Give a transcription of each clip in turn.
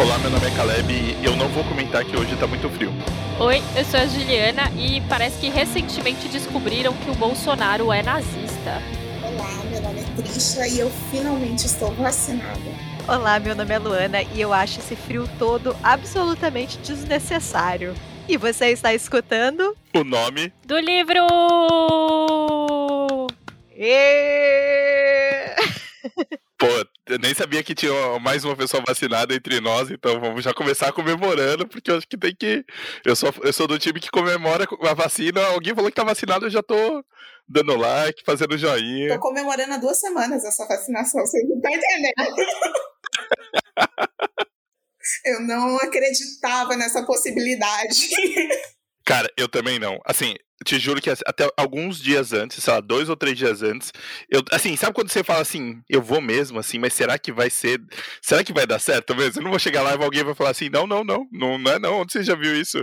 Olá, meu nome é Caleb e eu não vou comentar que hoje tá muito frio. Oi, eu sou a Juliana e parece que recentemente descobriram que o Bolsonaro é nazista. Olá, meu nome é Trisha e eu finalmente estou vacinada. Olá, meu nome é Luana e eu acho esse frio todo absolutamente desnecessário. E você está escutando? O nome Do livro! E... Pô, eu nem sabia que tinha mais uma pessoa vacinada entre nós, então vamos já começar comemorando, porque eu acho que tem que. Eu sou, eu sou do time que comemora a vacina. Alguém falou que tá vacinado, eu já tô dando like, fazendo joinha. Tô comemorando há duas semanas essa vacinação, você não tá entendendo? eu não acreditava nessa possibilidade. Cara, eu também não. Assim, te juro que até alguns dias antes, sei lá, dois ou três dias antes, eu, assim, sabe quando você fala assim, eu vou mesmo, assim, mas será que vai ser, será que vai dar certo mesmo? Eu não vou chegar lá e alguém vai falar assim, não, não, não, não, não é não, onde você já viu isso?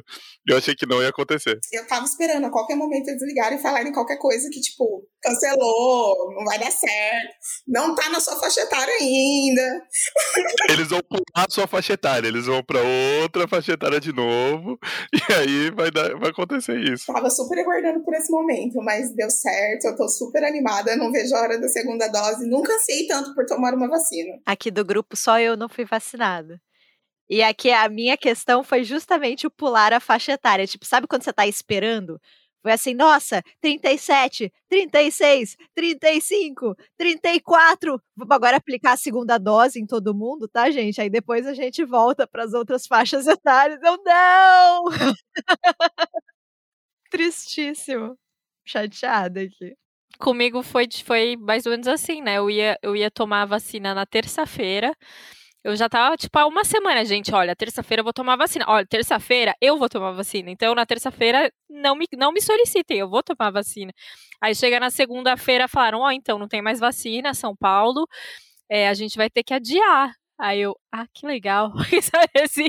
Eu achei que não ia acontecer. Eu tava esperando a qualquer momento eles ligarem e falarem qualquer coisa que, tipo, cancelou, não vai dar certo, não tá na sua faixa etária ainda. Eles vão pular a sua faixa etária, eles vão pra outra faixa etária de novo, e aí vai, dar, vai acontecer isso. Tava super aguardando por esse momento, mas deu certo, eu tô super animada, não vejo a hora da segunda dose, nunca ansiei tanto por tomar uma vacina. Aqui do grupo só eu não fui vacinada. E aqui a minha questão foi justamente o pular a faixa etária. Tipo, sabe quando você tá esperando? Foi assim, nossa, 37, 36, 35, 34. Vamos agora aplicar a segunda dose em todo mundo, tá, gente? Aí depois a gente volta para as outras faixas etárias. Eu não! Tristíssimo. Chateada aqui. Comigo foi, foi mais ou menos assim, né? Eu ia, eu ia tomar a vacina na terça-feira. Eu já tava, tipo, há uma semana, gente. Olha, terça-feira eu vou tomar vacina. Olha, terça-feira eu vou tomar vacina. Então, na terça-feira, não me, não me solicitem, eu vou tomar vacina. Aí chega na segunda-feira, falaram: Ó, oh, então não tem mais vacina, São Paulo. É, a gente vai ter que adiar. Aí eu, ah, que legal. assim,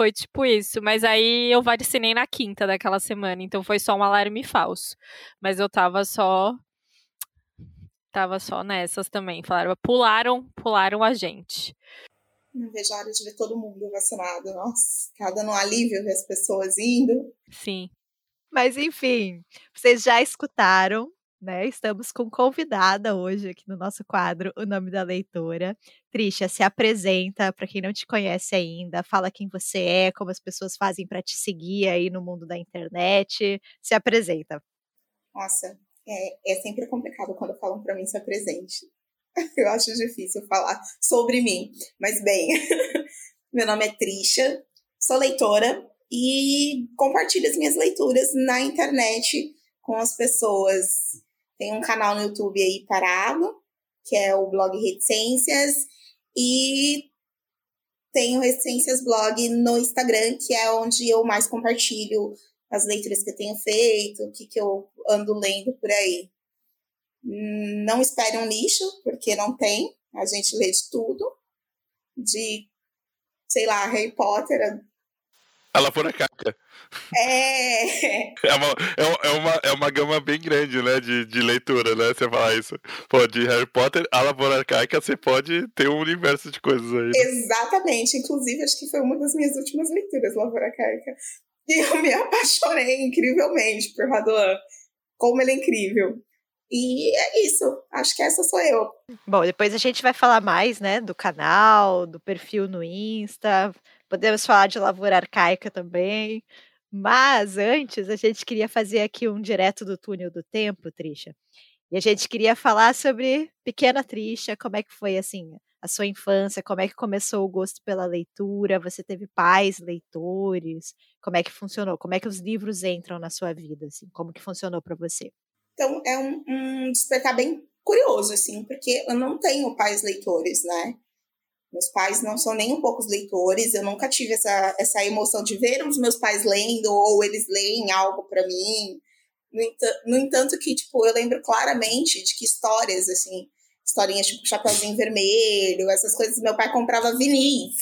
foi tipo isso. Mas aí eu vacinei na quinta daquela semana. Então foi só um alarme falso. Mas eu tava só tava só nessas também. Falaram, pularam, pularam a gente. Não vejo a hora de ver todo mundo vacinado. Nossa, tá dando um alívio ver as pessoas indo. Sim. Mas enfim, vocês já escutaram, né? Estamos com convidada hoje aqui no nosso quadro, o nome da leitora. Trisha, se apresenta para quem não te conhece ainda, fala quem você é, como as pessoas fazem para te seguir aí no mundo da internet. Se apresenta. Nossa, é, é sempre complicado quando falam para mim ser presente. Eu acho difícil falar sobre mim. Mas bem, meu nome é Trisha, sou leitora e compartilho as minhas leituras na internet com as pessoas. Tem um canal no YouTube aí parado, que é o blog Reticências, e tenho Reticências Blog no Instagram, que é onde eu mais compartilho as leituras que eu tenho feito, o que, que eu ando lendo por aí. Não espere um lixo, porque não tem. A gente lê de tudo. De, sei lá, Harry Potter. A Lavoura Caca. É. É uma, é, uma, é uma gama bem grande, né, de, de leitura, né, você falar isso. Pô, de Harry Potter a Lavoura Caca, você pode ter um universo de coisas aí. Né? Exatamente. Inclusive, acho que foi uma das minhas últimas leituras, Lavoura Caca. E eu me apaixonei incrivelmente por Raduan. Como ele é incrível. E é isso. Acho que essa sou eu. Bom, depois a gente vai falar mais, né, do canal, do perfil no Insta. Podemos falar de lavoura arcaica também. Mas antes, a gente queria fazer aqui um direto do túnel do tempo, Trisha. E a gente queria falar sobre Pequena Trisha, como é que foi assim a sua infância, como é que começou o gosto pela leitura, você teve pais leitores, como é que funcionou, como é que os livros entram na sua vida, assim, como que funcionou para você? Então, é um, um despertar bem curioso, assim, porque eu não tenho pais leitores, né? Meus pais não são nem um pouco leitores, eu nunca tive essa, essa emoção de ver os meus pais lendo ou eles leem algo para mim. No, no entanto, que, tipo, eu lembro claramente de que histórias, assim, historinhas tipo Chapeuzinho Vermelho, essas coisas. Meu pai comprava vinis.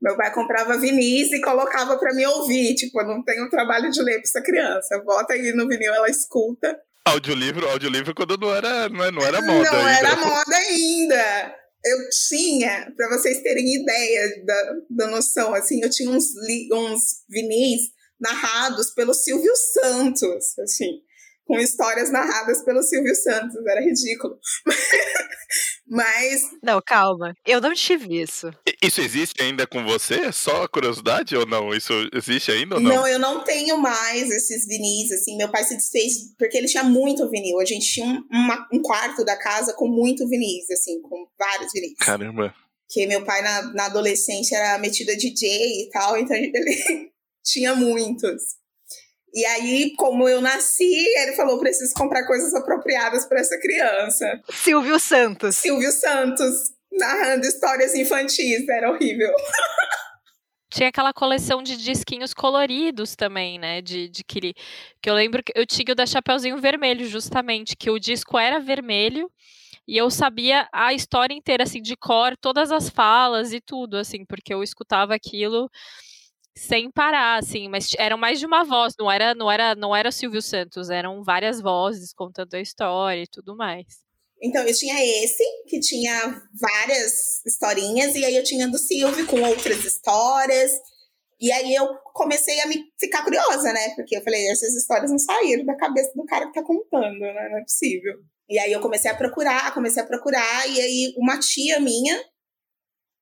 Meu pai comprava vinis e colocava para me ouvir. Tipo, eu não tenho trabalho de ler para essa criança. Bota aí no vinil, ela escuta. Audiolivro, audiolivro quando não era, não, não era moda Não ainda. era moda ainda. Eu tinha, para vocês terem ideia da, da noção, assim, eu tinha uns, uns vinis narrados pelo Silvio Santos, assim com histórias narradas pelo Silvio Santos. Era ridículo. Mas. Não, calma. Eu não tive isso. Isso existe ainda com você? É só curiosidade ou não? Isso existe ainda ou não? Não, eu não tenho mais esses vinis, assim. Meu pai se desfez porque ele tinha muito vinil. A gente tinha um, uma, um quarto da casa com muito vinis, assim, com vários vinis. Caramba. Que meu pai, na, na adolescência, era metido a DJ e tal, então ele tinha muitos. E aí, como eu nasci, ele falou: preciso comprar coisas apropriadas para essa criança. Silvio Santos. Silvio Santos, narrando histórias infantis, era horrível. Tinha aquela coleção de disquinhos coloridos também, né? De, de que, que eu lembro que eu tinha o da Chapeuzinho Vermelho, justamente, que o disco era vermelho e eu sabia a história inteira, assim, de cor, todas as falas e tudo, assim, porque eu escutava aquilo sem parar, assim, mas eram mais de uma voz, não era, não era, não era Silvio Santos, eram várias vozes contando a história e tudo mais. Então, eu tinha esse, que tinha várias historinhas, e aí eu tinha do Silvio com outras histórias. E aí eu comecei a me ficar curiosa, né? Porque eu falei, essas histórias não saíram da cabeça do cara que tá contando, né? Não é possível. E aí eu comecei a procurar, comecei a procurar, e aí uma tia minha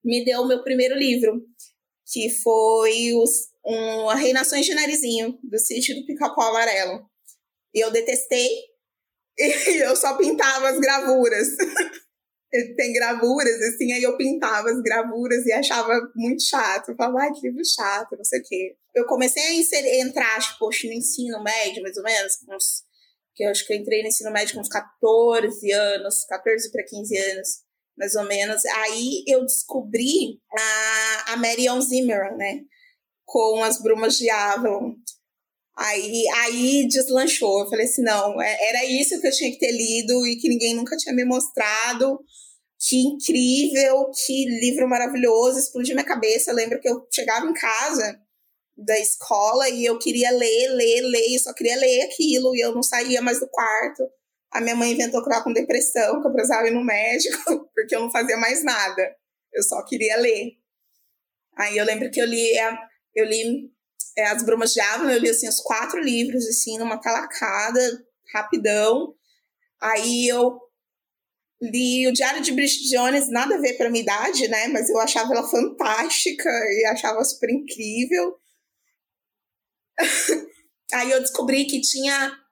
me deu o meu primeiro livro, que foi os, um, a Reinações de Narizinho, do sítio do Pica-Pau Amarelo. E eu detestei, e eu só pintava as gravuras. Tem gravuras, assim, aí eu pintava as gravuras e achava muito chato. Eu falava, ai, que livro chato, não sei o quê. Eu comecei a inserir, entrar, tipo, no ensino médio, mais ou menos, uns, que eu acho que eu entrei no ensino médio com uns 14 anos, 14 para 15 anos mais ou menos. Aí eu descobri a, a Marion Zimmerman, né? Com as Brumas de Avalon. Aí, aí deslanchou. Eu falei assim: não, é, era isso que eu tinha que ter lido e que ninguém nunca tinha me mostrado. Que incrível, que livro maravilhoso, explodiu minha cabeça. Eu lembro que eu chegava em casa da escola e eu queria ler, ler, ler, eu só queria ler aquilo e eu não saía mais do quarto. A minha mãe inventou que eu com depressão, que eu precisava ir no médico, porque eu não fazia mais nada. Eu só queria ler. Aí eu lembro que eu li, eu li é, As Brumas de Avon, eu li assim, os quatro livros, assim, numa talacada, rapidão. Aí eu li o Diário de Bridget Jones, nada a ver para minha idade, né? Mas eu achava ela fantástica e achava super incrível. Aí eu descobri que tinha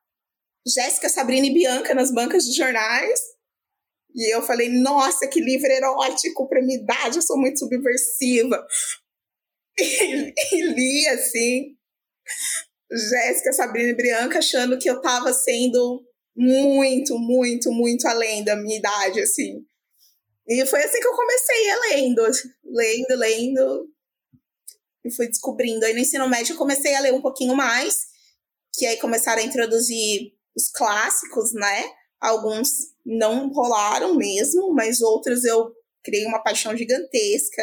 Jéssica, Sabrina e Bianca nas bancas de jornais. E eu falei, nossa, que livro erótico para minha idade, eu sou muito subversiva. E, e li, assim, Jéssica, Sabrina e Bianca achando que eu estava sendo muito, muito, muito além da minha idade, assim. E foi assim que eu comecei a lendo, lendo, lendo, e fui descobrindo. Aí no ensino médio eu comecei a ler um pouquinho mais, que aí começaram a introduzir os clássicos, né? Alguns não rolaram mesmo, mas outros eu criei uma paixão gigantesca.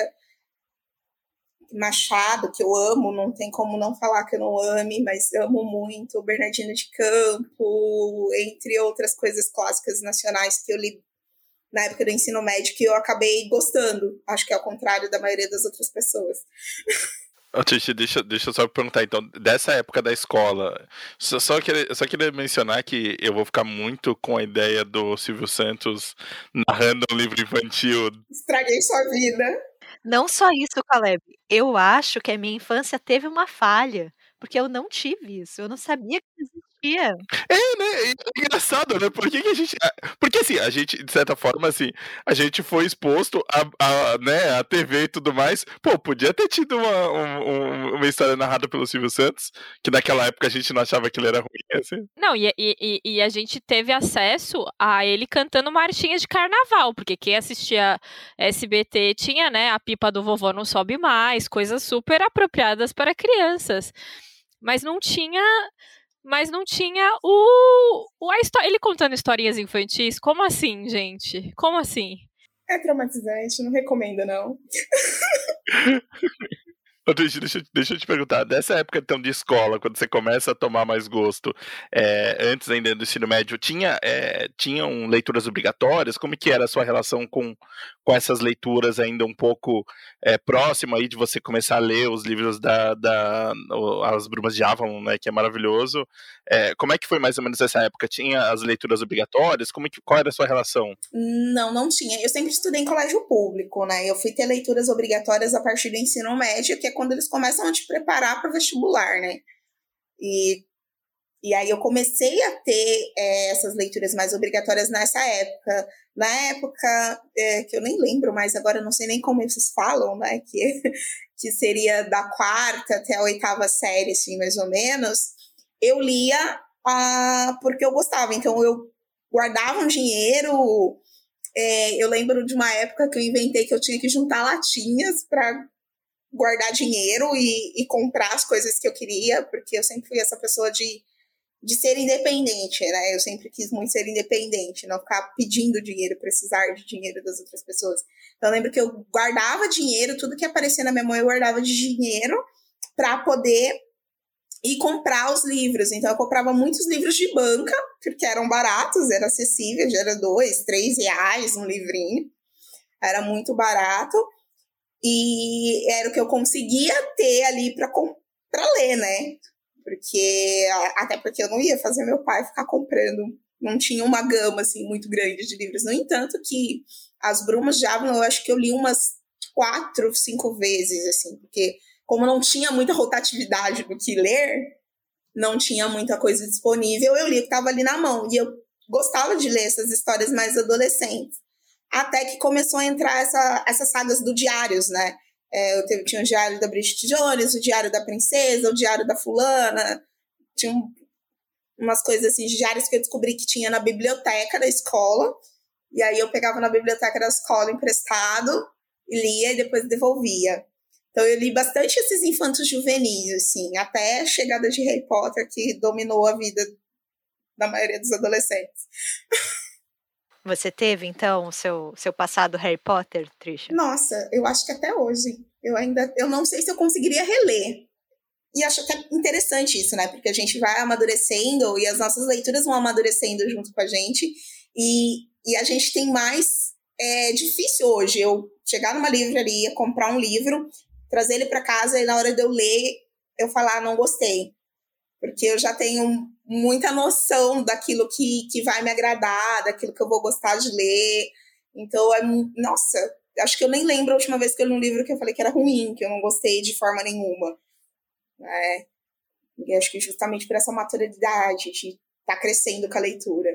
Machado, que eu amo, não tem como não falar que eu não ame, mas amo muito. Bernardino de Campo, entre outras coisas clássicas nacionais que eu li na época do ensino médio, que eu acabei gostando. Acho que é ao contrário da maioria das outras pessoas. Titi, deixa, deixa eu só perguntar, então, dessa época da escola, só, só, queria, só queria mencionar que eu vou ficar muito com a ideia do Silvio Santos narrando um livro infantil. Estraguei sua vida. Não só isso, Caleb. Eu acho que a minha infância teve uma falha, porque eu não tive isso. Eu não sabia que existia. É, né? É engraçado, né? Por que, que, a gente. Porque assim, a gente, de certa forma, assim, a gente foi exposto a, a, né, a TV e tudo mais. Pô, podia ter tido uma, um, uma história narrada pelo Silvio Santos, que naquela época a gente não achava que ele era ruim, assim. Não, e, e, e a gente teve acesso a ele cantando marchinhas de carnaval, porque quem assistia SBT tinha, né, a pipa do vovô não sobe mais, coisas super apropriadas para crianças. Mas não tinha mas não tinha o, o a história, ele contando historinhas infantis. Como assim, gente? Como assim? É traumatizante, não recomendo não. Deixa, deixa, deixa, eu te perguntar, dessa época então de escola, quando você começa a tomar mais gosto, é, antes ainda do ensino médio, tinha, é, tinham leituras obrigatórias? Como que era a sua relação com, com essas leituras ainda um pouco é, próxima aí de você começar a ler os livros da, da As Brumas de Avalon, né, que é maravilhoso. como é que foi mais ou menos essa época? Tinha as leituras obrigatórias? Como que, qual era a sua relação? Não, não tinha. Eu sempre estudei em colégio público, né? Eu fui ter leituras obrigatórias a partir do ensino médio, que é quando eles começam a te preparar para o vestibular, né? E, e aí eu comecei a ter é, essas leituras mais obrigatórias nessa época. Na época, é, que eu nem lembro mais agora, não sei nem como eles falam, né? Que, que seria da quarta até a oitava série, assim, mais ou menos. Eu lia ah, porque eu gostava. Então eu guardava um dinheiro. É, eu lembro de uma época que eu inventei que eu tinha que juntar latinhas para guardar dinheiro e, e, comprar as coisas que eu queria, porque eu sempre fui essa pessoa de, de ser independente, né? Eu sempre quis muito ser independente, não ficar pedindo dinheiro, precisar de dinheiro das outras pessoas. Então eu lembro que eu guardava dinheiro, tudo que aparecia na minha mão eu guardava de dinheiro para poder ir comprar os livros. Então eu comprava muitos livros de banca, porque eram baratos, era acessível, já era dois, três reais um livrinho. Era muito barato. E era o que eu conseguia ter ali para ler, né? Porque, até porque eu não ia fazer meu pai ficar comprando, não tinha uma gama assim muito grande de livros. No entanto, que As Brumas de Avalon, eu acho que eu li umas quatro, cinco vezes, assim, porque como não tinha muita rotatividade do que ler, não tinha muita coisa disponível, eu li o que estava ali na mão. E eu gostava de ler essas histórias mais adolescentes até que começou a entrar essa, essas sagas do diários, né? É, eu teve, tinha o diário da Bridget Jones, o diário da princesa, o diário da fulana, tinha um, umas coisas assim, diários que eu descobri que tinha na biblioteca da escola, e aí eu pegava na biblioteca da escola emprestado, lia e depois devolvia. Então eu li bastante esses infantos juvenis, assim, até a chegada de Harry Potter, que dominou a vida da maioria dos adolescentes. Você teve, então, o seu, seu passado Harry Potter, Trisha? Nossa, eu acho que até hoje. Eu ainda. Eu não sei se eu conseguiria reler. E acho até interessante isso, né? Porque a gente vai amadurecendo e as nossas leituras vão amadurecendo junto com a gente. E, e a gente tem mais. É difícil hoje eu chegar numa livraria, comprar um livro, trazer ele para casa e na hora de eu ler, eu falar, ah, não gostei porque eu já tenho muita noção daquilo que, que vai me agradar, daquilo que eu vou gostar de ler. Então, é, nossa, acho que eu nem lembro a última vez que eu li um livro que eu falei que era ruim, que eu não gostei de forma nenhuma. É, e acho que justamente por essa maturidade de estar tá crescendo com a leitura.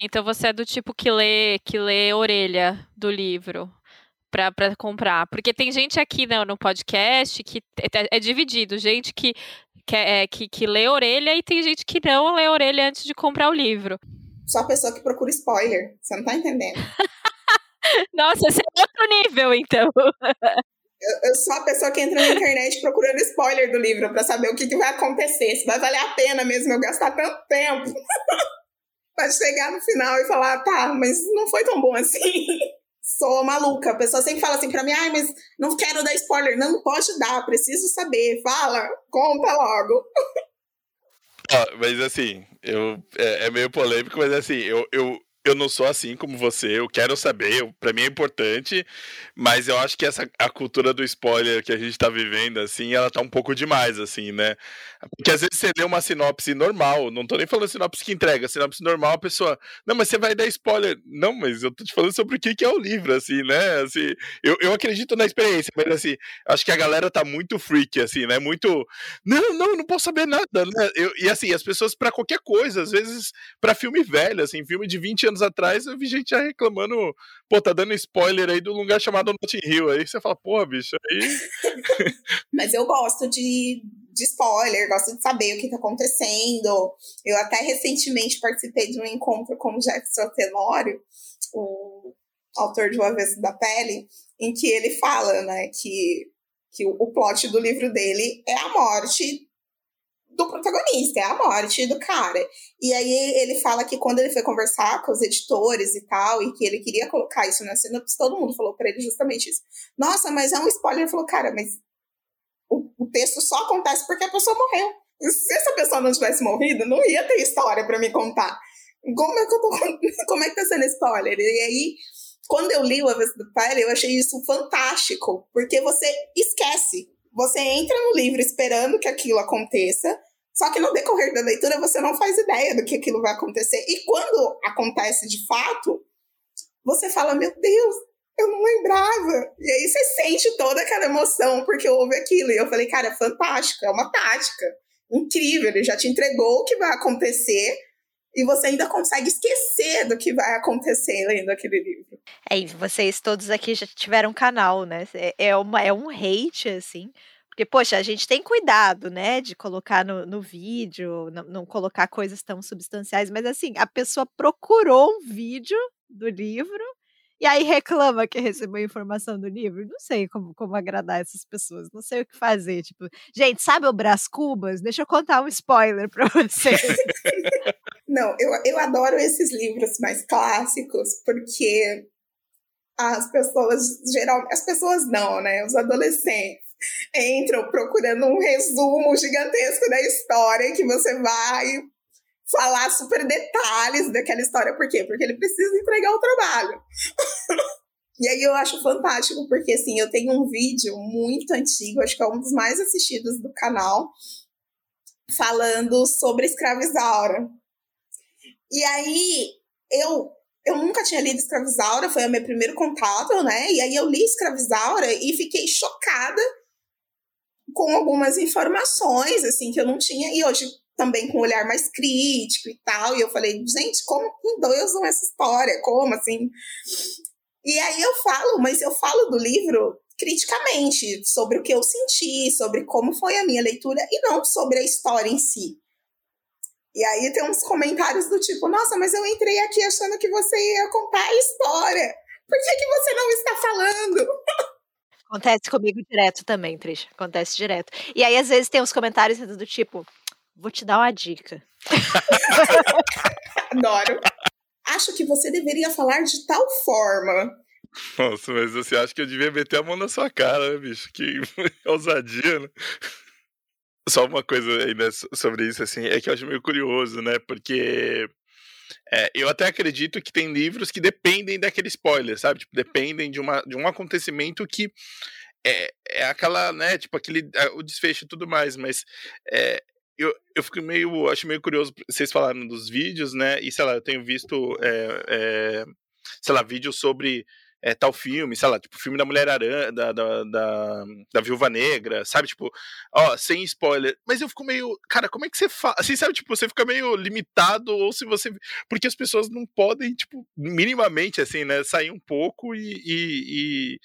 Então você é do tipo que lê, que lê orelha do livro para comprar. Porque tem gente aqui né, no podcast que é, é dividido, gente que que, é, que, que lê orelha e tem gente que não lê orelha antes de comprar o livro. Só a pessoa que procura spoiler, você não tá entendendo. Nossa, esse é outro nível, então. Eu, eu, sou a pessoa que entra na internet procurando spoiler do livro para saber o que, que, vai acontecer, se vai valer a pena mesmo eu gastar tanto tempo para chegar no final e falar, tá, mas não foi tão bom assim sou maluca. A pessoa sempre fala assim pra mim, ai, mas não quero dar spoiler. Não, pode dar, preciso saber. Fala, conta logo. Ah, mas assim, eu, é, é, meio polêmico, mas assim, eu, eu, eu não sou assim como você, eu quero saber, para mim é importante, mas eu acho que essa a cultura do spoiler que a gente tá vivendo assim, ela tá um pouco demais assim, né? Porque às vezes você lê uma sinopse normal, não tô nem falando sinopse que entrega, sinopse normal, a pessoa, não, mas você vai dar spoiler. Não, mas eu tô te falando sobre o que que é o livro assim, né? Assim, eu, eu acredito na experiência, mas assim, acho que a galera tá muito freak assim, né? Muito, não, não, não posso saber nada, né? Eu, e assim, as pessoas para qualquer coisa, às vezes para filme velho, assim, filme de 20 anos anos atrás, eu vi gente já reclamando, pô, tá dando spoiler aí um lugar chamado Notting Hill. Aí você fala, porra, bicho, aí. Mas eu gosto de, de spoiler, gosto de saber o que tá acontecendo. Eu até recentemente participei de um encontro com o Jefferson Tenório, o autor de O Avesso da Pele, em que ele fala, né, que, que o plot do livro dele é a morte do protagonista, é a morte do cara. E aí ele fala que quando ele foi conversar com os editores e tal, e que ele queria colocar isso na sinopse, todo mundo falou para ele justamente isso. Nossa, mas é um spoiler. Ele falou, cara, mas o, o texto só acontece porque a pessoa morreu. Se essa pessoa não tivesse morrido, não ia ter história para me contar. Como é que eu tô como é que tá sendo spoiler? E aí, quando eu li o Avesso do Pai, eu achei isso fantástico, porque você esquece. Você entra no livro esperando que aquilo aconteça, só que no decorrer da leitura você não faz ideia do que aquilo vai acontecer. E quando acontece de fato, você fala: Meu Deus, eu não lembrava. E aí você sente toda aquela emoção porque houve aquilo. E eu falei: Cara, é fantástico, é uma tática incrível. Ele já te entregou o que vai acontecer e você ainda consegue esquecer do que vai acontecer lendo aquele livro. É, e vocês todos aqui já tiveram canal, né? É, uma, é um hate, assim. Porque, poxa, a gente tem cuidado, né, de colocar no, no vídeo, não, não, colocar coisas tão substanciais, mas assim, a pessoa procurou um vídeo do livro e aí reclama que recebeu informação do livro. Não sei como, como agradar essas pessoas, não sei o que fazer. Tipo, gente, sabe o Brás Cubas? Deixa eu contar um spoiler pra vocês. não, eu, eu adoro esses livros mais clássicos, porque as pessoas, geral, as pessoas não, né? Os adolescentes entram procurando um resumo gigantesco da história que você vai falar super detalhes daquela história. Por quê? Porque ele precisa entregar o trabalho. e aí eu acho fantástico, porque assim, eu tenho um vídeo muito antigo, acho que é um dos mais assistidos do canal, falando sobre escravizaura. E aí eu eu nunca tinha lido Escravizaura, foi o meu primeiro contato, né? E aí eu li Escravizaura e fiquei chocada com algumas informações, assim, que eu não tinha. E hoje também com um olhar mais crítico e tal. E eu falei, gente, como endousam essa história? Como assim? E aí eu falo, mas eu falo do livro criticamente, sobre o que eu senti, sobre como foi a minha leitura e não sobre a história em si. E aí tem uns comentários do tipo, nossa, mas eu entrei aqui achando que você ia contar a história. Por que, que você não está falando? Acontece comigo direto também, Trisha. Acontece direto. E aí, às vezes, tem uns comentários do tipo, vou te dar uma dica. Adoro. Acho que você deveria falar de tal forma. Nossa, mas você acha que eu devia meter a mão na sua cara, né, bicho? Que ousadia, né? Só uma coisa ainda sobre isso, assim, é que eu acho meio curioso, né? Porque é, eu até acredito que tem livros que dependem daquele spoiler, sabe? Tipo, dependem de, uma, de um acontecimento que é, é aquela, né? Tipo, aquele, o desfecho e tudo mais, mas é, eu, eu fico meio, acho meio curioso, vocês falaram dos vídeos, né? E sei lá, eu tenho visto, é, é, sei lá, vídeos sobre é, tal filme, sei lá, tipo, filme da Mulher Aranha, da, da, da, da, Viúva Negra, sabe? Tipo, ó, sem spoiler. Mas eu fico meio, cara, como é que você faz? Assim, sabe? Tipo, você fica meio limitado, ou se você. Porque as pessoas não podem, tipo, minimamente, assim, né? Sair um pouco e. e, e...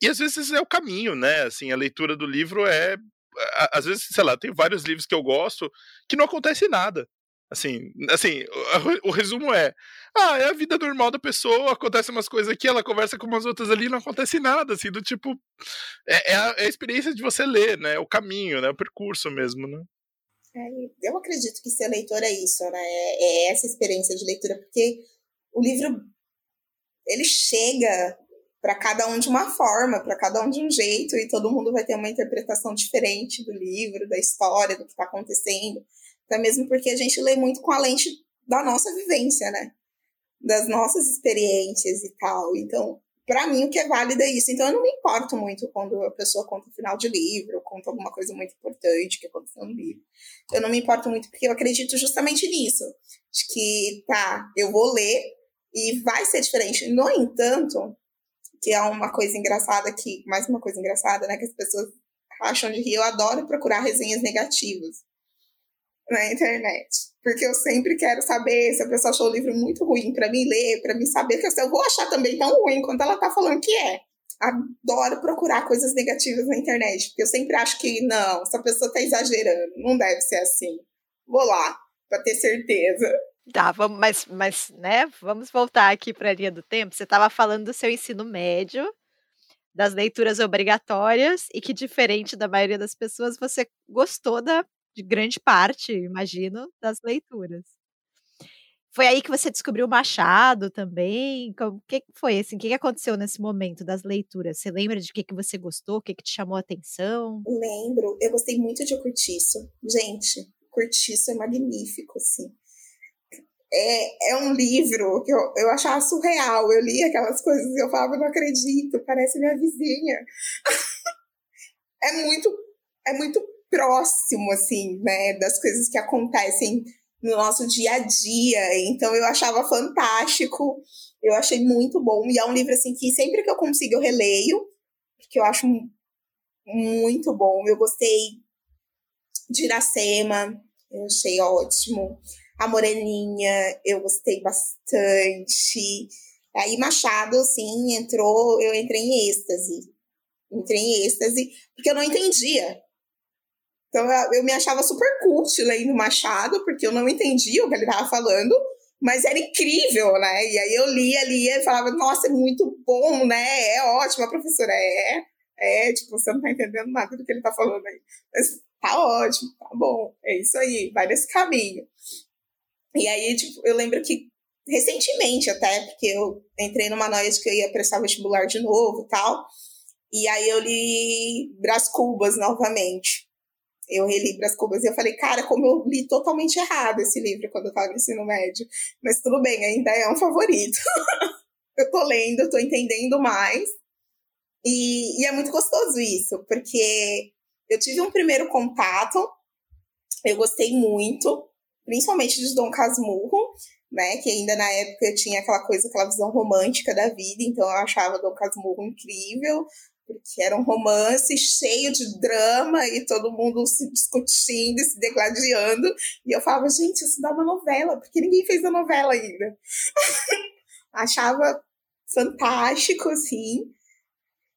E às vezes é o caminho, né? Assim, a leitura do livro é. Às vezes, sei lá, tem vários livros que eu gosto que não acontece nada. Assim, assim, o, resumo é: ah, é a vida normal da pessoa, acontece umas coisas aqui, ela conversa com umas outras ali, não acontece nada, assim, do tipo. É, é, a, é a, experiência de você ler, né? O caminho, né? O percurso mesmo, né? É, eu acredito que ser leitor é isso, né? É, é essa experiência de leitura, porque o livro ele chega para cada um de uma forma, para cada um de um jeito, e todo mundo vai ter uma interpretação diferente do livro, da história, do que está acontecendo. Até mesmo porque a gente lê muito com a lente da nossa vivência, né? Das nossas experiências e tal. Então, para mim, o que é válido é isso. Então, eu não me importo muito quando a pessoa conta o final de livro, conta alguma coisa muito importante que aconteceu no livro. Eu não me importo muito porque eu acredito justamente nisso. De que, tá, eu vou ler e vai ser diferente. No entanto, que é uma coisa engraçada que, mais uma coisa engraçada, né, que as pessoas acham de rir, eu adoro procurar resenhas negativas na internet. Porque eu sempre quero saber se a pessoa achou o livro muito ruim para mim ler, para mim saber que eu vou achar também tão ruim quanto ela tá falando que é. Adoro procurar coisas negativas na internet, porque eu sempre acho que não, essa pessoa tá exagerando, não deve ser assim. Vou lá, para ter certeza. Tá, vamos, mas, mas, né, vamos voltar aqui para a linha do tempo. Você estava falando do seu ensino médio, das leituras obrigatórias, e que, diferente da maioria das pessoas, você gostou da de grande parte, imagino, das leituras. Foi aí que você descobriu o Machado também? O que foi assim? O que aconteceu nesse momento das leituras? Você lembra de que que você gostou? O que que te chamou a atenção? Lembro. Eu gostei muito de Curtiço. Gente, Curtiço é magnífico, assim. É, é um livro que eu, eu achava surreal. Eu li aquelas coisas e eu falava, não acredito, parece minha vizinha. é muito, é muito próximo, assim, né, das coisas que acontecem no nosso dia a dia. Então eu achava fantástico, eu achei muito bom. E é um livro assim que sempre que eu consigo eu releio, porque eu acho muito bom. Eu gostei de Iracema, eu achei ótimo. A Moreninha, eu gostei bastante. Aí Machado, assim, entrou, eu entrei em êxtase. Entrei em êxtase, porque eu não entendia. Então eu me achava super cult lendo Machado, porque eu não entendia o que ele estava falando, mas era incrível, né? E aí eu lia, lia e falava, nossa, é muito bom, né? É ótimo, a professora é. É, tipo, você não tá entendendo nada do que ele tá falando aí. Mas tá ótimo, tá bom. É isso aí, vai nesse caminho. E aí, tipo, eu lembro que recentemente até, porque eu entrei numa noia de que eu ia prestar vestibular de novo e tal. E aí eu li Brás Cubas novamente eu reli as Cubas e eu falei, cara, como eu li totalmente errado esse livro quando eu tava no ensino médio. Mas tudo bem, ainda é um favorito. eu tô lendo, eu tô entendendo mais. E, e, é muito gostoso isso, porque eu tive um primeiro contato, eu gostei muito, principalmente de Dom Casmurro, né? Que ainda na época tinha aquela coisa, aquela visão romântica da vida, então eu achava Dom Casmurro incrível porque era um romance cheio de drama e todo mundo se discutindo e se degladiando. E eu falava, gente, isso dá uma novela, porque ninguém fez a novela ainda. Achava fantástico, assim.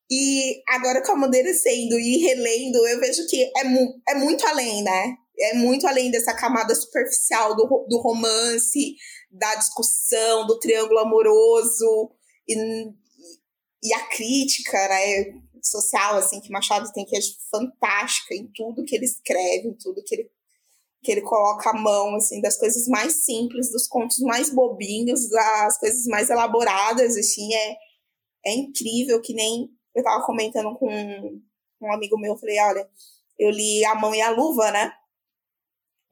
E agora com a amadurecendo e relendo, eu vejo que é, mu é muito além, né? É muito além dessa camada superficial do, do romance, da discussão, do triângulo amoroso. E e a crítica né, social assim que Machado tem que é fantástica em tudo que ele escreve, em tudo que ele que ele coloca a mão assim das coisas mais simples, dos contos mais bobinhos, das coisas mais elaboradas, assim, é é incrível que nem eu tava comentando com um amigo meu, eu falei, olha, eu li A Mão e a Luva, né?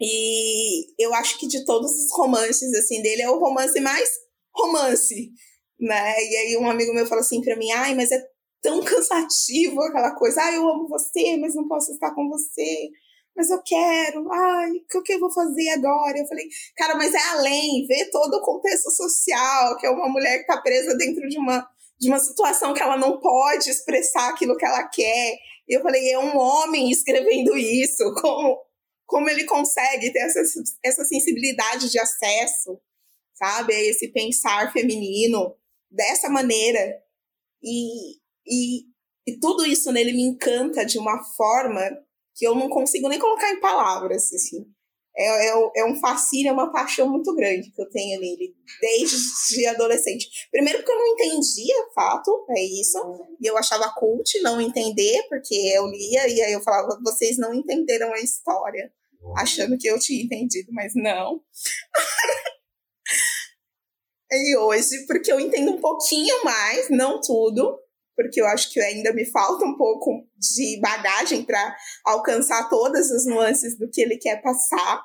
E eu acho que de todos os romances assim dele é o romance mais romance, né? E aí um amigo meu falou assim para mim: "Ai, mas é tão cansativo aquela coisa. Ai, eu amo você, mas não posso estar com você. Mas eu quero. Ai, o que eu vou fazer agora?" Eu falei: "Cara, mas é além, vê todo o contexto social, que é uma mulher que tá presa dentro de uma de uma situação que ela não pode expressar aquilo que ela quer. E eu falei, é um homem escrevendo isso, como, como ele consegue ter essa, essa sensibilidade de acesso, sabe? Esse pensar feminino dessa maneira. E, e, e tudo isso nele me encanta de uma forma que eu não consigo nem colocar em palavras, assim. É, é, é, um fascínio, é uma paixão muito grande que eu tenho nele, desde adolescente. Primeiro porque eu não entendia, fato, é isso. E eu achava cult não entender, porque eu lia e aí eu falava, vocês não entenderam a história. Achando que eu tinha entendido, mas não. e hoje, porque eu entendo um pouquinho mais, não tudo, porque eu acho que ainda me falta um pouco de bagagem para alcançar todas as nuances do que ele quer passar,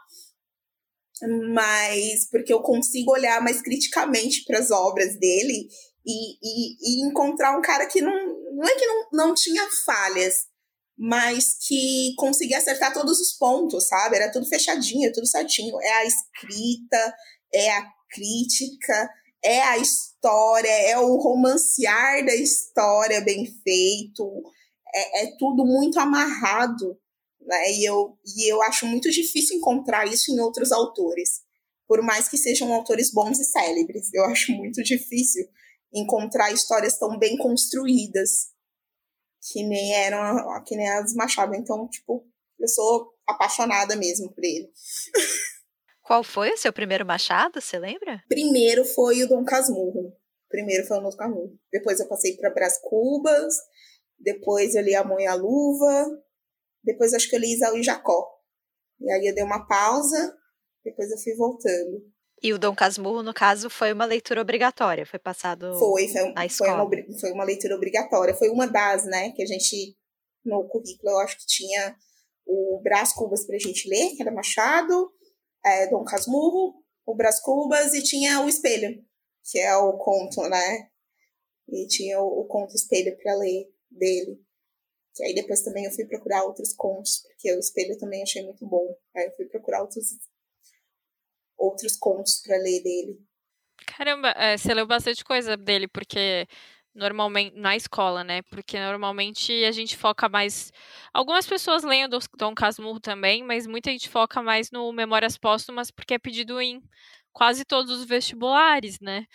mas porque eu consigo olhar mais criticamente para as obras dele e, e, e, encontrar um cara que não, não é que não, não tinha falhas, mas que conseguia acertar todos os pontos, sabe? Era tudo fechadinho, tudo certinho. É a escrita, é a crítica, é a história, é o romancear da história bem feito, é, é tudo muito amarrado. Né? E, eu, e eu acho muito difícil encontrar isso em outros autores, por mais que sejam autores bons e célebres. Eu acho muito difícil encontrar histórias tão bem construídas que nem eram que nem as Machado. Então, tipo, eu sou apaixonada mesmo por ele. Qual foi o seu primeiro machado, você lembra? Primeiro foi o Dom Casmurro. Primeiro foi o Dom Casmurro. Depois eu passei para Brás Cubas. Depois eu li A Mão e a Luva. Depois acho que eu li Isaú e Jacó. E aí eu dei uma pausa. Depois eu fui voltando. E o Dom Casmurro, no caso, foi uma leitura obrigatória, foi passado foi, foi, na foi escola. Uma, foi uma leitura obrigatória, foi uma das, né, que a gente, no currículo, eu acho que tinha o Brás Cubas pra gente ler, que era Machado, é, Dom Casmurro, o Brás Cubas e tinha o Espelho, que é o conto, né, e tinha o, o conto Espelho para ler dele. Que aí depois também eu fui procurar outros contos, porque o Espelho também achei muito bom. Aí eu fui procurar outros outros contos para ler dele. Caramba, é, você leu bastante coisa dele, porque normalmente na escola, né? Porque normalmente a gente foca mais. Algumas pessoas leem o Dom Casmurro também, mas muita gente foca mais no Memórias Póstumas, porque é pedido em quase todos os vestibulares, né?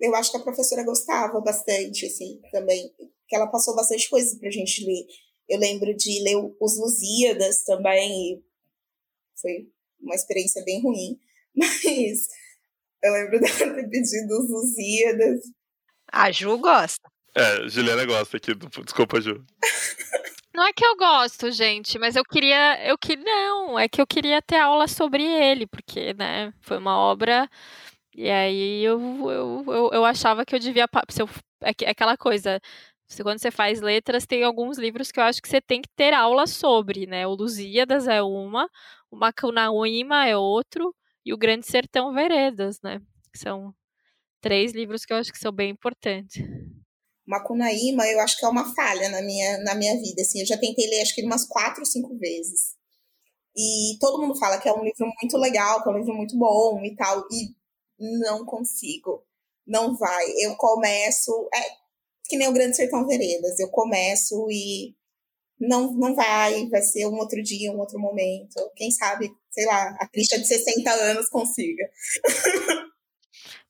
Eu acho que a professora gostava bastante, assim, também. Que ela passou bastante coisas pra gente ler. Eu lembro de ler os Lusíadas também, foi uma experiência bem ruim. Mas eu lembro dela ter pedido os Lusíadas. A Ju gosta. É, Juliana gosta aqui. Do... Desculpa, Ju. Não é que eu gosto, gente, mas eu queria. Eu que não, é que eu queria ter aula sobre ele, porque, né, foi uma obra. E aí eu, eu, eu, eu achava que eu devia. Se eu, é, é aquela coisa. Quando você faz letras, tem alguns livros que eu acho que você tem que ter aula sobre, né? O Lusíadas é uma, o Macunaíma é outro, e o Grande Sertão Veredas, né? São três livros que eu acho que são bem importantes. Macunaíma, eu acho que é uma falha na minha, na minha vida, assim, eu já tentei ler acho que umas quatro, cinco vezes. E todo mundo fala que é um livro muito legal, que é um livro muito bom e tal, e não consigo. Não vai. Eu começo, é que nem o Grande Sertão Veredas, eu começo e não, não vai, vai ser um outro dia, um outro momento. Quem sabe, sei lá, a Cristian de 60 anos consiga.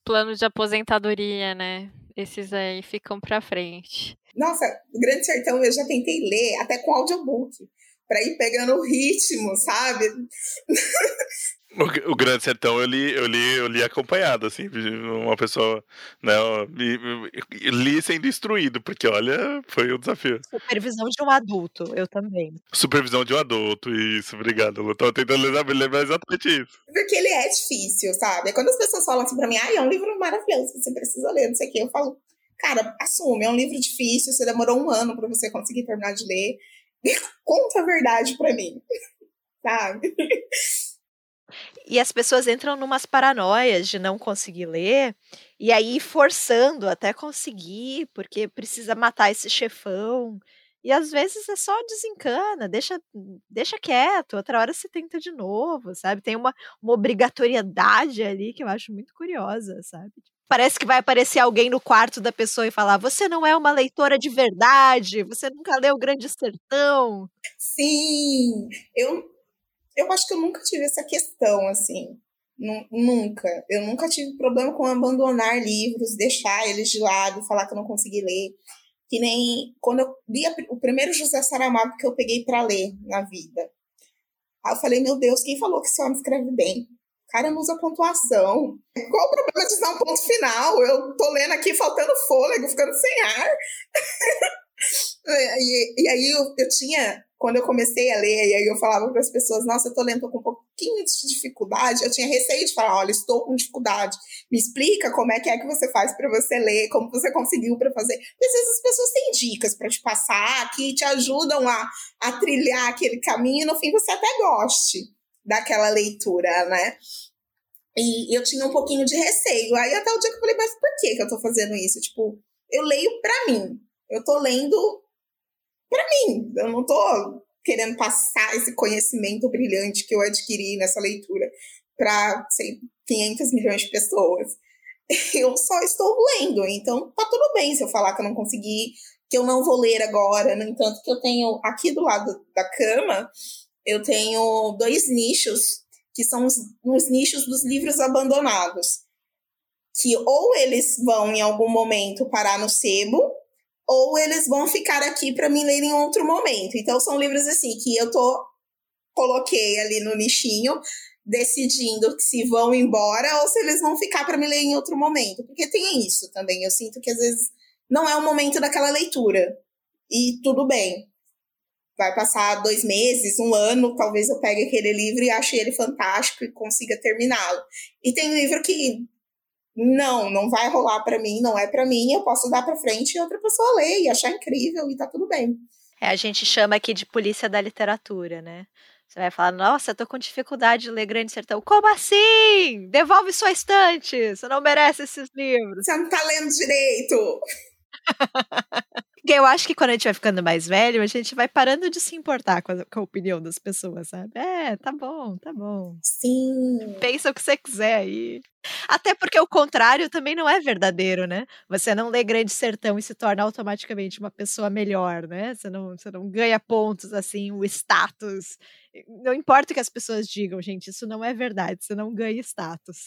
Plano de aposentadoria, né? Esses aí ficam pra frente. Nossa, o Grande Sertão eu já tentei ler, até com audiobook, para ir pegando o ritmo, sabe? O, o, Grande Sertão eu li, eu li, eu li acompanhado, assim, uma pessoa, né, eu, li sendo instruído, porque olha, foi um desafio. Supervisão de um adulto, eu também. Supervisão de um adulto, isso, obrigado. Eu tava tentando lembrar, lembrar exatamente isso. Porque ele é difícil, sabe? Quando as pessoas falam assim pra mim, ah, é um livro maravilhoso, você precisa ler, não sei o quê, eu falo, cara, assume, é um livro difícil, você demorou um ano pra você conseguir terminar de ler, conta a verdade pra mim, sabe? E as pessoas entram numas paranoias de não conseguir ler, e aí forçando até conseguir, porque precisa matar esse chefão. E às vezes é só desencana, deixa, deixa quieto, outra hora você tenta de novo, sabe? Tem uma, uma obrigatoriedade ali que eu acho muito curiosa, sabe? Parece que vai aparecer alguém no quarto da pessoa e falar: Você não é uma leitora de verdade, você nunca leu o Grande Sertão. Sim, eu, eu acho que eu nunca tive essa questão, assim. Nunca. Eu nunca tive problema com abandonar livros, deixar eles de lado, falar que eu não consegui ler. Que nem quando eu li o primeiro José Saramago que eu peguei para ler na vida. Aí eu falei, meu Deus, quem falou que esse homem escreve bem? O cara não usa pontuação. Qual o problema de usar um ponto final? Eu tô lendo aqui faltando fôlego, ficando sem ar. e, e, aí eu, eu tinha quando eu comecei a ler, e aí eu falava para as pessoas, nossa, eu tô lendo, tô com um pouquinho de dificuldade, eu tinha receio de falar, olha, estou com dificuldade, me explica como é que é que você faz para você ler, como você conseguiu para fazer. Às vezes as pessoas têm dicas para te passar, que te ajudam a, a trilhar aquele caminho, e no fim você até goste daquela leitura, né? E eu tinha um pouquinho de receio. Aí até o dia que eu falei, mas por que, que eu tô fazendo isso? Tipo, eu leio para mim. Eu tô lendo para mim. Eu não tô querendo passar esse conhecimento brilhante que eu adquiri nessa leitura para 500 milhões de pessoas. Eu só estou lendo, então tá tudo bem se eu falar que eu não consegui, que eu não vou ler agora. No entanto, que eu tenho aqui do lado da cama, eu tenho dois nichos que são os, os nichos dos livros abandonados, que ou eles vão em algum momento parar no sebo, ou eles vão ficar aqui para me ler em outro momento. Então são livros assim que eu tô coloquei ali no nichinho, decidindo se vão embora ou se eles vão ficar para me ler em outro momento, porque tem isso também. Eu sinto que às vezes não é o momento daquela leitura e tudo bem. vai passar dois meses, um ano, talvez eu pegue aquele livro e ache ele fantástico e consiga terminá-lo. E tem livro que não, não vai rolar para mim, não é para mim, eu posso dar para frente e outra pessoa ler e achar incrível e tá tudo bem. É, a gente chama aqui de polícia da literatura, né? Você vai falar, nossa, tô com dificuldade de ler Grande Sertão. Como assim? Devolve sua estante! Você não merece esses livros. Você não tá lendo direito! eu acho que quando a gente vai ficando mais velho, a gente vai parando de se importar com a, com a, opinião das pessoas, sabe? É, tá bom, tá bom. Sim. Pensa o que você quiser aí. Até porque o contrário também não é verdadeiro, né? Você não lê Grande Sertão e se torna automaticamente uma pessoa melhor, né? Você não, você não ganha pontos, assim, o status. Não importa o que as pessoas digam, gente, isso não é verdade, você não ganha status.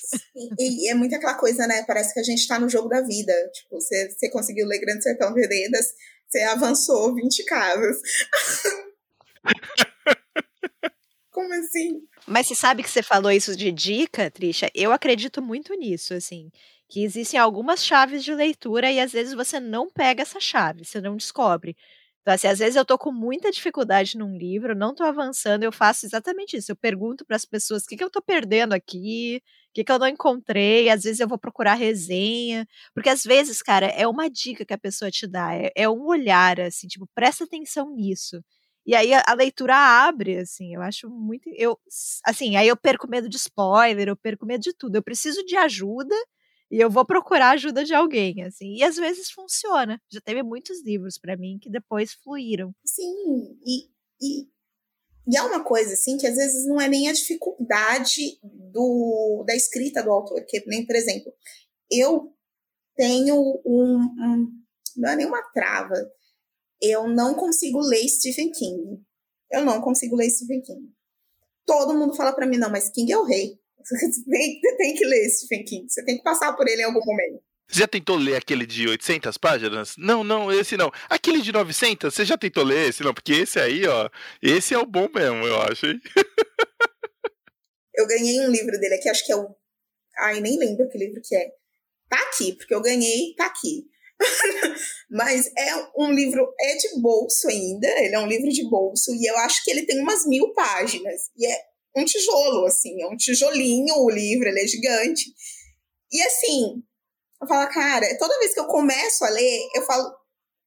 E, e é muito aquela coisa, né? Parece que a gente tá no jogo da vida. Tipo, você, você conseguiu ler Grande Sertão Veredas, você avançou 20 casas. Como assim? Mas você sabe que você falou isso de dica, Trisha? Eu acredito muito nisso, assim. Que existem algumas chaves de leitura e às vezes você não pega essa chave, você não descobre. Então, assim, às vezes eu tô com muita dificuldade num livro, não tô avançando, eu faço exatamente isso. Eu pergunto para as pessoas o que, que eu tô perdendo aqui, o que, que eu não encontrei, às vezes eu vou procurar resenha, porque às vezes, cara, é uma dica que a pessoa te dá, é, é um olhar, assim, tipo, presta atenção nisso. E aí a, a, leitura abre, assim, eu acho muito. Eu, assim, aí eu perco medo de spoiler, eu perco medo de tudo. Eu preciso de ajuda e eu vou procurar ajuda de alguém, assim. E às vezes funciona. Já teve muitos livros para mim que depois fluíram. Sim, e, e, e é uma coisa, assim, que às vezes não é nem a dificuldade do, da escrita do autor, que nem, por exemplo, eu tenho um, um não é nenhuma trava, eu não consigo ler Stephen King. Eu não consigo ler Stephen King. Todo mundo fala para mim, não, mas King é o rei. Você tem, tem, que ler Stephen King. Você tem que passar por ele em algum momento. Você já tentou ler aquele de 800 páginas? Não, não, esse não. Aquele de 900, você já tentou ler esse? Não, porque esse aí, ó, esse é o bom mesmo, eu acho, hein? eu ganhei um livro dele aqui, acho que é o... Ai, nem lembro que livro que é. Tá aqui, porque eu ganhei, tá aqui. Mas é um livro, é de bolso ainda, ele é um livro de bolso, e eu acho que ele tem umas mil páginas. E é um tijolo, assim, é um tijolinho o livro, ele é gigante. E assim, eu falo, cara, toda vez que eu começo a ler, eu falo,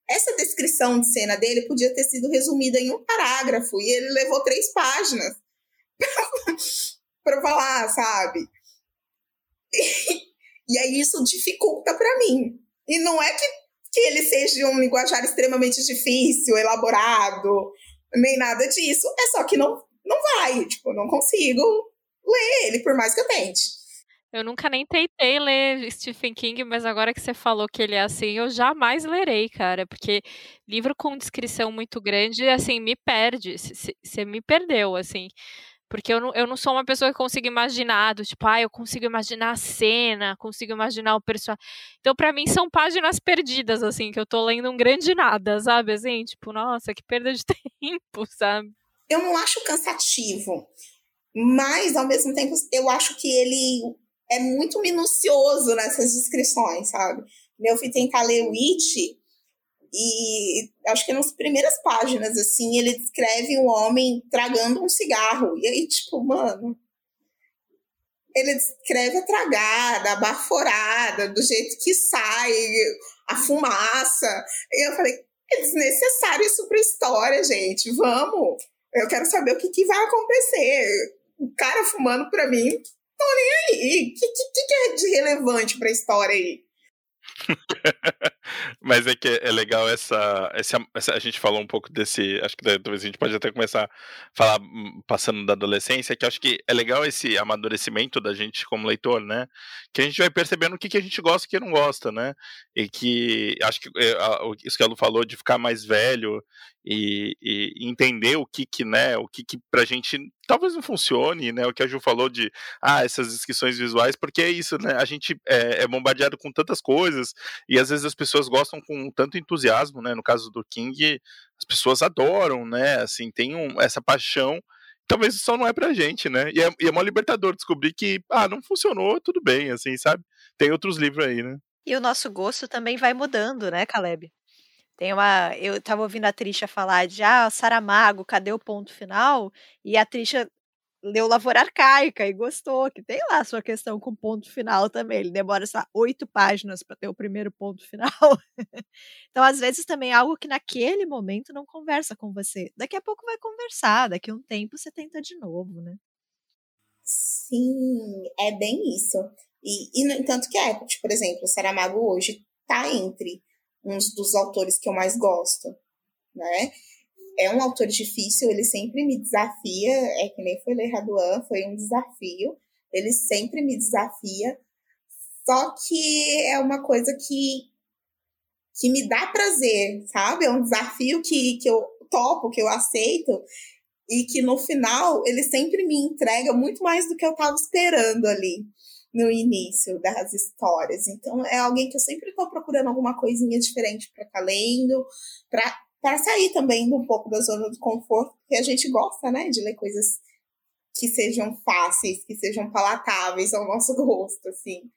essa descrição de cena dele podia ter sido resumida em um parágrafo, e ele levou três páginas para falar, sabe? E, e aí isso dificulta para mim. E não é que, que ele seja um linguajar extremamente difícil, elaborado, nem nada disso. É só que não, não vai. Tipo, não consigo ler ele, por mais que eu tente. Eu nunca nem tentei ler Stephen King, mas agora que você falou que ele é assim, eu jamais lerei, cara, porque livro com descrição muito grande, assim, me perde. Você me perdeu, assim. Porque eu não, eu não sou uma pessoa que consigo imaginar, do tipo, ah, eu consigo imaginar a cena, consigo imaginar o personagem. Então, para mim, são páginas perdidas, assim, que eu tô lendo um grande nada, sabe? Assim, tipo, nossa, que perda de tempo, sabe? Eu não acho cansativo, mas, ao mesmo tempo, eu acho que ele é muito minucioso nessas descrições, sabe? Eu fui tentar ler o It, e acho que nas primeiras páginas, assim, ele descreve um homem tragando um cigarro. E aí, tipo, mano. Ele descreve a tragada, a baforada, do jeito que sai, a fumaça. E eu falei, é desnecessário isso pra história, gente. Vamos. Eu quero saber o que, que vai acontecer. O cara fumando pra mim, tô nem aí. O que, que, que é de relevante pra história aí? Mas é que é legal essa, essa, essa, A gente falou um pouco desse. Acho que talvez a gente pode até começar a falar hum, passando da adolescência, que acho que é legal esse amadurecimento da gente como leitor, né? Que a gente vai percebendo o que, que a gente gosta e o que não gosta, né? E que acho que é, isso que a Lu falou de ficar mais velho e, e, entender o que que, né, o que que pra gente talvez não funcione, né, o que a Ju falou de, ah, essas descrições visuais, porque é isso, né, a gente é, é bombardeado com tantas coisas e às vezes as pessoas gostam com tanto entusiasmo, né, no caso do King, as pessoas adoram, né, assim, tem um, essa paixão talvez só não é pra gente, né? E é, e é uma libertador descobrir que, ah, não funcionou, tudo bem, assim, sabe? Tem outros livros aí, né? E o nosso gosto também vai mudando, né, Caleb? Tem uma. Eu tava ouvindo a Trisha falar de ah, Saramago, cadê o ponto final? E a Trisha leu Lavoura Arcaica e gostou, que tem lá a sua questão com ponto final também. Ele demora só oito páginas para ter o primeiro ponto final. então, às vezes, também é algo que naquele momento não conversa com você. Daqui a pouco vai conversar, daqui a um tempo você tenta de novo, né? Sim, é bem isso. E, e no entanto que é, tipo, por exemplo, o Saramago hoje tá entre uns dos autores que eu mais gosto, né? É um autor difícil, ele sempre me desafia, é que nem foi ler Raduan, foi um desafio, ele sempre me desafia, só que é uma coisa que, que me dá prazer, sabe? É um desafio que, que eu topo, que eu aceito, e que no final ele sempre me entrega muito mais do que eu estava esperando ali no início das histórias. Então é alguém que eu sempre estou procurando alguma coisinha diferente para estar tá lendo, para sair também um pouco da zona do conforto, porque a gente gosta, né, de ler coisas que sejam fáceis, que sejam palatáveis ao nosso gosto, assim.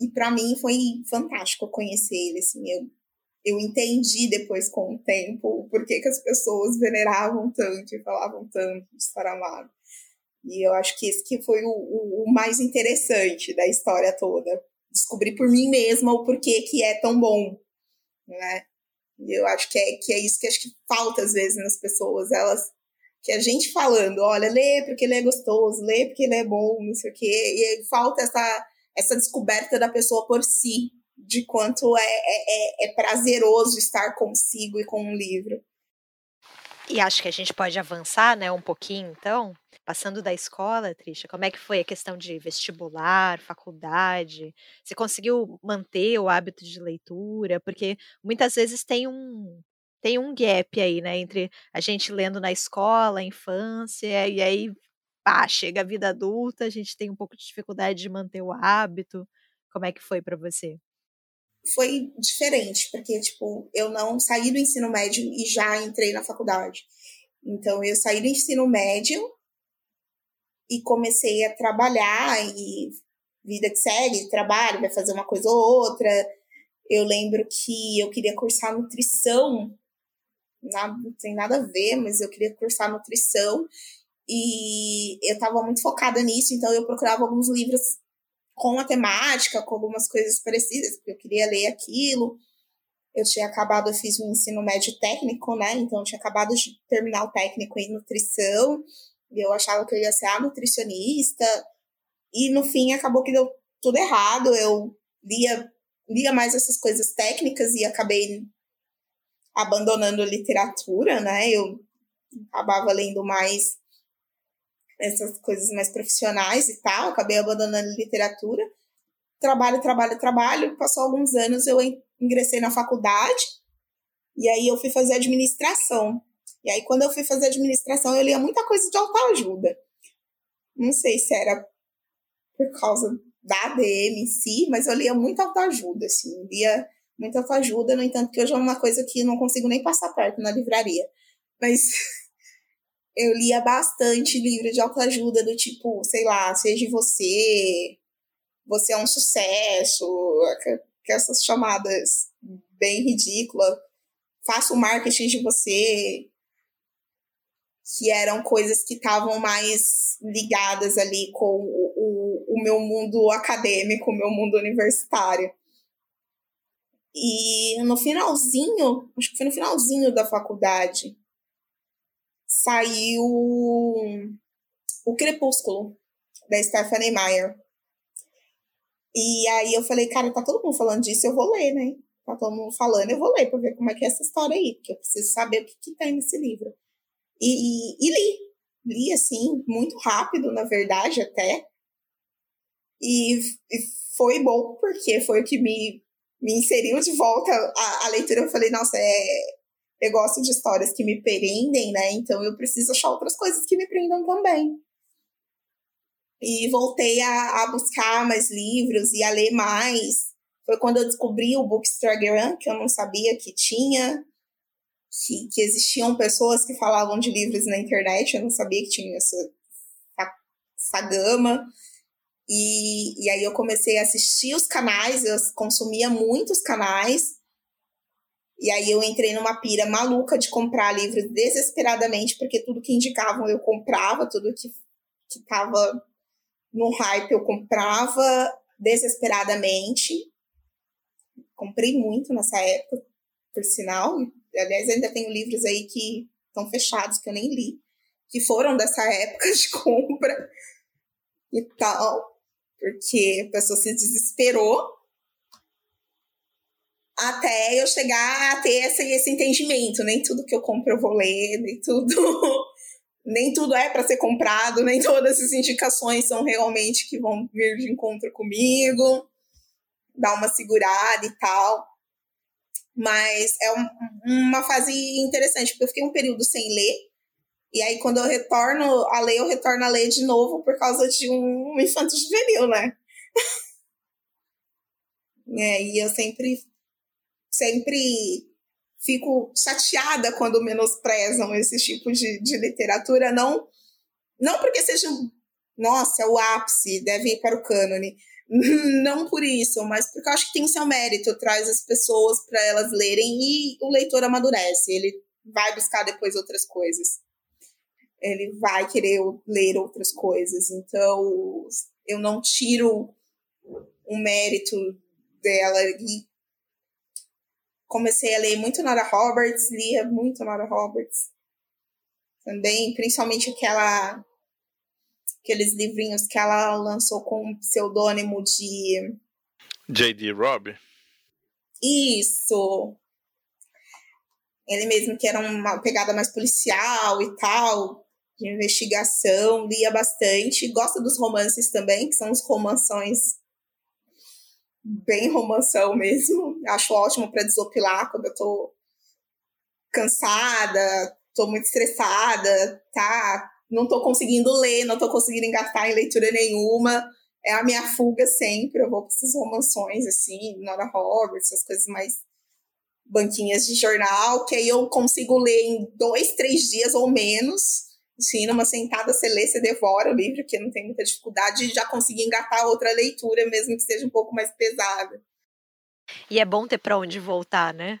E para mim foi fantástico conhecer ele, assim, eu, eu entendi depois com o tempo por que, que as pessoas veneravam tanto e falavam tanto de Saramago. E eu acho que esse que foi o, o, o mais interessante da história toda. Descobrir por mim mesma o porquê que é tão bom, né? E eu acho que é, que é isso que acho que falta às vezes nas pessoas, elas que a gente falando, olha, lê porque ele é gostoso, lê porque ele é bom, não sei o quê, e falta essa, essa descoberta da pessoa por si, de quanto é, é, é, é prazeroso estar consigo e com um livro. E acho que a gente pode avançar, né, um pouquinho, então, passando da escola, Trisha, como é que foi a questão de vestibular, faculdade? Você conseguiu manter o hábito de leitura? Porque muitas vezes tem um tem um gap aí, né, entre a gente lendo na escola, infância, e aí, pá, chega a vida adulta, a gente tem um pouco de dificuldade de manter o hábito. Como é que foi para você? foi diferente, porque, tipo, eu não saí do ensino médio e já entrei na faculdade. Então, eu saí do ensino médio e comecei a trabalhar e vida que segue, trabalho, vai fazer uma coisa ou outra. Eu lembro que eu queria cursar nutrição, nada, não tem nada a ver, mas eu queria cursar nutrição e eu estava muito focada nisso, então eu procurava alguns livros com a temática, com algumas coisas parecidas, porque eu queria ler aquilo. Eu tinha acabado, eu fiz um ensino médio técnico, né? Então, eu tinha acabado de terminar o técnico em nutrição, eu achava que eu ia ser a nutricionista, e no fim acabou que deu tudo errado. Eu lia, lia mais essas coisas técnicas e acabei abandonando literatura, né? Eu acabava lendo mais essas coisas mais profissionais e tal, acabei abandonando literatura. Trabalho, trabalho, trabalho. Passou alguns anos, eu ingressei na faculdade e aí eu fui fazer administração. E aí, quando eu fui fazer administração, eu lia muita coisa de autoajuda. Não sei se era por causa da ADM em si, mas eu lia muita autoajuda, assim, lia muita autoajuda, no entanto que hoje é uma coisa que não consigo nem passar perto na livraria. Mas eu lia bastante livro de autoajuda do tipo, sei lá, seja você, você é um sucesso, que essas chamadas bem ridículas, faça o marketing de você, que eram coisas que estavam mais ligadas ali com o, o, o meu mundo acadêmico, o meu mundo universitário. E no finalzinho, acho que foi no finalzinho da faculdade, saiu o Crepúsculo, da Stephanie Meyer. E aí eu falei, cara, tá todo mundo falando disso, eu vou ler, né? Tá todo mundo falando, eu vou ler pra ver como é que é essa história aí, porque eu preciso saber o que, que tem nesse livro. E, e, li. Li, assim, muito rápido, na verdade, até. E, e, foi bom, porque foi o que me, me inseriu de volta à, à leitura. Eu falei, nossa, é, eu gosto de histórias que me prendem, né? Então eu preciso achar outras coisas que me prendam também. E voltei a, a buscar mais livros e a ler mais. Foi quando eu descobri o Bookstagram, que eu não sabia que tinha, que, que existiam pessoas que falavam de livros na internet, eu não sabia que tinha essa, essa gama. E, e aí eu comecei a assistir os canais, eu consumia muitos canais, E aí eu entrei numa pira maluca de comprar livros desesperadamente, porque tudo que indicavam eu comprava, tudo que, que tava no hype eu comprava desesperadamente. Comprei muito nessa época, por sinal. Aliás, ainda tenho livros aí que estão fechados, que eu nem li, que foram dessa época de compra e tal, porque a pessoa se desesperou até eu chegar a ter esse, esse entendimento. Nem tudo que eu compro eu vou ler, nem tudo. nem tudo é para ser comprado, nem todas essas indicações são realmente que vão vir de encontro comigo, dar uma segurada e tal. Mas é um, uma fase interessante, porque eu fiquei um período sem ler. E aí, quando eu retorno a ler, eu retorno a ler de novo por causa de um infanto juvenil, né? é, e eu sempre sempre fico chateada quando menosprezam esse tipo de, de literatura, não, não porque seja, nossa, é o ápice, deve ir para o cânone, não por isso, mas porque eu acho que tem seu mérito, traz as pessoas para elas lerem e o leitor amadurece, ele vai buscar depois outras coisas. Ele vai querer ler outras coisas. Então, eu não tiro o mérito dela e comecei a ler muito Nora Roberts, lia muito Nora Roberts. Também, principalmente aquela aqueles livrinhos que ela lançou com o pseudônimo de J.D. Robb. Isso. Ele mesmo que era uma pegada mais policial e tal, de investigação, lia bastante. Gosta dos romances também, que são os romanções bem romanção mesmo. Acho ótimo para desopilar quando eu tô cansada, tô muito estressada, tá? Não tô conseguindo ler, não tô conseguindo engatar em leitura nenhuma. É a minha fuga sempre. Eu vou para essas romanções, assim, Nora Roberts, essas coisas mais banquinhas de jornal, que aí eu consigo ler em dois, três dias ou menos Sim, numa sentada você lê, você devora o livro, que não tem muita dificuldade, e já conseguir engatar outra leitura, mesmo que seja um pouco mais pesada. E é bom ter para onde voltar, né?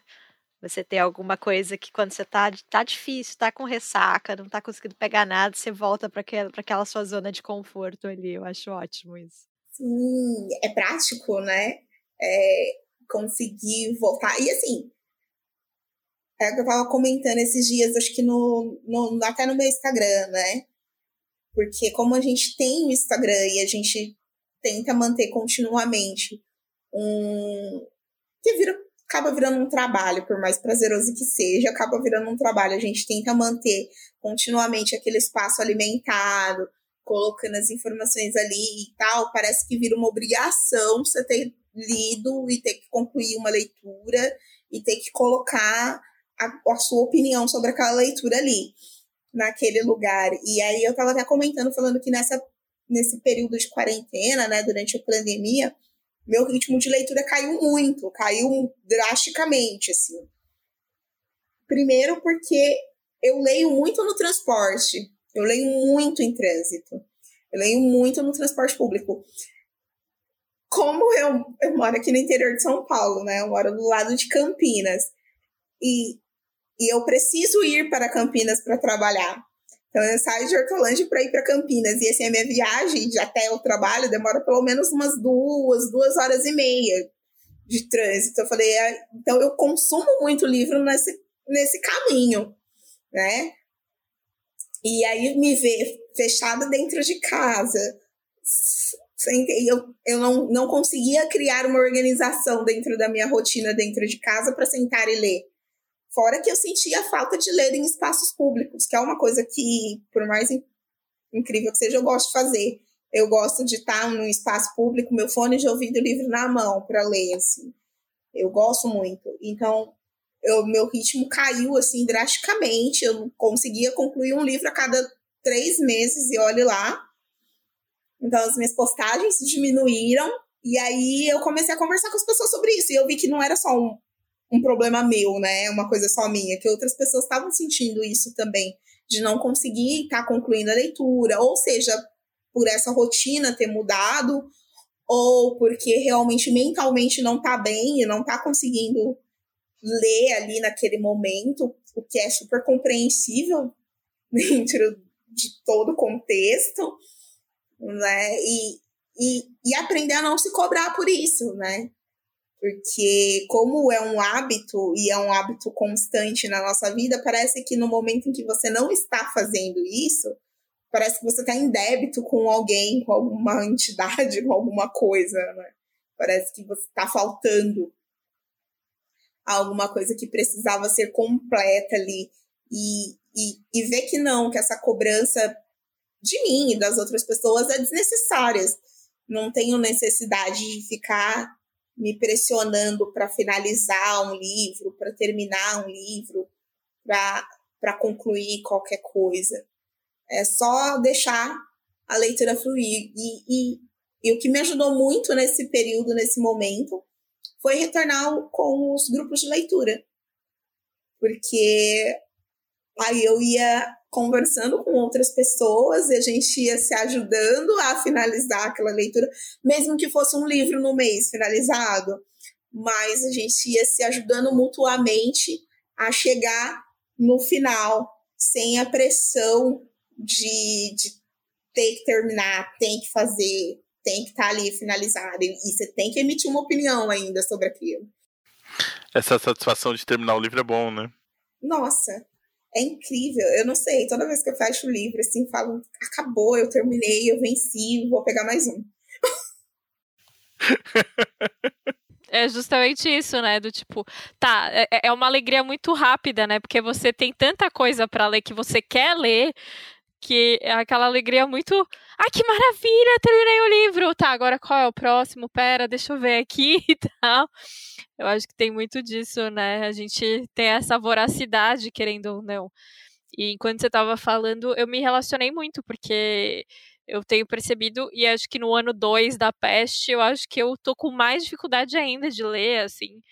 Você ter alguma coisa que quando você tá, tá difícil, tá com ressaca, não tá conseguindo pegar nada, você volta para aquela, aquela sua zona de conforto ali. Eu acho ótimo isso. Sim, é prático, né? É conseguir voltar. E assim, é que eu tava comentando esses dias, acho que no, no, até no meu Instagram, né? Porque como a gente tem o Instagram e a gente tenta manter continuamente um. que vira, acaba virando um trabalho, por mais prazeroso que seja, acaba virando um trabalho. A gente tenta manter continuamente aquele espaço alimentado, colocando as informações ali e tal. Parece que vira uma obrigação você ter lido e ter que concluir uma leitura e ter que colocar a, a sua opinião sobre aquela leitura ali, naquele lugar. E aí eu estava até comentando, falando que nessa, nesse período de quarentena, né, durante a pandemia, meu ritmo de leitura caiu muito, caiu drasticamente, assim. Primeiro porque eu leio muito no transporte, eu leio muito em trânsito, eu leio muito no transporte público. Como eu, eu moro aqui no interior de São Paulo, né? Eu moro do lado de Campinas. E e eu preciso ir para Campinas para trabalhar. Então eu saio de Hortolândia para ir para Campinas. E assim, a minha viagem de até o trabalho demora pelo menos umas duas, duas horas e meia de trânsito. Eu falei, é, então eu consumo muito livro nesse, nesse caminho, né? E aí me ver fechada dentro de casa, eu, eu não, não conseguia criar uma organização dentro da minha rotina dentro de casa para sentar e ler. Fora que eu sentia a falta de ler em espaços públicos, que é uma coisa que, por mais incrível que seja, eu gosto de fazer. Eu gosto de estar num espaço público, meu fone de ouvido livre na mão para ler, assim. Eu gosto muito. Então, eu, meu ritmo caiu, assim, drasticamente. Eu não conseguia concluir um livro a cada três meses, e olhe lá. Então, as minhas postagens diminuíram. E aí, eu comecei a conversar com as pessoas sobre isso. E eu vi que não era só um, um problema meu, né? Uma coisa só minha, que outras pessoas estavam sentindo isso também, de não conseguir estar tá concluindo a leitura, ou seja, por essa rotina ter mudado, ou porque realmente mentalmente não tá bem e não tá conseguindo ler ali naquele momento, o que é super compreensível dentro de todo o contexto, né? E, e, e aprender a não se cobrar por isso, né? Porque, como é um hábito e é um hábito constante na nossa vida, parece que no momento em que você não está fazendo isso, parece que você está em débito com alguém, com alguma entidade, com alguma coisa, né? Parece que você está faltando alguma coisa que precisava ser completa ali. E, e, e ver que não, que essa cobrança de mim e das outras pessoas é desnecessária. Não tenho necessidade de ficar me pressionando para finalizar um livro, para terminar um livro, para concluir qualquer coisa. É só deixar a leitura fluir. E, e, e o que me ajudou muito nesse período, nesse momento, foi retornar com os grupos de leitura. Porque aí eu ia conversando com outras pessoas e a gente ia se ajudando a finalizar aquela leitura, mesmo que fosse um livro no mês finalizado, mas a gente ia se ajudando mutuamente a chegar no final, sem a pressão de, de ter que terminar, tem que fazer, tem que estar tá ali finalizado, e você tem que emitir uma opinião ainda sobre aquilo. Essa satisfação de terminar o livro é bom, né? Nossa, é incrível. Eu não sei, toda vez que eu fecho o livro, assim, falo, acabou, eu terminei, eu venci, vou pegar mais um. É justamente isso, né? Do tipo, tá, é, é uma alegria muito rápida, né? Porque você tem tanta coisa para ler que você quer ler, que é aquela alegria muito. Ai, que maravilha! Terminei o livro! Tá, agora qual é o próximo? Pera, deixa eu ver aqui e tal. Eu acho que tem muito disso, né? A gente tem essa voracidade, querendo ou não. E enquanto você estava falando, eu me relacionei muito, porque eu tenho percebido, e acho que no ano 2 da peste, eu acho que eu tô com mais dificuldade ainda de ler, assim.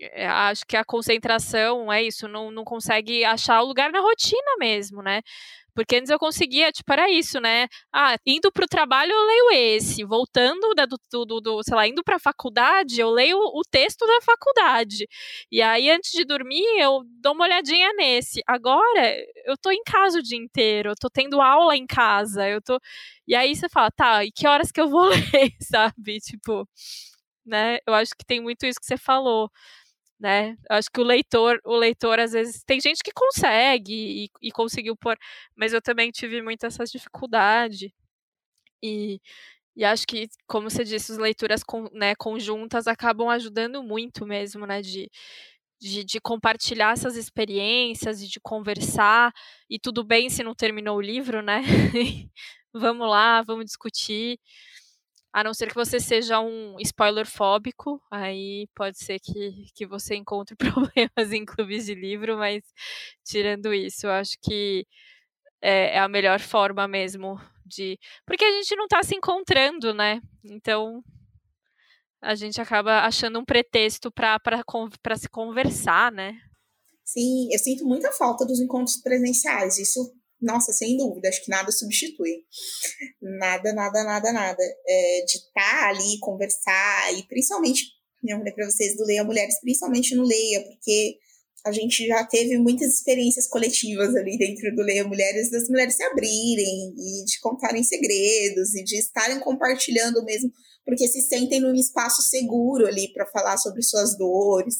É, acho que a concentração é isso, não, não consegue achar o lugar na rotina mesmo, né? Porque antes eu conseguia, tipo, era isso, né? Ah, indo pro trabalho eu leio esse, voltando da, do, do, do, sei lá, indo pra faculdade, eu leio o texto da faculdade. E aí, antes de dormir, eu dou uma olhadinha nesse. Agora, eu tô em casa o dia inteiro, eu tô tendo aula em casa, eu tô. E aí você fala, tá, e que horas que eu vou ler, sabe? Tipo, né? Eu acho que tem muito isso que você falou né? Acho que o leitor, o leitor às vezes tem gente que consegue e, e conseguiu pôr, mas eu também tive muita essa dificuldade e, e acho que, como você disse, as leituras com, né, conjuntas acabam ajudando muito mesmo, né? De, de, de, compartilhar essas experiências e de conversar. E tudo bem se não terminou o livro, né? vamos lá, vamos discutir. A não ser que você seja um spoiler fóbico, aí pode ser que, que você encontre problemas em clubes de livro, mas tirando isso, eu acho que é, é a melhor forma mesmo de. Porque a gente não está se encontrando, né? Então a gente acaba achando um pretexto para se conversar, né? Sim, eu sinto muita falta dos encontros presenciais. Isso nossa, sem dúvida, acho que nada substitui. Nada, nada, nada, nada. É, de estar tá ali, conversar, e principalmente, eu falei para vocês do Leia Mulheres, principalmente no Leia, porque a gente já teve muitas experiências coletivas ali dentro do Leia Mulheres, das mulheres se abrirem e de contarem segredos e de estarem compartilhando mesmo, porque se sentem num espaço seguro ali para falar sobre suas dores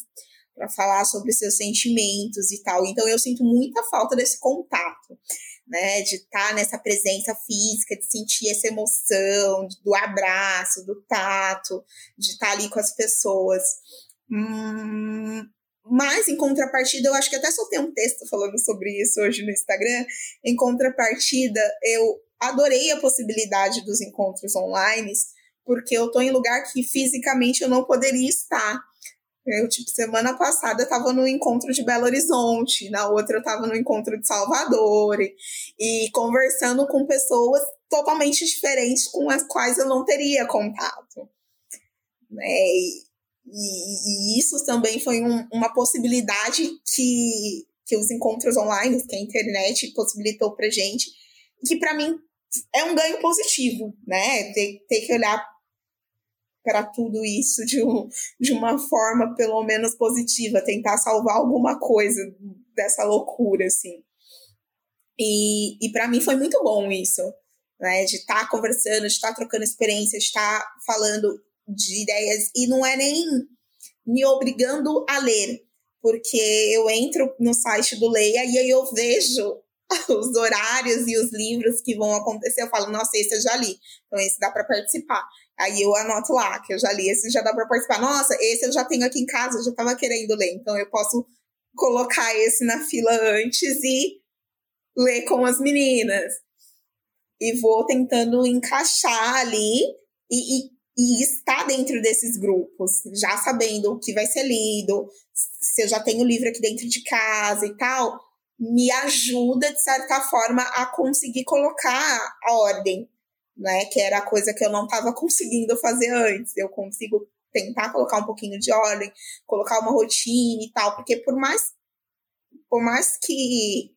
para falar sobre seus sentimentos e tal. Então eu sinto muita falta desse contato, né, de estar tá nessa presença física, de sentir essa emoção, do abraço, do tato, de estar tá ali com as pessoas. Hum, mas, em contrapartida, eu acho que até soltei um texto falando sobre isso hoje no Instagram. Em contrapartida, eu adorei a possibilidade dos encontros online, porque eu estou em lugar que fisicamente eu não poderia estar. Eu, tipo, semana passada eu tava no encontro de Belo Horizonte, na outra eu tava no encontro de Salvador, e, e conversando com pessoas totalmente diferentes com as quais eu não teria contato. Né? E, e, isso também foi um, uma possibilidade que, que os encontros online, que a internet possibilitou pra gente, que para mim é um ganho positivo, né? Ter, ter que olhar para tudo isso de, um, de uma forma pelo menos positiva, tentar salvar alguma coisa dessa loucura, assim. E, e para mim foi muito bom isso, né? De estar tá conversando, de estar tá trocando experiências, de estar tá falando de ideias. E não é nem me obrigando a ler, porque eu entro no site do Leia e aí eu vejo os horários e os livros que vão acontecer. Eu falo, nossa, esse eu já li, então esse dá para participar. Aí eu anoto lá, que eu já li, esse já dá para participar. Nossa, esse eu já tenho aqui em casa, eu já estava querendo ler, então eu posso colocar esse na fila antes e ler com as meninas. E vou tentando encaixar ali e, e, e estar dentro desses grupos, já sabendo o que vai ser lido, se eu já tenho o livro aqui dentro de casa e tal, me ajuda, de certa forma, a conseguir colocar a ordem, né? Que era a coisa que eu não estava conseguindo fazer antes. Eu consigo tentar colocar um pouquinho de ordem, colocar uma rotina e tal, porque por mais por mais que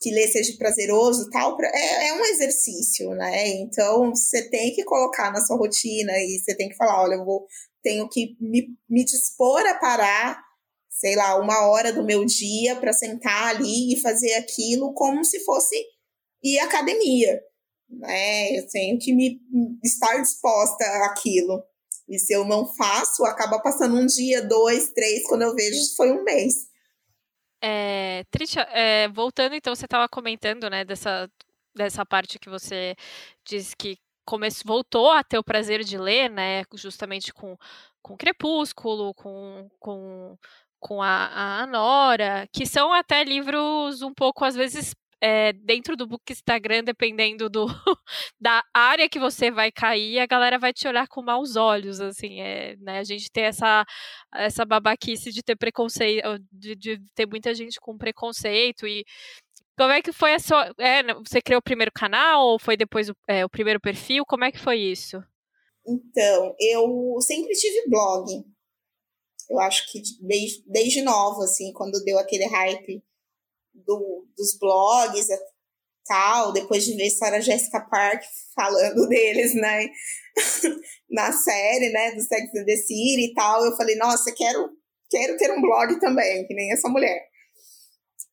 que ler seja prazeroso tal, é, é um exercício, né? Então você tem que colocar na sua rotina e você tem que falar, olha, eu vou tenho que me, me dispor a parar, sei lá, uma hora do meu dia para sentar ali e fazer aquilo como se fosse ir à academia, né? Eu tenho que me estar disposta àquilo. E se eu não faço, acaba passando um dia, dois, três, quando eu vejo, foi um mês. É, Trisha, é, voltando então, você estava comentando, né, dessa, dessa parte que você disse que começou, voltou a ter o prazer de ler, né, justamente com, com Crepúsculo, com, com, com a, a Nora, que são até livros um pouco, às vezes, é, dentro do book Instagram, dependendo do, da área que você vai cair, a galera vai te olhar com maus olhos, assim, é, né? A gente tem essa, essa babaquice de ter preconceito, de, de ter muita gente com preconceito e como é que foi a sua. É, você criou o primeiro canal ou foi depois o, é, o primeiro perfil? Como é que foi isso? Então, eu sempre tive blog. Eu acho que desde, desde nova, assim, quando deu aquele hype do, dos blogs tal, depois de ver Sarah Jessica Park falando deles, né, na série, né, do Sex and the City e tal, eu falei, nossa, quero, quero ter um blog também, que nem essa mulher.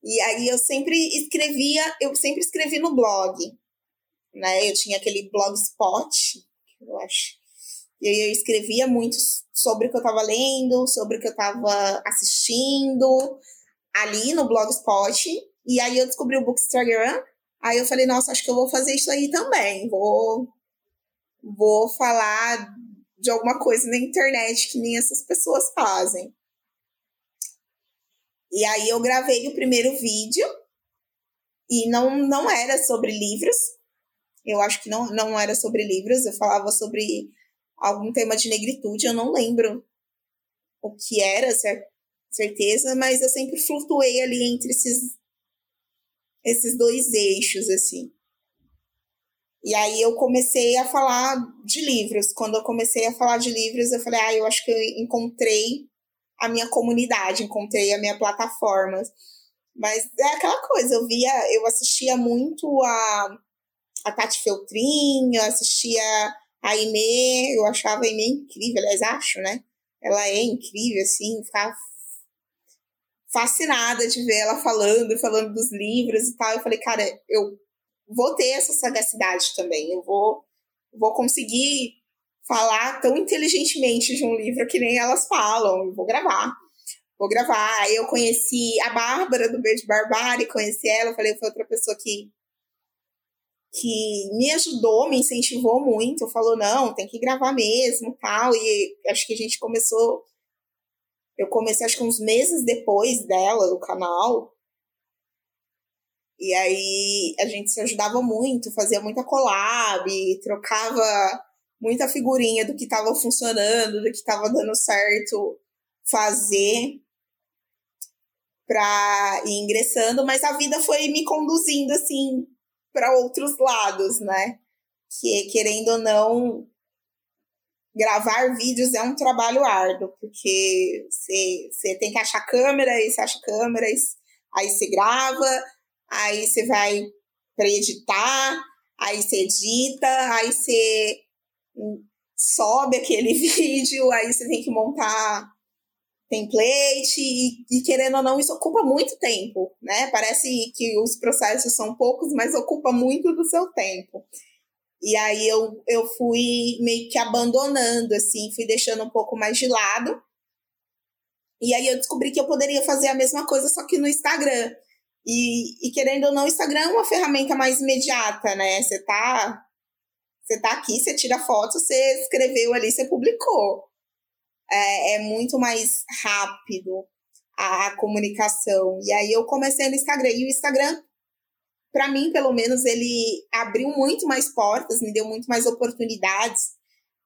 E aí eu sempre escrevia, eu sempre escrevi no blog, né, eu tinha aquele blogspot, eu acho, e aí eu escrevia muito sobre o que eu estava lendo, sobre o que eu estava assistindo, ali no Blogspot. E aí eu descobri o Bookstagram. Aí eu falei, nossa, acho que eu vou fazer isso aí também. Vou, vou falar de alguma coisa na internet que nem essas pessoas fazem. E aí eu gravei o primeiro vídeo e não, não era sobre livros. Eu acho que não, não era sobre livros, eu falava sobre algum tema de negritude, eu não lembro o que era, certo? Certeza, mas eu sempre flutuei ali entre esses, esses dois eixos, assim. E aí eu comecei a falar de livros. Quando eu comecei a falar de livros, eu falei, ah, eu acho que eu encontrei a minha comunidade, encontrei a minha plataforma. Mas é aquela coisa, eu via, eu assistia muito a, a Tati Feltrin, eu assistia a Aimee, eu achava a Aimee incrível, aliás, acho, né? Ela é incrível, assim, ficava fascinada de ver ela falando, falando dos livros e tal. Eu falei, cara, eu vou ter essa sagacidade também. Eu vou, vou conseguir falar tão inteligentemente de um livro que nem elas falam. Eu vou gravar. Vou gravar. Eu conheci a Bárbara do Beijo Barbárie, conheci ela. Eu falei, foi outra pessoa que que me ajudou, me incentivou muito, falou, não, tem que gravar mesmo, tal, e acho que a gente começou eu comecei, acho que uns meses depois dela, do canal. E aí a gente se ajudava muito, fazia muita collab, trocava muita figurinha do que estava funcionando, do que estava dando certo fazer para ir ingressando, mas a vida foi me conduzindo assim para outros lados, né? Que querendo ou não, gravar vídeos é um trabalho árduo, porque você tem que achar câmera, aí você acha câmeras, aí você grava, aí você vai para editar, aí você edita, aí você sobe aquele vídeo, aí você tem que montar template e, e, querendo ou não isso ocupa muito tempo, né? Parece que os processos são poucos, mas ocupa muito do seu tempo. E aí eu, eu fui meio que abandonando, assim, fui deixando um pouco mais de lado. E aí eu descobri que eu poderia fazer a mesma coisa, só que no Instagram. E, e querendo ou não, o Instagram é uma ferramenta mais imediata, né? Você tá, você tá aqui, você tira foto, você escreveu ali, você publicou é, é muito mais rápido a, a, comunicação. E aí eu comecei no Instagram. E o Instagram, para mim, pelo menos, ele abriu muito mais portas, me deu muito mais oportunidades,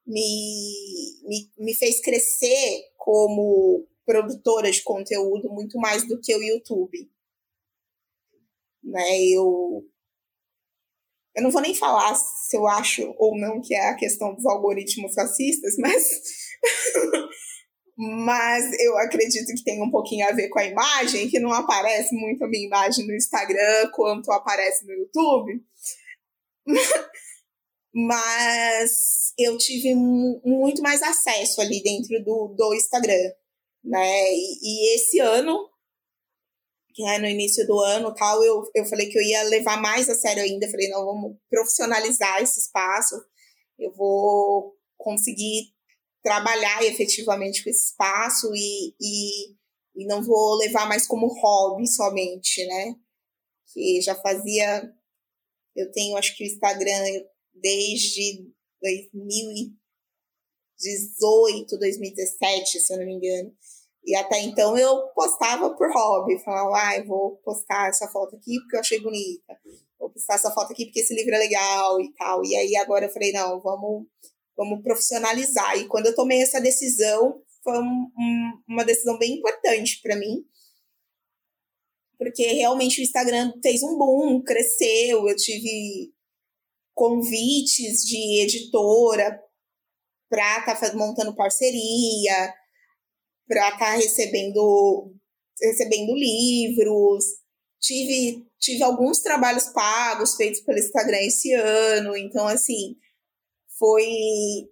me, me, me fez crescer como produtora de conteúdo muito mais do que o YouTube. Né, eu, eu não vou nem falar se eu acho ou não que é a questão dos algoritmos racistas, mas mas eu acredito que tem um pouquinho a ver com a imagem, que não aparece muito a minha imagem no Instagram quanto aparece no YouTube. Mas eu tive muito mais acesso ali dentro do, do Instagram, né? E, e esse ano, que é no início do ano tal, eu, eu falei que eu ia levar mais a sério ainda. Falei, não, vamos profissionalizar esse espaço. Eu vou conseguir trabalhar efetivamente com esse espaço e, e, e não vou levar mais como hobby somente, né? Que já fazia. Eu tenho, acho que o Instagram desde 2018, 2017, se eu não me engano. E até então eu postava por hobby, falava, ah, vou postar essa foto aqui porque eu achei bonita, vou postar essa foto aqui porque esse livro é legal e tal. E aí agora eu falei, não, vamos vamos profissionalizar. E quando eu tomei essa decisão, foi um, um, uma decisão bem importante para mim, porque realmente o Instagram fez um boom, cresceu, eu tive convites de editora para estar tá montando parceria, para estar tá recebendo recebendo livros, tive tive alguns trabalhos pagos feitos pelo Instagram esse ano, então assim, foi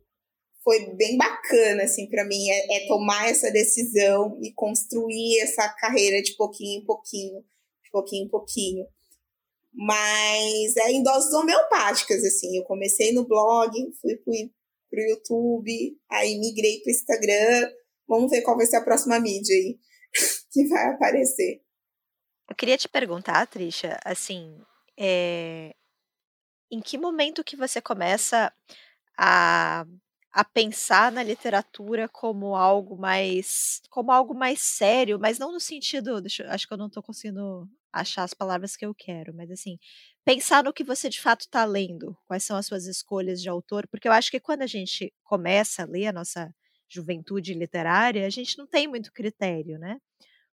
foi bem bacana assim para mim é, é, tomar essa decisão e construir essa carreira de pouquinho em pouquinho, de pouquinho em pouquinho. Mas é em doses homeopáticas assim. Eu comecei no blog, fui pro, pro YouTube, aí migrei pro Instagram. Vamos ver qual vai ser a próxima mídia aí que vai aparecer. Eu queria te perguntar, Trisha, assim, é... em que momento que você começa a, a pensar na literatura como algo mais como algo mais sério, mas não no sentido, acho que eu não estou conseguindo achar as palavras que eu quero, mas assim, pensar no que você de fato está lendo, quais são as suas escolhas de autor, porque eu acho que quando a gente começa a ler a nossa juventude literária, a gente não tem muito critério, né?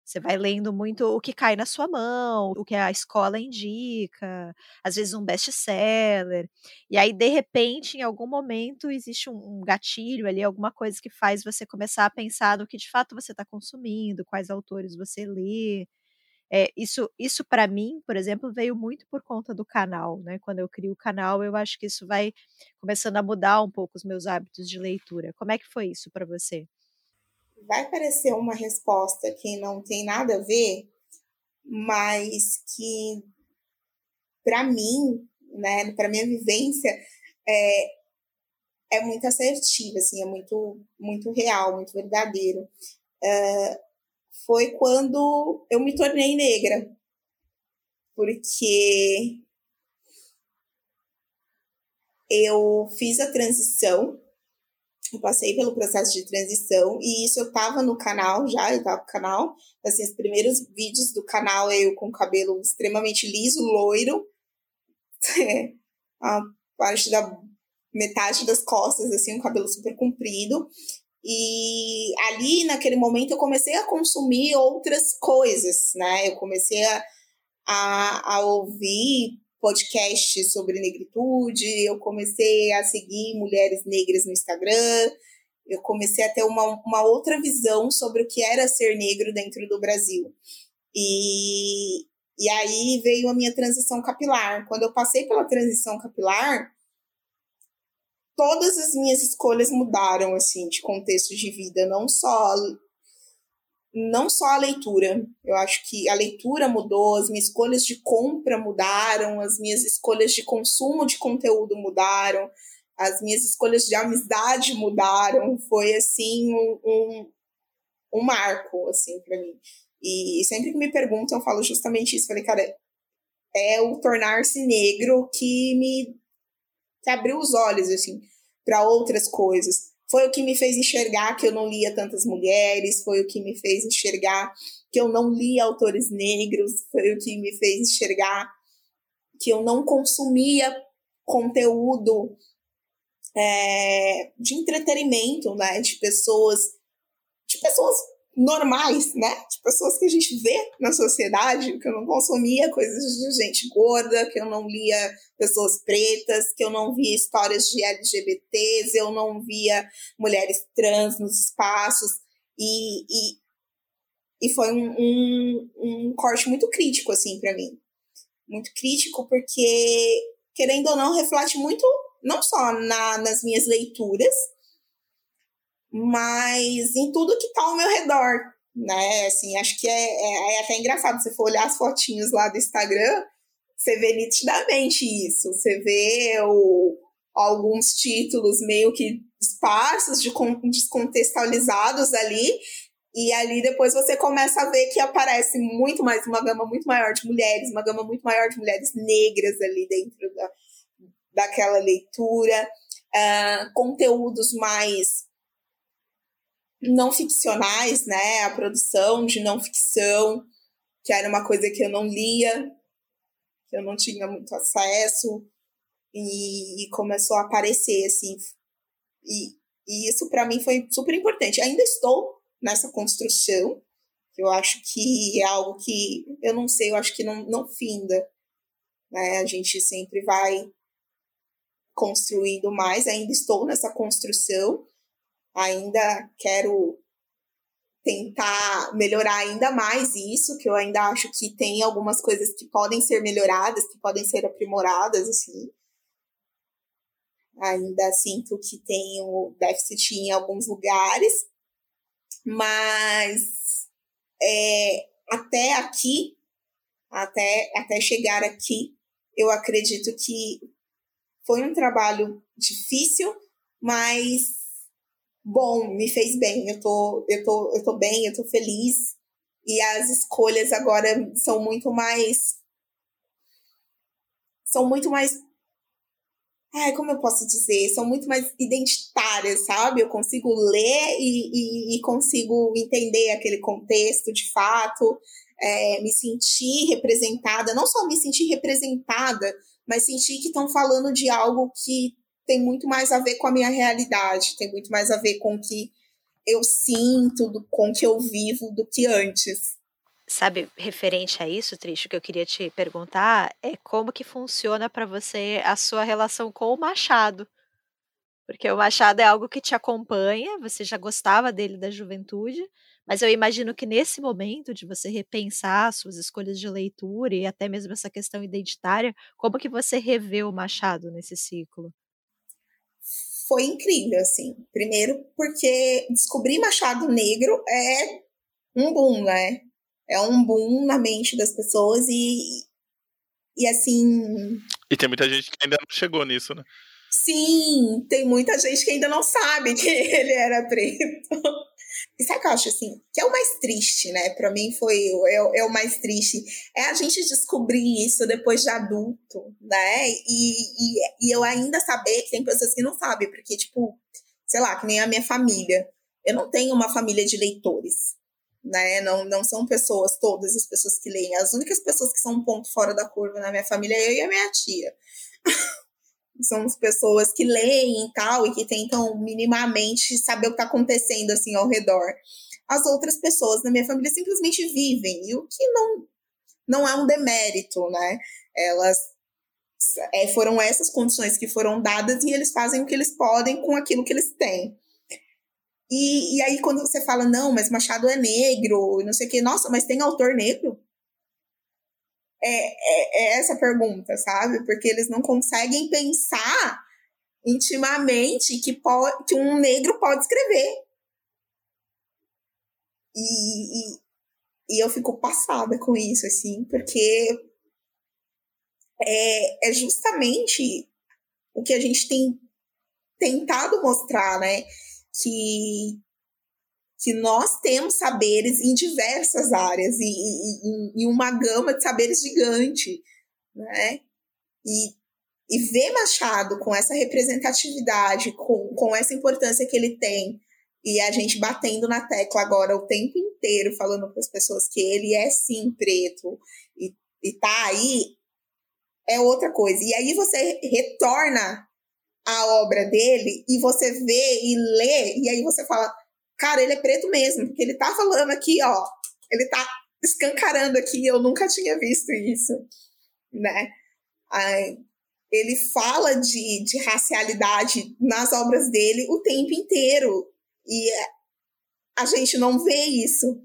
Você vai lendo muito o que cai na sua mão, o que a escola indica, às vezes um best-seller. E aí, de repente, em algum momento, existe um, um, gatilho ali, alguma coisa que faz você começar a pensar no que de fato você está consumindo, quais autores você lê. É, isso, isso para mim, por exemplo, veio muito por conta do canal, né? Quando eu crio o canal, eu acho que isso vai começando a mudar um pouco os meus hábitos de leitura. Como é que foi isso para você? Vai parecer uma resposta que não tem nada a ver, mas que para mim, né, para minha vivência, é, é muito assertiva, assim, é muito, muito real, muito verdadeiro. É, foi quando eu me tornei negra, porque eu fiz a transição eu passei pelo processo de transição e isso eu tava no canal já, eu tava no canal. Assim, os primeiros vídeos do canal eu com cabelo extremamente liso, loiro, a parte da metade das costas, assim, um cabelo super comprido. E ali, naquele momento, eu comecei a consumir outras coisas, né? Eu comecei a, a, a ouvir podcast sobre negritude, eu comecei a seguir mulheres negras no Instagram, eu comecei a ter uma, uma outra visão sobre o que era ser negro dentro do Brasil. E, e aí veio a minha transição capilar. Quando eu passei pela transição capilar, todas as minhas escolhas mudaram, assim, de contexto de vida, não só não só a leitura. Eu acho que a leitura mudou, as minhas escolhas de compra mudaram, as minhas escolhas de consumo de conteúdo mudaram, as minhas escolhas de amizade mudaram. Foi assim um, um, um marco assim para mim. E sempre que me perguntam, eu falo justamente isso. Falei, cara, é o tornar-se negro que me que abriu os olhos assim para outras coisas. Foi o que me fez enxergar que eu não lia tantas mulheres, foi o que me fez enxergar que eu não lia autores negros, foi o que me fez enxergar que eu não consumia conteúdo é, de entretenimento, né, de pessoas, de pessoas normais, né? De pessoas que a gente vê na sociedade, que eu não consumia coisas de gente gorda, que eu não lia pessoas pretas, que eu não via histórias de LGBTs, eu não via mulheres trans nos espaços. E, e, e foi um, um, um corte muito crítico, assim, para mim. Muito crítico, porque, querendo ou não, reflete muito, não só na, nas minhas leituras, mas em tudo que está ao meu redor, né? Assim, acho que é, é, é, até engraçado você for olhar as fotinhos lá do Instagram, você vê nitidamente isso. Você vê o, alguns títulos meio que esparsos, de, descontextualizados ali, e ali depois você começa a ver que aparece muito mais, uma gama muito maior de mulheres, uma gama muito maior de mulheres negras ali dentro da, daquela leitura, uh, conteúdos mais não ficcionais, né? A produção de não ficção, que era uma coisa que eu não lia, que eu não tinha muito acesso, e, e começou a aparecer, assim. E, e isso para mim foi super importante. Ainda estou nessa construção, que eu acho que é algo que, eu não sei, eu acho que não, não finda. Né? A gente sempre vai construindo mais, ainda estou nessa construção, ainda quero tentar melhorar ainda mais isso, que eu ainda acho que tem algumas coisas que podem ser melhoradas, que podem ser aprimoradas, assim. Ainda sinto que tenho déficit em alguns lugares, mas é, até aqui, até, até chegar aqui, eu acredito que foi um trabalho difícil, mas bom, me fez bem, eu tô, eu tô, eu tô bem, eu tô feliz. E as escolhas agora são muito mais. São muito mais. Ai, como eu posso dizer? São muito mais identitárias, sabe? Eu consigo ler e, e, e consigo entender aquele contexto de fato, é, me sentir representada, não só me sentir representada, mas sentir que estão falando de algo que tem muito mais a ver com a minha realidade, tem muito mais a ver com o que eu sinto, do, com o que eu vivo do que antes. Sabe, referente a isso, Triste, o que eu queria te perguntar é como que funciona para você a sua relação com o Machado. Porque o Machado é algo que te acompanha, você já gostava dele da juventude, mas eu imagino que nesse momento de você repensar suas escolhas de leitura e até mesmo essa questão identitária, como que você revê o Machado nesse ciclo? Foi incrível, assim. Primeiro, porque descobrir Machado Negro é um boom, né? É um boom na mente das pessoas e, e assim. E tem muita gente que ainda não chegou nisso, né? Sim, tem muita gente que ainda não sabe que ele era preto. E sabe o que eu acho assim? Que é o mais triste, né? Para mim foi é, é, o mais triste. É a gente descobrir isso depois de adulto, né? E, e, e eu ainda saber que tem pessoas que não sabem, porque, tipo, sei lá, que nem a minha família. Eu não tenho uma família de leitores, né? Não, não são pessoas, todas as pessoas que leem. As únicas pessoas que são um ponto fora da curva na minha família é eu e a minha tia. são as pessoas que leem e tal, e que tentam minimamente saber o que está acontecendo assim ao redor. As outras pessoas na minha família simplesmente vivem, e o que não, não é um demérito, né? Elas é, foram essas condições que foram dadas e eles fazem o que eles podem com aquilo que eles têm. E, e aí, quando você fala, não, mas Machado é negro, não sei o quê, nossa, mas tem autor negro? É, é, é essa pergunta, sabe? Porque eles não conseguem pensar intimamente que, pode, que um negro pode escrever. E, e, e eu fico passada com isso, assim, porque é, é justamente o que a gente tem tentado mostrar, né? Que, que nós temos saberes em diversas áreas e, e, e uma gama de saberes gigante, né? E, e ver Machado com essa representatividade, com, com essa importância que ele tem, e a gente batendo na tecla agora o tempo inteiro, falando para as pessoas que ele é sim preto e, e tá aí, é outra coisa. E aí você retorna a obra dele e você vê e lê, e aí você fala, cara, ele é preto mesmo, porque ele tá falando aqui, ó, ele tá escancarando aqui, eu nunca tinha visto isso, né? Aí, ele fala de, de racialidade nas obras dele o tempo inteiro. E a gente não vê isso.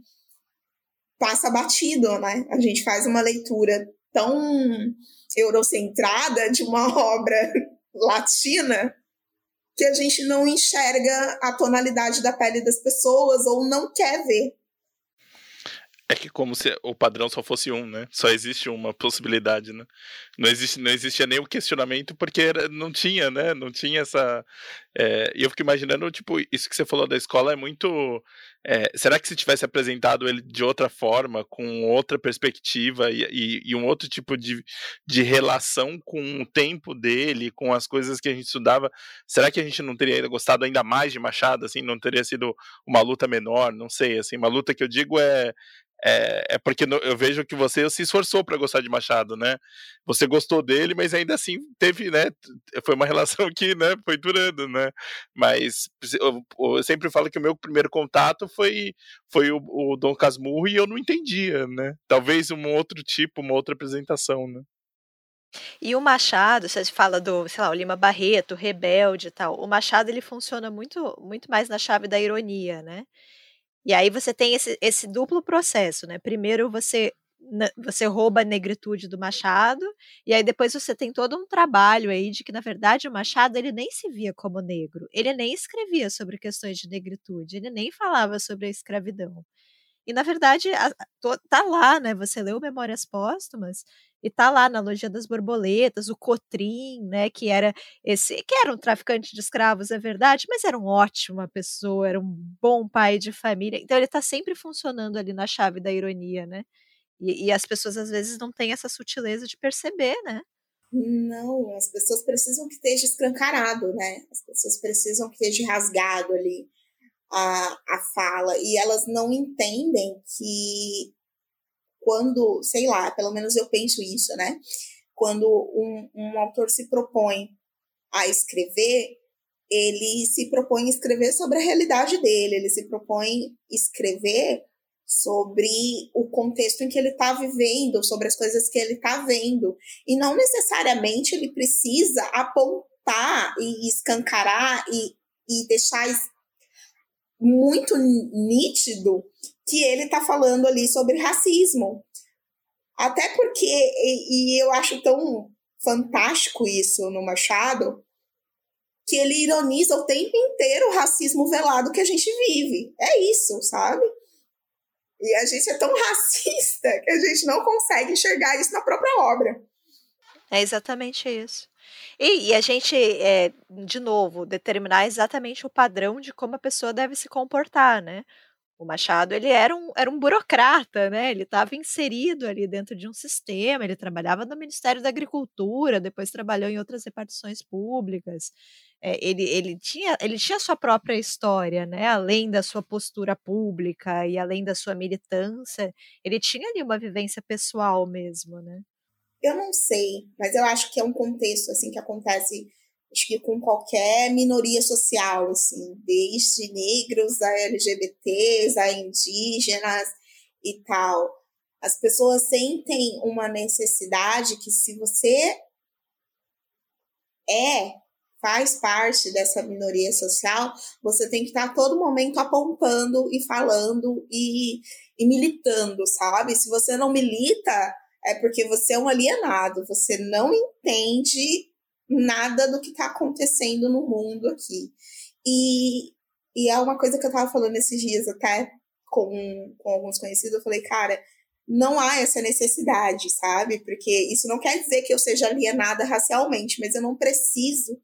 Passa batido, né? A gente faz uma leitura tão eurocentrada de uma obra latina que a gente não enxerga a tonalidade da pele das pessoas ou não quer ver. É que como se o padrão só fosse um, né? Só existe uma possibilidade, né? Não, existe, não existia nenhum questionamento porque era, não tinha, né? Não tinha essa. É, e eu fico imaginando, tipo, isso que você falou da escola é muito. É, será que se tivesse apresentado ele de outra forma, com outra perspectiva e, e, e, um outro tipo de, de relação com o tempo dele, com as coisas que a gente estudava, será que a gente não teria gostado ainda mais de Machado, assim? Não teria sido uma luta menor? Não sei, assim, uma luta que eu digo é é, é porque eu vejo que você se esforçou para gostar de Machado, né? Você gostou dele, mas ainda assim teve, né? Foi uma relação que, né? Foi durando, né? Mas eu, eu sempre falo que o meu primeiro contato foi foi o, o Dom Casmurro e eu não entendia, né? Talvez um outro tipo, uma outra apresentação, né? E o Machado, você fala do, sei lá, o Lima Barreto, Rebelde e tal. O Machado ele funciona muito muito mais na chave da ironia, né? E aí você tem esse, esse duplo processo, né? Primeiro você você rouba a negritude do Machado, e aí depois você tem todo um trabalho aí de que, na verdade, o Machado ele nem se via como negro, ele nem escrevia sobre questões de negritude, ele nem falava sobre a escravidão. E, na verdade, tá lá, né? Você leu Memórias Póstumas, e tá lá na Logia das Borboletas, o Cotrim, né, que era esse, que era um traficante de escravos, é verdade, mas era um ótima pessoa, era um bom pai de família. Então ele tá sempre funcionando ali na chave da ironia, né? E, e as pessoas às vezes não têm essa sutileza de perceber, né? Não, as pessoas precisam que esteja escancarado, né? As pessoas precisam que esteja rasgado ali a, a fala. E elas não entendem que quando, sei lá, pelo menos eu penso isso, né? Quando um, um autor se propõe a escrever, ele se propõe a escrever sobre a realidade dele, ele se propõe escrever sobre o contexto em que ele está vivendo, sobre as coisas que ele está vendo. E não necessariamente ele precisa apontar e escancarar e, e deixar muito nítido que ele está falando ali sobre racismo. Até porque, e, e eu acho tão fantástico isso no Machado, que ele ironiza o tempo inteiro o racismo velado que a gente vive. É isso, sabe? E a gente é tão racista que a gente não consegue enxergar isso na própria obra. É exatamente isso. E, e a gente, é, de novo, determinar exatamente o padrão de como a pessoa deve se comportar, né? O Machado, ele era um, era um burocrata, né? Ele estava inserido ali dentro de um sistema, ele trabalhava no Ministério da Agricultura, depois trabalhou em outras repartições públicas. É, ele, ele, tinha, ele tinha sua própria história, né? Além da sua postura pública e além da sua militância, ele tinha ali uma vivência pessoal mesmo, né? Eu não sei, mas eu acho que é um contexto assim que acontece acho que com qualquer minoria social, assim, desde negros a LGBTs, a indígenas e tal. As pessoas sentem uma necessidade que se você é, faz parte dessa minoria social, você tem que estar a todo momento apontando e falando e, e militando, sabe? Se você não milita, é porque você é um alienado, você não entende nada do que está acontecendo no mundo aqui. E, e é uma coisa que eu estava falando esses dias até com, com alguns conhecidos, eu falei, cara, não há essa necessidade, sabe? Porque isso não quer dizer que eu seja alienada racialmente, mas eu não preciso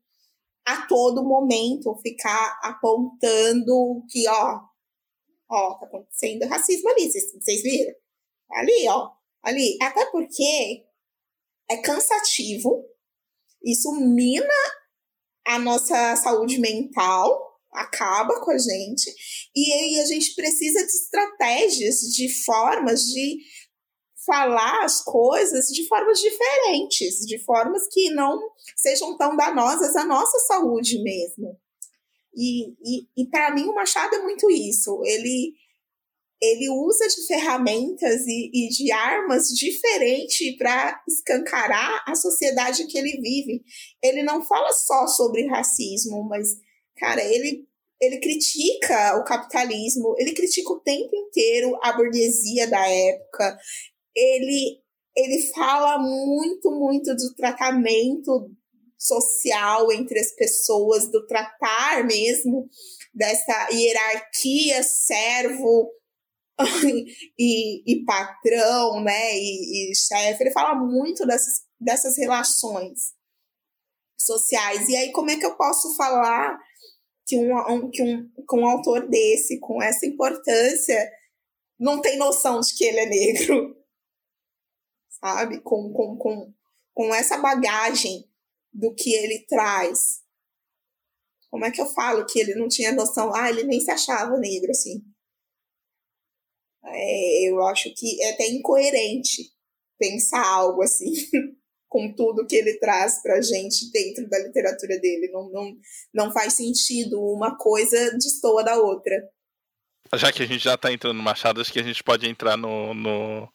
a todo momento ficar apontando que, ó, ó, tá acontecendo racismo ali, vocês, viram? Ali, ó, ali. Até porque é cansativo, isso mina a nossa saúde mental, acaba com a gente, e aí a gente precisa de estratégias, de formas de falar as coisas de formas diferentes, de formas que não sejam tão danosas à nossa saúde mesmo. E, e, e para mim o Machado é muito isso. Ele ele usa de ferramentas e, e de armas diferentes para escancarar a sociedade que ele vive. Ele não fala só sobre racismo, mas, cara, ele, ele critica o capitalismo, ele critica o tempo inteiro a burguesia da época, ele, ele fala muito, muito do tratamento social entre as pessoas, do tratar mesmo dessa hierarquia servo e, e, patrão, né, e, e chefe, ele fala muito dessas, dessas relações sociais. E aí, como é que eu posso falar que um, que um, que um autor desse, com essa importância, não tem noção de que ele é negro? Sabe? Com, com, com, com essa bagagem do que ele traz. Como é que eu falo que ele não tinha noção? Ah, ele nem se achava negro, assim. É, eu acho que é até incoerente pensar algo assim, com tudo que ele traz para a gente dentro da literatura dele. Não, não, não faz sentido, uma coisa destoa da outra. Já que a gente já está entrando no Machado, acho que a gente pode entrar no, no,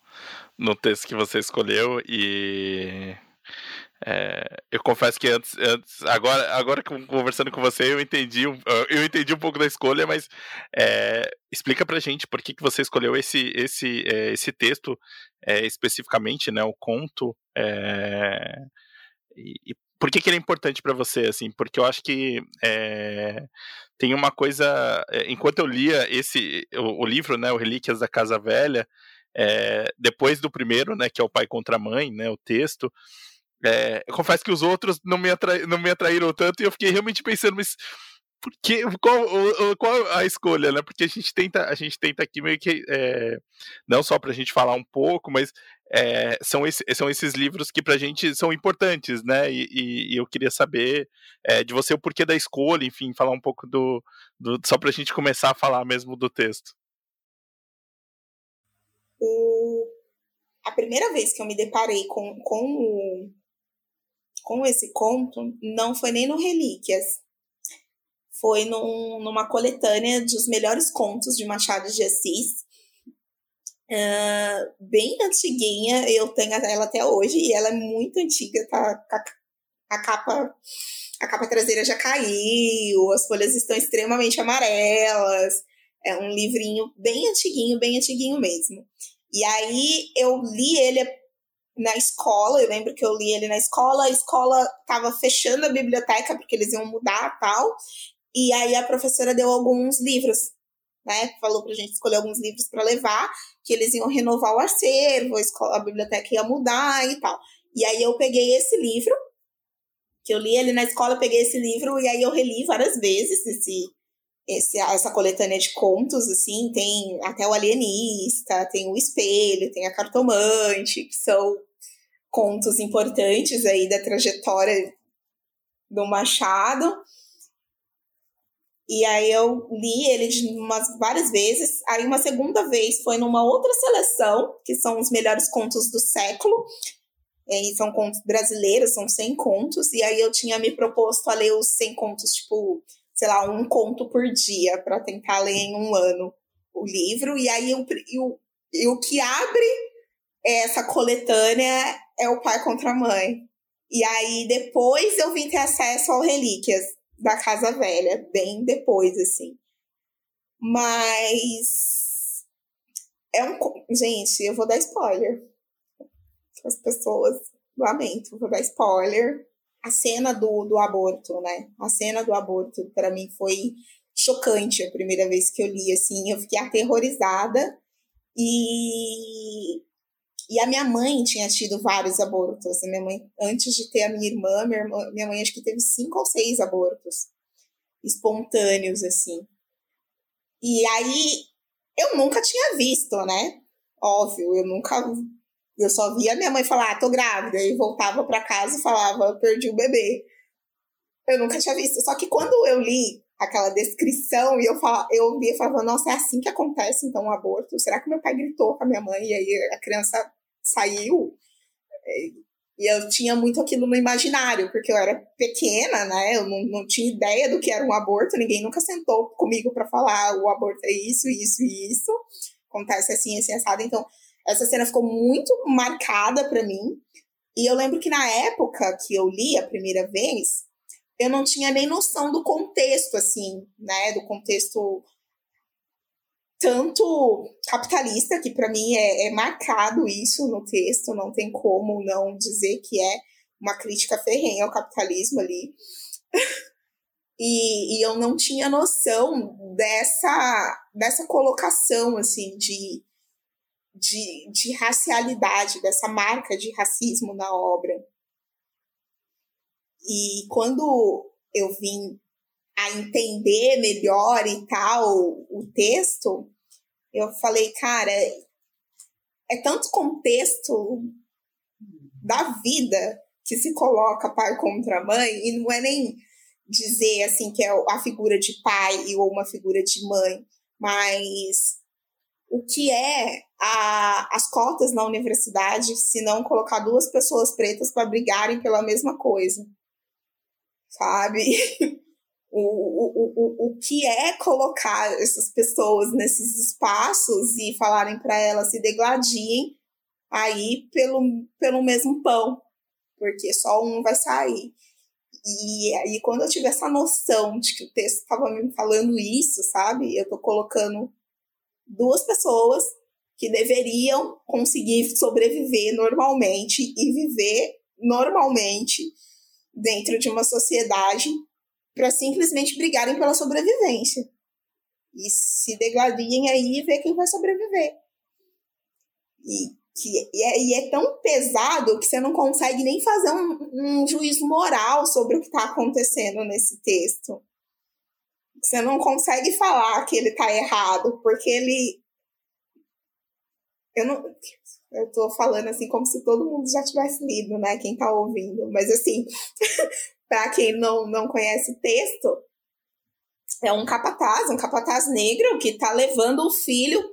no texto que você escolheu e é, eu confesso que antes, antes, agora, agora conversando com você, eu entendi, eu entendi um pouco da escolha, mas é, explica pra gente por que, que você escolheu esse, esse, é, esse texto é, especificamente, né, o conto, é, e, e, por que, que ele é importante para você, assim, porque eu acho que é, tem uma coisa, enquanto eu lia esse, o, o livro, né, o Relíquias da Casa Velha, depois do primeiro, né, que é o pai contra a mãe, né, o texto, é, eu confesso que os outros não me, atrai, não me atraíram tanto e eu fiquei realmente pensando, mas por que, qual, qual a escolha, né? Porque a gente tenta, a gente tenta aqui meio que, é, não só para a gente falar um pouco, mas é, são, esse, são esses livros que para a gente são importantes, né? E, e, e eu queria saber é, de você o porquê da escolha, enfim, falar um pouco do, do só para a gente começar a falar mesmo do texto. O, a primeira vez que eu me deparei com, com o com esse conto não foi nem no Relíquias, foi num, numa coletânea dos melhores contos de Machado de Assis. Uh, bem antiguinha, eu tenho ela até hoje e ela é muito antiga, tá? A, a capa a capa traseira já caiu, as folhas estão extremamente amarelas. É um livrinho bem antiguinho, bem antiguinho mesmo. E aí eu li ele na escola, eu lembro que eu li ele na escola, a escola estava fechando a biblioteca porque eles iam mudar tal, e aí a professora deu alguns livros, né? Falou pra gente escolher alguns livros para levar, que eles iam renovar o acervo, a, escola, a biblioteca ia mudar e tal. E aí eu peguei esse livro, que eu li ele na escola, peguei esse livro e aí eu reli várias vezes esse, esse, essa coletânea de contos, assim, tem até o alienista, tem o espelho, tem a cartomante, que são contos importantes aí da trajetória do Machado. E aí eu li ele umas várias vezes. Aí uma segunda vez foi numa outra seleção, que são os melhores contos do século. E são contos brasileiros, são 100 contos. E aí eu tinha me proposto a ler os 100 contos, tipo, sei lá, um conto por dia, para tentar ler em um ano o livro. E aí eu, eu, o que abre essa coletânea é o pai contra a mãe. E aí depois eu vim ter acesso ao Relíquias da Casa Velha, bem depois, assim. Mas é um. Gente, eu vou dar spoiler. As pessoas, lamento, vou dar spoiler. a cena do, do aborto, né? A cena do aborto, para mim, foi chocante a primeira vez que eu li, assim, eu fiquei aterrorizada. E, e a minha mãe tinha tido vários abortos. A minha mãe, antes de ter a minha irmã, minha, irmã, minha mãe acho que teve cinco ou seis abortos espontâneos, assim. E aí, eu nunca tinha visto, né? Óbvio, eu nunca. Eu só via minha mãe falar, ah, tô grávida, e voltava para casa e falava, perdi o bebê. Eu nunca tinha visto. Só que quando eu li aquela descrição e eu, fala, eu via e falava, nossa, é assim que acontece então o aborto? Será que meu pai gritou com a minha mãe e aí a criança saiu? E eu tinha muito aquilo no imaginário, porque eu era pequena, né? Eu não, não tinha ideia do que era um aborto, ninguém nunca sentou comigo para falar o aborto é isso, isso e isso. Acontece assim, assim, assado. Então, essa cena ficou muito marcada para mim. E eu lembro que na época que eu li a primeira vez, eu não tinha nem noção do contexto, assim, né? Do contexto tanto capitalista, que para mim é, é, marcado isso no texto, não tem como não dizer que é uma crítica ferrenha ao capitalismo ali. e, e, eu não tinha noção dessa, dessa colocação, assim, de, de, de racialidade, dessa marca de racismo na obra. E quando eu vim a entender melhor e tal o texto, eu falei, cara, é tanto contexto da vida que se coloca pai contra mãe, e não é nem dizer assim que é a figura de pai ou uma figura de mãe, mas o que é a, as cotas na universidade se não colocar duas pessoas pretas para brigarem pela mesma coisa, sabe? o, o, o, o que é colocar essas pessoas nesses espaços e falarem para elas se degladiem aí pelo, pelo mesmo pão, porque só um vai sair. E aí, quando eu tive essa noção de que o texto estava me falando isso, sabe? Eu tô colocando duas pessoas que deveriam conseguir sobreviver normalmente e viver normalmente dentro de uma sociedade para simplesmente brigarem pela sobrevivência. E se degladiem aí e ver quem vai sobreviver. E, que, e, é, e é tão pesado que você não consegue nem fazer um, um juízo moral sobre o que está acontecendo nesse texto. Você não consegue falar que ele está errado, porque ele. Eu não. Eu tô falando assim como se todo mundo já tivesse lido, né? Quem tá ouvindo. Mas assim, para quem não, não conhece o texto, é um capataz, um capataz negro que está levando o filho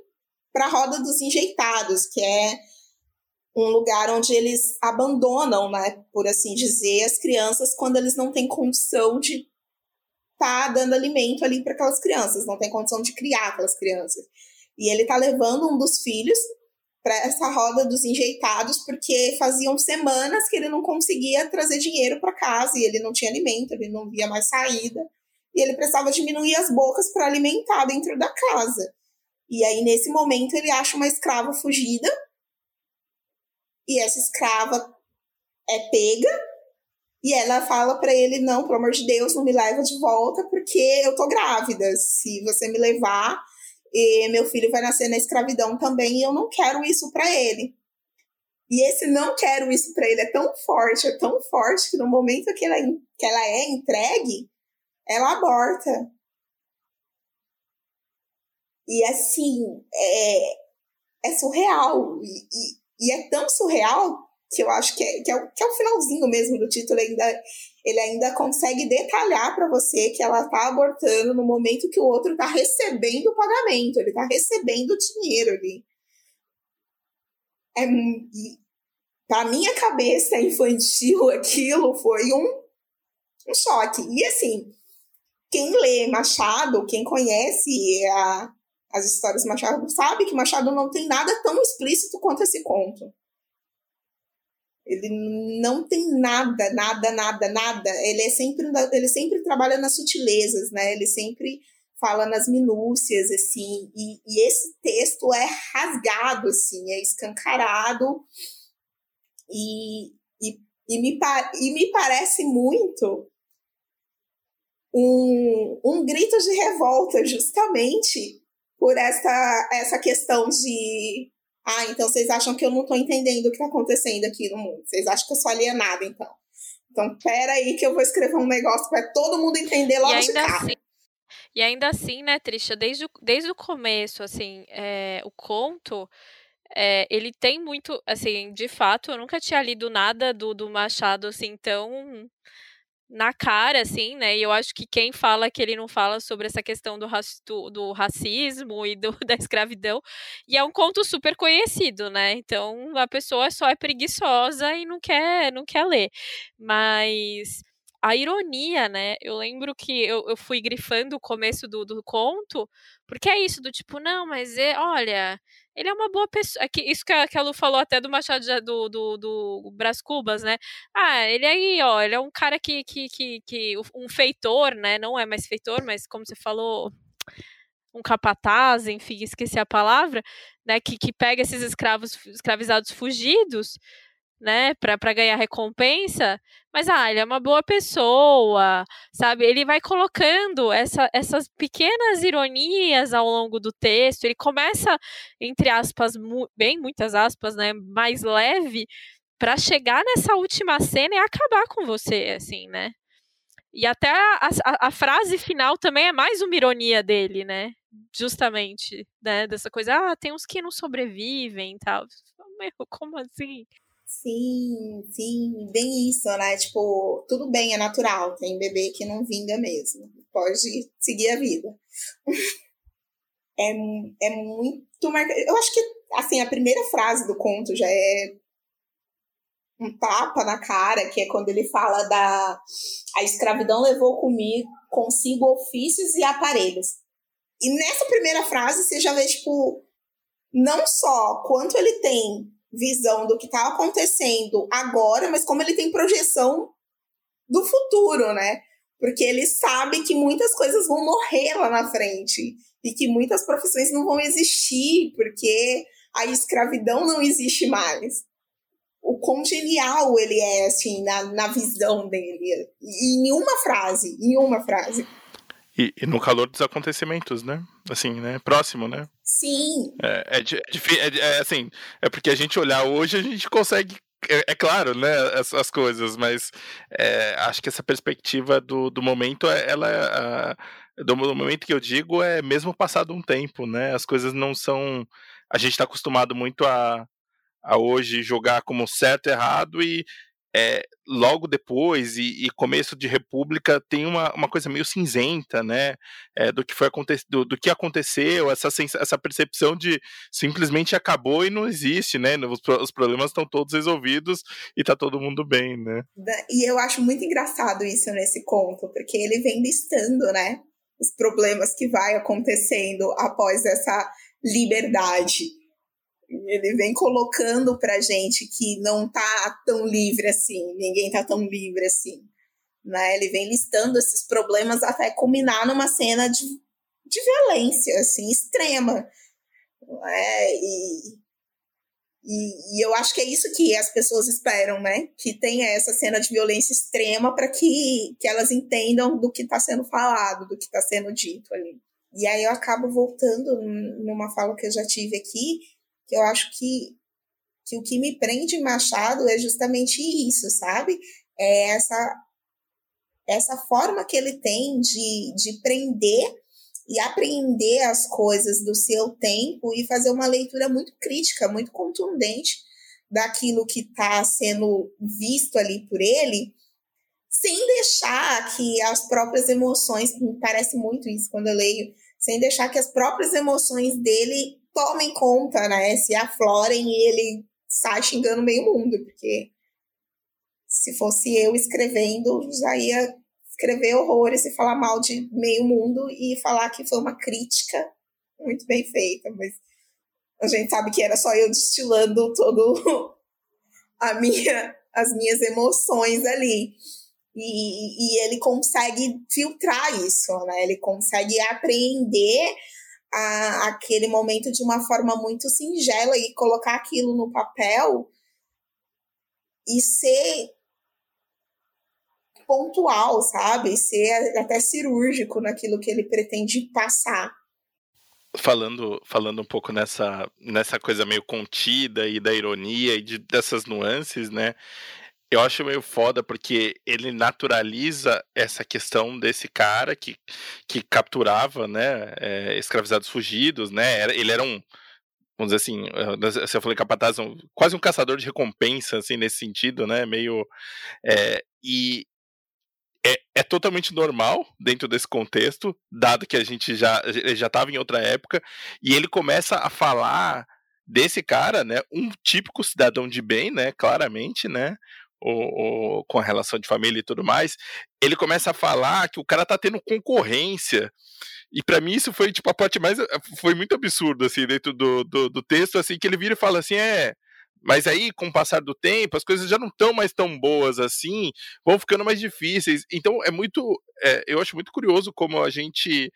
para a roda dos enjeitados, que é um lugar onde eles abandonam, né, por assim dizer, as crianças quando eles não têm condição de estar tá dando alimento ali para aquelas crianças, não tem condição de criar aquelas crianças. E ele está levando um dos filhos para essa roda dos enjeitados, porque faziam semanas que ele não conseguia trazer dinheiro para casa e ele não tinha alimento, ele não via mais saída, e ele precisava diminuir as bocas para alimentar dentro da casa. E aí, nesse momento, ele acha uma escrava fugida, e essa escrava é pega, e ela fala para ele: Não, pelo amor de Deus, não me leva de volta, porque eu tô grávida. Se você me levar, e meu filho vai nascer na escravidão também e eu não quero isso para ele. E esse não quero isso para ele é tão forte, é tão forte que no momento que ela, que ela é entregue, ela aborta. E assim, é, é surreal. E, e, e, é tão surreal que eu acho que é, que é, que é o finalzinho mesmo do título ainda ele ainda consegue detalhar para você que ela está abortando no momento que o outro está recebendo o pagamento, ele está recebendo o dinheiro ali. É, para minha cabeça infantil, aquilo foi um, um choque. E assim, quem lê Machado, quem conhece a, as histórias de Machado, sabe que Machado não tem nada tão explícito quanto esse conto. Ele não tem nada, nada, nada, nada. Ele é sempre, ele sempre trabalha nas sutilezas, né? Ele sempre fala nas minúcias, assim. E, e esse texto é rasgado, assim, é escancarado. E, e E me, e me parece muito um, um grito de revolta, justamente por essa, essa questão de. Ah, então vocês acham que eu não estou entendendo o que está acontecendo aqui no mundo. Vocês acham que eu sou alienada, então. Então, pera aí que eu vou escrever um negócio para todo mundo entender logo de cara. Assim, e ainda assim, né, Trisha, desde o, desde o começo, assim, é, o conto, é, ele tem muito, assim, de fato, eu nunca tinha lido nada do, do Machado, assim, tão na cara, assim, né? E eu acho que quem fala que ele não fala sobre essa questão do, do, do racismo e do, da escravidão, e é um conto super conhecido, né? Então a pessoa só é preguiçosa e não quer, não quer ler. Mas a ironia, né? Eu lembro que eu, eu fui grifando o começo do, do conto, porque é isso, do tipo, não, mas é, olha, ele é uma boa pessoa. É isso que a, que a Lu falou até do Machado de, do, do, do Brás Cubas, né? Ah, ele aí, ó, ele é um cara que, que, que, que. Um feitor, né? Não é mais feitor, mas como você falou, um capataz, enfim, esqueci a palavra, né? Que, que pega esses escravos escravizados fugidos né, para ganhar recompensa, mas ah, ele é uma boa pessoa, sabe? Ele vai colocando essa, essas pequenas ironias ao longo do texto. Ele começa, entre aspas, mu bem muitas aspas, né, mais leve, para chegar nessa última cena e acabar com você, assim, né? E até a, a, a, frase final também é mais uma ironia dele, né? Justamente, né? Dessa coisa, ah, tem uns que não sobrevivem e tal. Meu, como assim? Sim, sim, bem isso, né? Tipo, tudo bem, é natural. Tem bebê que não vinga mesmo. Pode seguir a vida. é, é muito marcante. Eu acho que, assim, a primeira frase do conto já é um tapa na cara, que é quando ele fala da a escravidão levou comigo consigo ofícios e aparelhos. E nessa primeira frase você já vê, tipo, não só quanto ele tem visão do que está acontecendo agora, mas como ele tem projeção do futuro, né? Porque ele sabe que muitas coisas vão morrer lá na frente e que muitas profissões não vão existir porque a escravidão não existe mais. O quão genial ele é, assim, na, na visão dele. E em uma frase, em uma frase. E, e, no calor dos acontecimentos, né? Assim, né? Próximo, né? Sim. É, é, é, é, assim, é porque a gente olhar hoje, a gente consegue. É, é claro, né? As, as coisas, mas é, acho que essa perspectiva do, do momento, é, ela a, do momento que eu digo é mesmo passado um tempo, né? As coisas não são. A gente está acostumado muito a, a hoje jogar como certo e errado e é, logo depois e, e, começo de República tem uma, uma coisa meio cinzenta, né, é, do que foi do, do, que aconteceu, essa, essa percepção de simplesmente acabou e não existe, né, os, os problemas estão todos resolvidos e tá todo mundo bem, né. E eu acho muito engraçado isso nesse conto, porque ele vem listando, né, os problemas que vai acontecendo após essa liberdade ele vem colocando pra gente que não tá tão livre assim, ninguém tá tão livre assim. Né? Ele vem listando esses problemas até culminar numa cena de, de violência assim, extrema. Né? E, e, e, eu acho que é isso que as pessoas esperam, né? Que tenha essa cena de violência extrema para que, que elas entendam do que está sendo falado, do que está sendo dito ali. E aí eu acabo voltando numa fala que eu já tive aqui, que eu acho que, que o que me prende Machado é justamente isso, sabe? É essa, essa forma que ele tem de, de prender e apreender as coisas do seu tempo e fazer uma leitura muito crítica, muito contundente daquilo que está sendo visto ali por ele, sem deixar que as próprias emoções, me parece muito isso quando eu leio, sem deixar que as próprias emoções dele tomem conta, né? Se aflorem e ele sai xingando meio mundo, porque se fosse eu escrevendo, já ia escrever horrores e falar mal de meio mundo e falar que foi uma crítica muito bem feita, mas a gente sabe que era só eu destilando todo a minha as minhas emoções ali. E, e ele consegue filtrar isso, né? Ele consegue apreender a, aquele momento de uma forma muito singela e colocar aquilo no papel e ser pontual, sabe? Ser até cirúrgico naquilo que ele pretende passar. Falando, falando um pouco nessa, nessa coisa meio contida e da ironia e de, dessas nuances, né? Eu acho meio foda porque ele naturaliza essa questão desse cara que, que capturava, né, é, escravizados fugidos, né? Ele era um, vamos dizer assim, se eu falei capataz, um, quase um caçador de recompensa, assim, nesse sentido, né? Meio. É, e é, é, totalmente normal dentro desse contexto, dado que a gente já já estava em outra época, e ele começa a falar desse cara, né? Um típico cidadão de bem, né? Claramente, né? Ou, com a relação de família e tudo mais, ele começa a falar que o cara tá tendo concorrência. E para mim isso foi tipo a parte mais foi muito absurdo assim dentro do, do, do texto assim que ele vira e fala assim é mas aí, com o passar do tempo, as coisas já não estão mais tão boas assim, vão ficando mais difíceis. Então, é muito. É, eu acho muito curioso como a gente.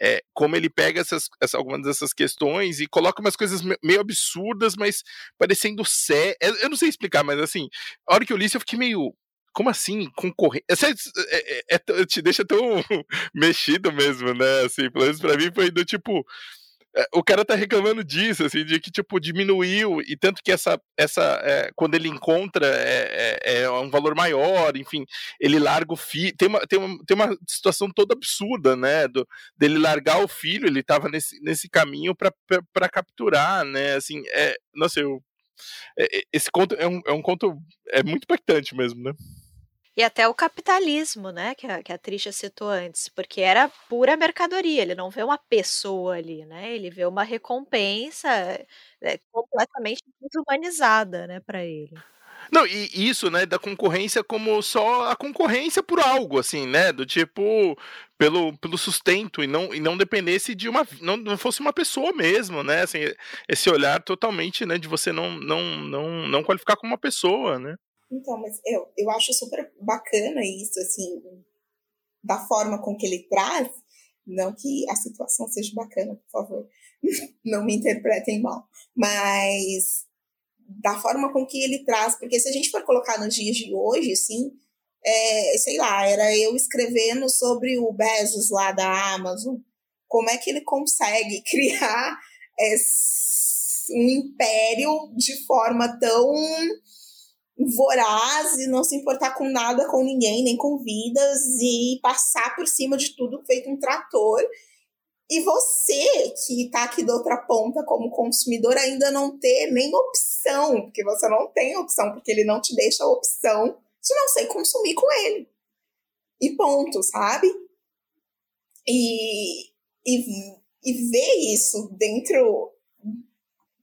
É, como ele pega essas, essa, algumas dessas questões e coloca umas coisas meio absurdas, mas parecendo sé. Eu não sei explicar, mas assim, a hora que eu li eu fiquei meio como assim concorrer? É, é, é, te deixa tão mexido mesmo, né? Assim, pelo menos pra mim foi do tipo é, o cara tá reclamando disso, assim, de que, tipo, diminuiu, e tanto que essa, essa é, quando ele encontra, é, é, é, um valor maior, enfim, ele larga o filho, tem uma, tem, uma, tem uma situação toda absurda, né, do, dele largar o filho, ele tava nesse, nesse caminho para capturar, né, assim, é, nossa, eu, é, esse conto é um, é um conto, é muito impactante mesmo, né. E até o capitalismo, né, que a, que a Trisha citou antes, porque era pura mercadoria, ele não vê uma pessoa ali, né, ele vê uma recompensa é, completamente desumanizada, né, para ele. Não, e isso, né, da concorrência como só a concorrência por algo, assim, né, do tipo, pelo, pelo sustento e não, e não dependesse de uma, não, não fosse uma pessoa mesmo, né, assim, esse olhar totalmente, né, de você não, não, não, não qualificar como uma pessoa, né. Então, mas eu, eu acho super bacana isso, assim, da forma com que ele traz. Não que a situação seja bacana, por favor, não me interpretem mal, mas da forma com que ele traz, porque se a gente for colocar nos dias de hoje, assim, é, sei lá, era eu escrevendo sobre o Bezos lá da Amazon, como é que ele consegue criar esse, um império de forma tão voraz e não se importar com nada, com ninguém, nem com vidas e passar por cima de tudo feito um trator. E você que está aqui da outra ponta como consumidor ainda não ter nem opção, porque você não tem opção, porque ele não te deixa a opção de não sei consumir com ele. E ponto, sabe? E, e, e ver isso dentro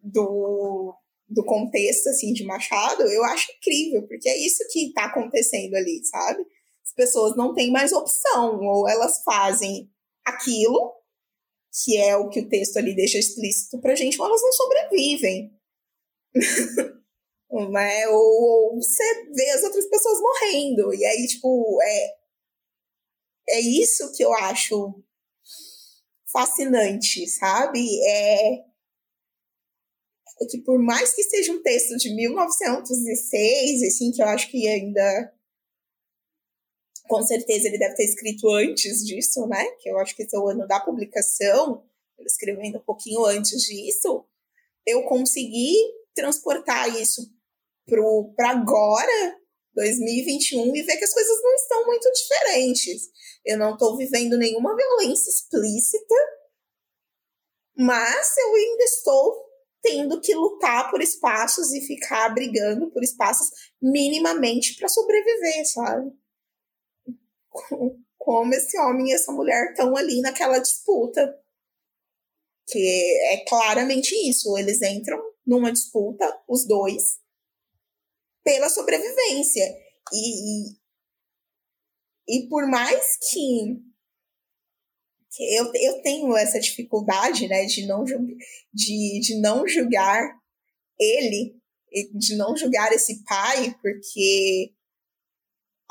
do, do contexto assim de Machado, eu acho incrível, porque é isso que está acontecendo ali, sabe? As pessoas não têm mais opção, ou elas fazem aquilo, que é o que o texto ali deixa explícito pra gente, ou elas não sobrevivem. né? Ou, ou você vê as outras pessoas morrendo. E aí, tipo, é, é isso que eu acho fascinante, sabe? É é que por mais que seja um texto de 1906, assim, que eu acho que ainda com certeza ele deve ter escrito antes disso, né? Que eu acho que esse é o ano da publicação, ele escreveu ainda um pouquinho antes disso. Eu consegui transportar isso para agora, 2021, e ver que as coisas não estão muito diferentes. Eu não estou vivendo nenhuma violência explícita, mas eu ainda estou tendo que lutar por espaços e ficar brigando por espaços minimamente para sobreviver, sabe? Como esse homem e essa mulher estão ali naquela disputa. Que é claramente isso. Eles entram numa disputa, os dois, pela sobrevivência. E, e por mais que eu, eu tenho essa dificuldade, né, de não, de, de não julgar ele, de não julgar esse pai, porque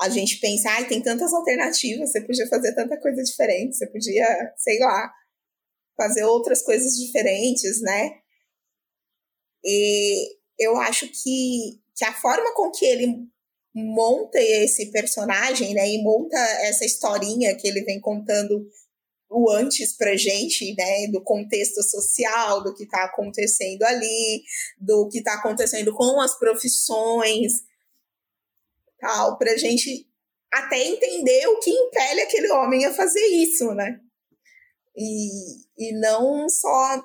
a gente pensa, ai, tem tantas alternativas, você podia fazer tanta coisa diferente, você podia, sei lá, fazer outras coisas diferentes, né? E eu acho que, que a forma com que ele monta esse personagem, né, e monta essa historinha que ele vem contando o antes pra gente, né, do contexto social, do que está acontecendo ali, do que está acontecendo com as profissões, tal, pra gente até entender o que impele aquele homem a fazer isso, né? E, e não só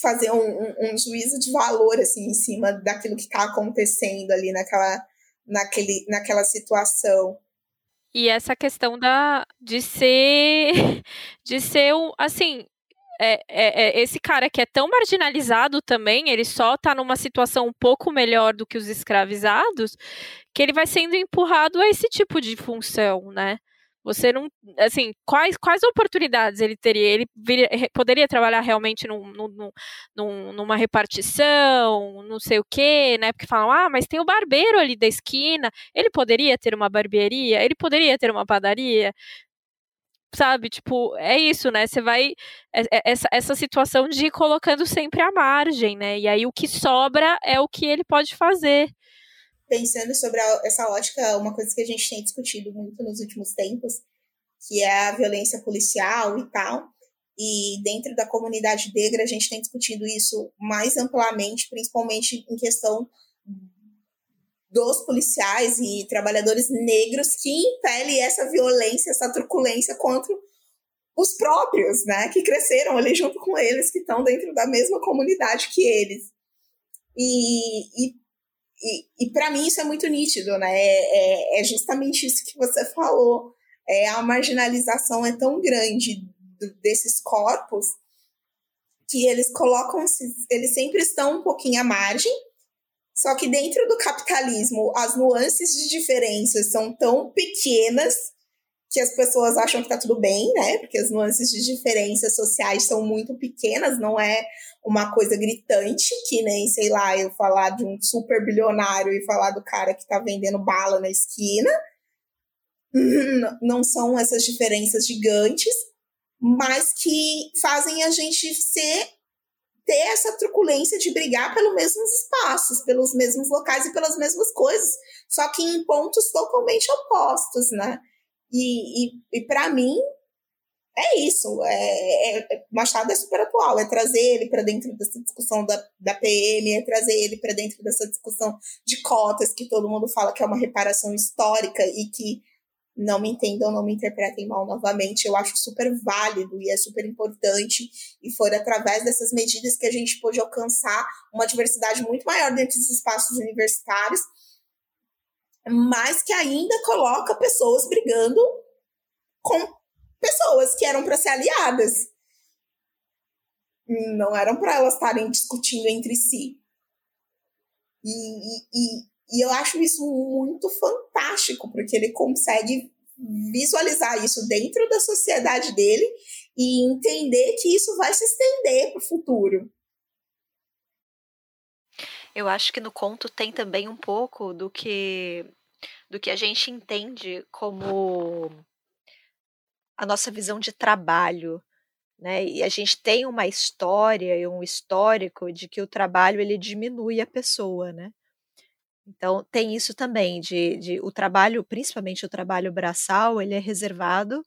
fazer um, um, um juízo de valor, assim, em cima daquilo que está acontecendo ali naquela, naquele, naquela situação. E essa questão da de ser de ser um, assim, é, é, é, esse cara que é tão marginalizado também, ele só está numa situação um pouco melhor do que os escravizados, que ele vai sendo empurrado a esse tipo de função, né? Você não. Assim, quais, quais oportunidades ele teria? Ele viria, poderia trabalhar realmente num, num, num, numa repartição, não sei o quê, né? Porque falam, ah, mas tem o barbeiro ali da esquina. Ele poderia ter uma barbearia? Ele poderia ter uma padaria? Sabe, tipo, é isso, né? Você vai. É, é, essa, essa situação de ir colocando sempre à margem, né? E aí o que sobra é o que ele pode fazer pensando sobre a, essa ótica, uma coisa que a gente tem discutido muito nos últimos tempos, que é a violência policial e tal. E dentro da comunidade negra, a gente tem discutido isso mais amplamente, principalmente em questão dos policiais e trabalhadores negros que impele essa violência, essa truculência contra os próprios, né, que cresceram ali junto com eles, que estão dentro da mesma comunidade que eles. E, e e, e para mim isso é muito nítido, né? É, é, é, justamente isso que você falou. É, a marginalização é tão grande do, desses corpos que eles colocam, eles sempre estão um pouquinho à margem, só que dentro do capitalismo as nuances de diferenças são tão pequenas que as pessoas acham que tá tudo bem, né? Porque as nuances de diferenças sociais são muito pequenas, não é uma coisa gritante, que nem, sei lá, eu falar de um super bilionário e falar do cara que tá vendendo bala na esquina. Não são essas diferenças gigantes, mas que fazem a gente ser ter essa truculência de brigar pelos mesmos espaços, pelos mesmos locais e pelas mesmas coisas, só que em pontos totalmente opostos, né? E, e, e para mim, é isso. É, é, Machado é super atual, é trazer ele para dentro dessa discussão da, da PM, é trazer ele para dentro dessa discussão de cotas, que todo mundo fala que é uma reparação histórica e que não me entendam, não me interpretem mal novamente. Eu acho super válido e é super importante. E foi através dessas medidas que a gente pôde alcançar uma diversidade muito maior dentro dos espaços universitários mas que ainda coloca pessoas brigando com pessoas que eram para ser aliadas. Não eram para elas estarem discutindo entre si. E, e, e eu acho isso muito fantástico, porque ele consegue visualizar isso dentro da sociedade dele e entender que isso vai se estender para o futuro. Eu acho que no conto tem também um pouco do que do que a gente entende como a nossa visão de trabalho, né? E a gente tem uma história e um histórico de que o trabalho ele diminui a pessoa, né? Então tem isso também de, de o trabalho, principalmente o trabalho braçal, ele é reservado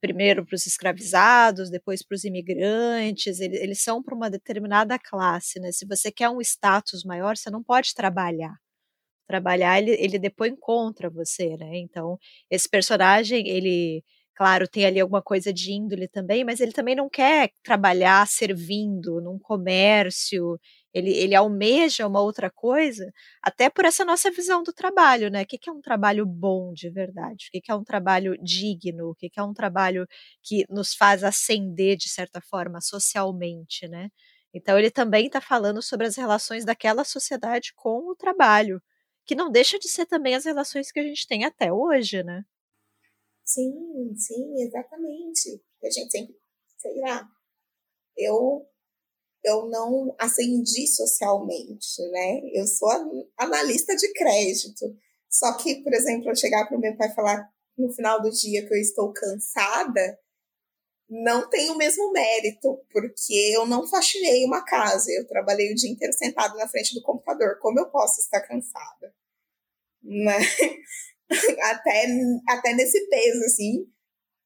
primeiro para os escravizados, depois para os imigrantes, eles, eles são para uma determinada classe, né? Se você quer um status maior, você não pode trabalhar. Trabalhar, ele, ele depois encontra você, né? Então, esse personagem, ele, claro, tem ali alguma coisa de índole também, mas ele também não quer trabalhar servindo num comércio, ele, ele almeja uma outra coisa, até por essa nossa visão do trabalho, né? O que, é um trabalho bom de verdade? O que, que é um trabalho digno? O que, que é um trabalho que nos faz ascender, de certa forma, socialmente, né? Então, ele também está falando sobre as relações daquela sociedade com o trabalho, que não deixa de ser também as relações que a gente tem até hoje, né? Sim, sim, exatamente. A gente sempre, sei lá, eu eu não ascendi socialmente, né? Eu sou analista de crédito. Só que, por exemplo, eu chegar para o meu pai e falar no final do dia que eu estou cansada, não tem o mesmo mérito, porque eu não faxinei uma casa, eu trabalhei o dia inteiro sentado na frente do computador. Como eu posso estar cansada? Né? até, até nesse peso, assim,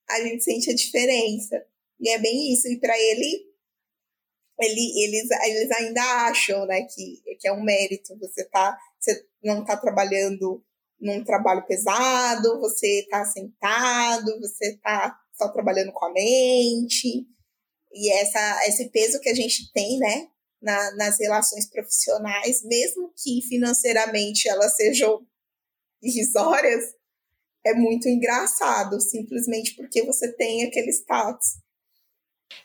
a gente sente a diferença. E é bem isso. E para ele, ele, eles, eles ainda acham né, que, que é um mérito. Você, tá, você não está trabalhando num trabalho pesado, você está sentado, você está só trabalhando com a mente. E essa, esse peso que a gente tem, né, na, nas relações profissionais, mesmo que financeiramente elas sejam irrisórias, é muito engraçado, simplesmente porque você tem aquele status.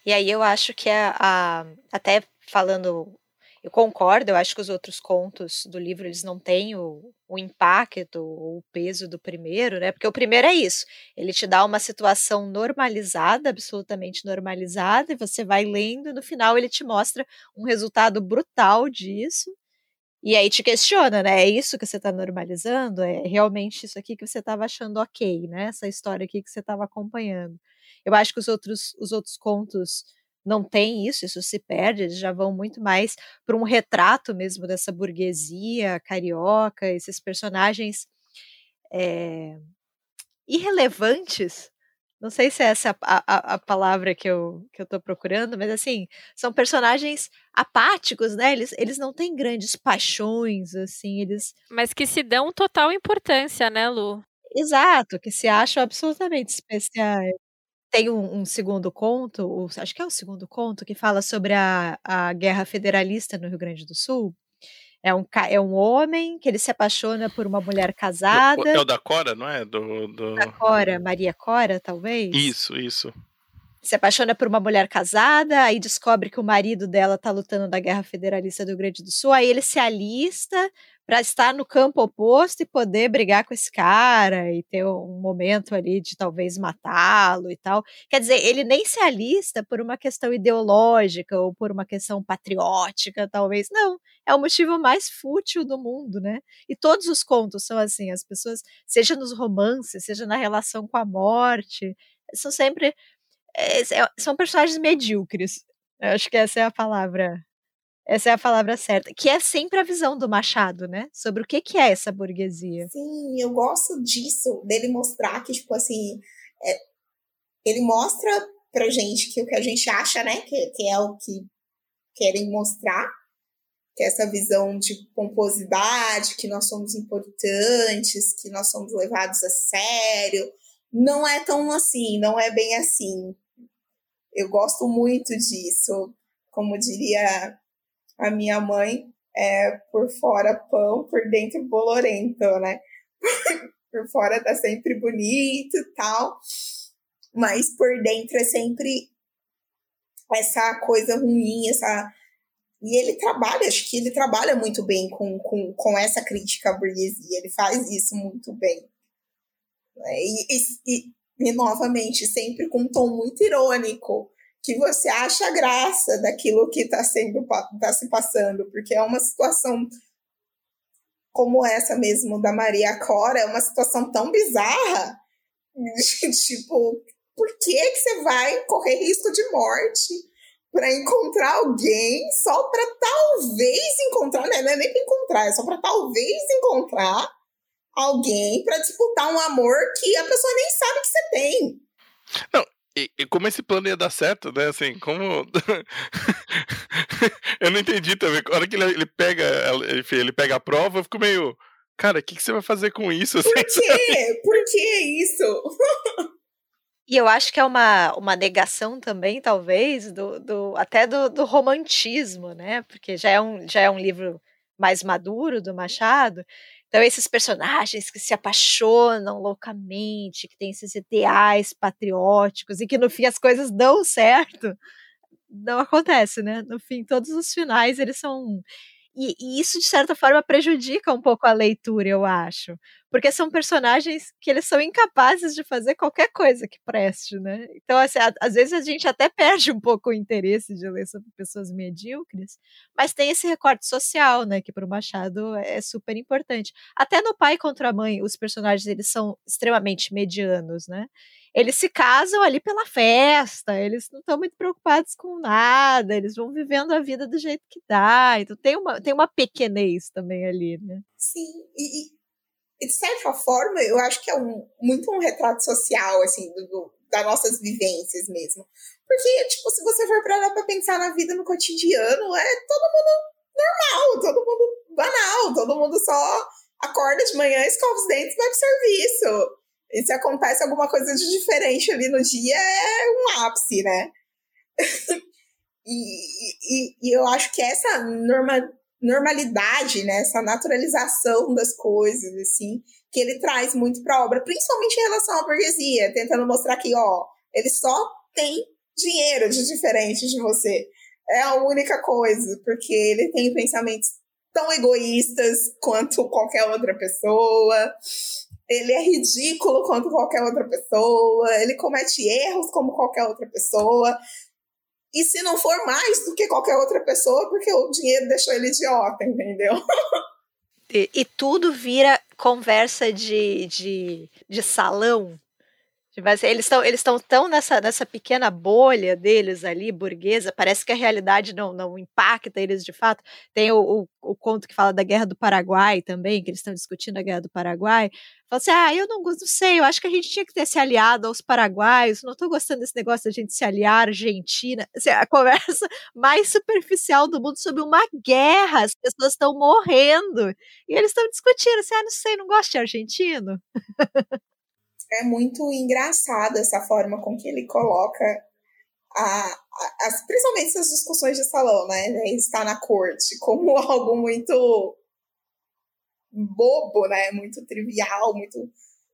E aí eu acho que a, a, até falando, eu concordo, eu acho que os outros contos do livro eles não têm o, o impacto, o peso do primeiro, né? Porque o primeiro é isso, ele te dá uma situação normalizada, absolutamente normalizada, e você vai lendo, e no final ele te mostra um resultado brutal disso, e aí te questiona, né? É isso que você está normalizando? É realmente isso aqui que você estava achando ok, né? Essa história aqui que você estava acompanhando. Eu acho que os outros, os outros contos não têm isso, isso se perde, eles já vão muito mais para um retrato mesmo dessa burguesia carioca, esses personagens é, irrelevantes não sei se é essa a, a, a, palavra que eu, que eu tô procurando, mas assim, são personagens apáticos, né? Eles, eles não têm grandes paixões, assim, eles. Mas que se dão total importância, né, Lu? Exato, que se acham absolutamente especiais. Tem um, um segundo conto, acho que é o segundo conto, que fala sobre a, a guerra federalista no Rio Grande do Sul. É um, é um homem que ele se apaixona por uma mulher casada. É o da Cora, não é? Do, do... Da Cora, Maria Cora, talvez? Isso, isso. Se apaixona por uma mulher casada, aí descobre que o marido dela tá lutando na Guerra Federalista do Rio Grande do Sul, aí ele se alista para estar no campo oposto e poder brigar com esse cara e ter um momento ali de talvez matá-lo e tal. Quer dizer, ele nem se alista por uma questão ideológica ou por uma questão patriótica, talvez. Não, é o motivo mais fútil do mundo, né? E todos os contos são assim, as pessoas, seja nos romances, seja na relação com a morte, são sempre é, são personagens medíocres. Eu acho que essa é a palavra essa é a palavra certa. Que é sempre a visão do Machado, né? Sobre o que, que é essa burguesia. Sim, eu gosto disso, dele mostrar que, tipo assim, é, ele mostra pra gente que o que a gente acha, né? Que, que é o que querem mostrar, que é essa visão de pomposidade, que nós somos importantes, que nós somos levados a sério. Não é tão assim, não é bem assim. Eu gosto muito disso. Como diria a minha mãe é por fora pão, por dentro bolorento, né? por fora tá sempre bonito e tal, mas por dentro é sempre essa coisa ruim, essa. E ele trabalha, acho que ele trabalha muito bem com, com, com essa crítica à burguesia, ele faz isso muito bem. E, e, e, e novamente, sempre com um tom muito irônico que você acha graça daquilo que está sendo tá se passando, porque é uma situação como essa mesmo da Maria Cora, é uma situação tão bizarra, de, tipo, por que que você vai correr risco de morte para encontrar alguém só para talvez encontrar, né? não é nem para encontrar, é só para talvez encontrar alguém para disputar um amor que a pessoa nem sabe que você tem. Não, e, e, como esse plano ia dar certo, né? Assim, como. eu não entendi também. A hora que ele, ele pega, enfim, ele pega a prova, eu fico meio. Cara, o que, que você vai fazer com isso? Por quê? Por que isso? E eu acho que é uma, uma negação também, talvez, do, do até do, do romantismo, né? Porque já é, um, já é um livro mais maduro do Machado. Então, esses personagens que se apaixonam loucamente, que têm esses ideais patrióticos e que no fim as coisas dão certo, não acontece, né? No fim, todos os finais eles são e, e, isso, de certa forma, prejudica um pouco a leitura, eu acho. Porque são personagens que eles são incapazes de fazer qualquer coisa que preste, né? Então, assim, a, às vezes a gente até perde um pouco o interesse de ler sobre pessoas medíocres, mas tem esse recorte social, né? Que para o Machado é super importante. Até no Pai contra a Mãe, os personagens eles são extremamente medianos, né? Eles se casam ali pela festa, eles não estão muito preocupados com nada, eles vão vivendo a vida do jeito que dá. Então tem uma, tem uma pequenez também ali, né? Sim, e, E, de certa forma, eu acho que é um, muito um retrato social, assim, do, do, das nossas vivências mesmo. Porque, tipo, se você for parar pra pensar na vida no cotidiano, é todo mundo normal, todo mundo banal, todo mundo só acorda de manhã, escova os dentes e vai pro serviço. E se acontece alguma coisa de diferente ali no dia, é um ápice, né? e, e, e, eu acho que essa norma, normalidade, né, essa naturalização das coisas, assim, que ele traz muito para a obra, principalmente em relação à burguesia, tentando mostrar que, ó, ele só tem dinheiro de diferente de você. É a única coisa, porque ele tem pensamentos tão egoístas quanto qualquer outra pessoa. Ele é ridículo quanto qualquer outra pessoa. Ele comete erros como qualquer outra pessoa. E se não for mais do que qualquer outra pessoa, porque o dinheiro deixou ele idiota, entendeu? E, e tudo vira conversa de, de, de salão, Assim, eles estão eles estão tão nessa, nessa pequena bolha deles ali, burguesa, parece que a realidade não, não impacta eles de fato. Tem o, o, o conto que fala da Guerra do Paraguai também, que eles estão discutindo a Guerra do Paraguai. Fala assim, ah, eu não, não sei, eu acho que a gente tinha que ter se aliado aos paraguaios, não estou gostando desse negócio da gente se aliar à Argentina. Assim, a conversa mais superficial do mundo sobre uma guerra, as pessoas estão morrendo. E eles estão discutindo assim, ah, não sei, não gosto de argentino. é muito engraçado essa forma com que ele coloca a, a, as, principalmente essas discussões de salão, né? Ele está na corte como algo muito bobo, né? Muito trivial, muito,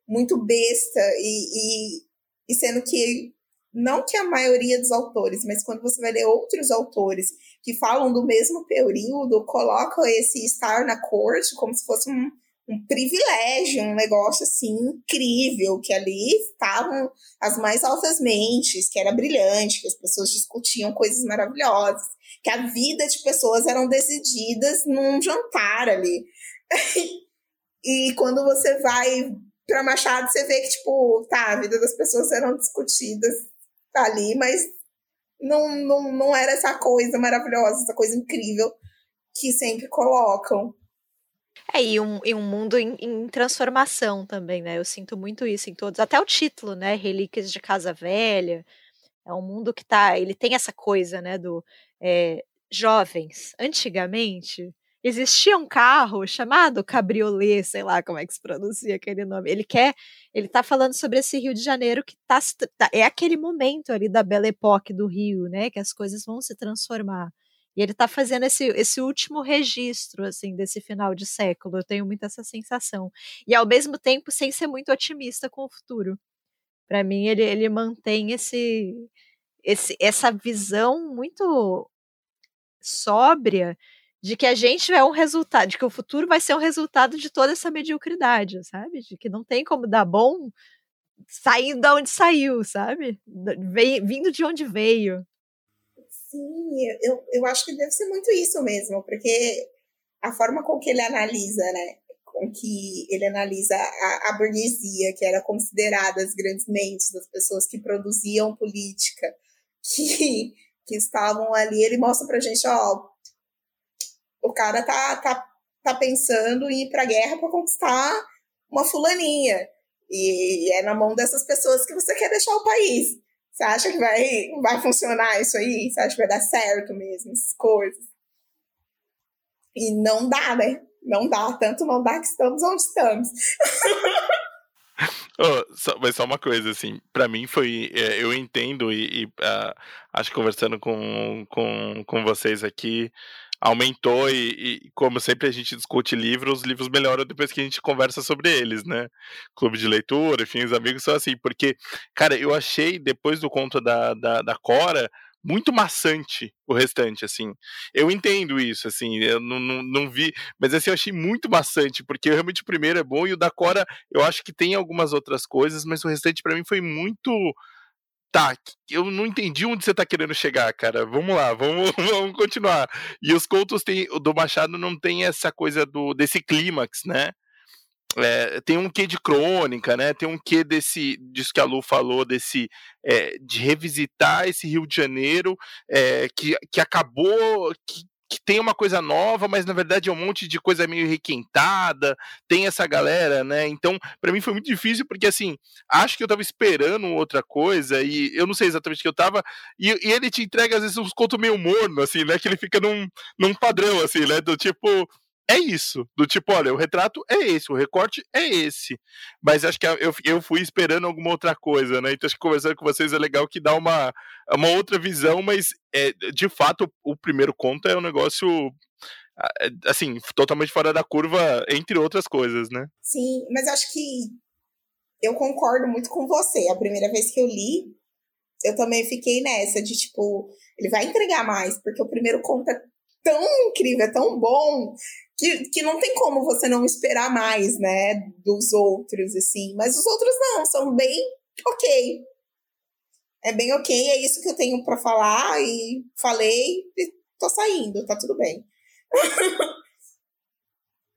muito besta e, e, e sendo que não que a maioria dos autores, mas quando você vai ler outros autores que falam do mesmo período, colocam esse estar na corte como se fosse um, um privilégio, um negócio assim incrível, que ali estavam as mais altas mentes, que era brilhante, que as pessoas discutiam coisas maravilhosas, que a vida de pessoas eram decididas num jantar ali. e quando você vai para Machado, você vê que tipo, tá, a vida das pessoas eram discutidas ali, mas não, não, não era essa coisa maravilhosa, essa coisa incrível que sempre colocam. É, e um, e um mundo em, em, transformação também, né? Eu sinto muito isso em todos. Até o título, né? Relíquias de Casa Velha. É um mundo que tá. Ele tem essa coisa, né? Do é, jovens. Antigamente existia um carro chamado cabriolê, sei lá como é que se pronuncia aquele nome. Ele quer, ele tá falando sobre esse Rio de Janeiro que tá, tá é aquele momento ali da Belle Époque do Rio, né, que as coisas vão se transformar. E ele está fazendo esse, esse último registro, assim, desse final de século. Eu tenho muito essa sensação. E ao mesmo tempo, sem ser muito otimista com o futuro. Para mim, ele, ele mantém esse, esse, essa visão muito sóbria de que a gente é um resultado, de que o futuro vai ser um resultado de toda essa mediocridade, sabe? De que não tem como dar bom saindo da onde saiu, sabe? vindo de onde veio. Sim, eu, eu acho que deve ser muito isso mesmo, porque a forma com que ele analisa, né? Com que ele analisa a, a burguesia, que era considerada as grandes mentes das pessoas que produziam política, que, que estavam ali, ele mostra pra gente, ó, o cara tá, tá, tá pensando em ir pra guerra para conquistar uma fulaninha. E é na mão dessas pessoas que você quer deixar o país. Você acha que vai, vai funcionar isso aí? Você acha que vai dar certo mesmo, essas coisas? E não dá, né? Não dá, tanto não dá que estamos onde estamos. oh, só, mas só uma coisa, assim, para mim foi. É, eu entendo e, e uh, acho que conversando com, com, com vocês aqui, aumentou e, e, como sempre a gente discute livros, os livros melhoram depois que a gente conversa sobre eles, né? Clube de leitura, enfim, os amigos são assim, porque, cara, eu achei, depois do conto da, da, da Cora, muito maçante o restante, assim. Eu entendo isso, assim, eu não, não, não, vi, mas assim, eu achei muito maçante, porque realmente o primeiro é bom e o da Cora eu acho que tem algumas outras coisas, mas o restante para mim foi muito tá, eu não entendi onde você tá querendo chegar, cara. Vamos lá, vamos, vamos continuar. E os contos tem, do Machado não tem essa coisa do desse clímax, né? É, tem um quê de crônica, né? Tem um quê desse, disso que a Lu falou, desse é, de revisitar esse Rio de Janeiro é, que, que acabou, que, que tem uma coisa nova, mas na verdade é um monte de coisa meio requentada, tem essa galera, né? Então, para mim foi muito difícil, porque assim, acho que eu tava esperando outra coisa, e eu não sei exatamente o que eu tava, e, e ele te entrega às vezes uns contos meio morno, assim, né? Que ele fica num, num padrão, assim, né? Do tipo, é isso. Do tipo, olha, o retrato é esse, o recorte é esse. Mas acho que eu, eu fui esperando alguma outra coisa, né? Então acho que conversando com vocês é legal que dá uma, uma outra visão, mas é, de fato o primeiro conto é um negócio é, assim, totalmente fora da curva, entre outras coisas, né? Sim, mas acho que eu concordo muito com você. A primeira vez que eu li, eu também fiquei nessa de tipo, ele vai entregar mais, porque o primeiro conto é tão incrível, é tão bom, que, que não tem como você não esperar mais, né, dos outros, assim. Mas os outros não, são bem ok. É bem ok, é isso que eu tenho para falar e falei e tô saindo, tá tudo bem.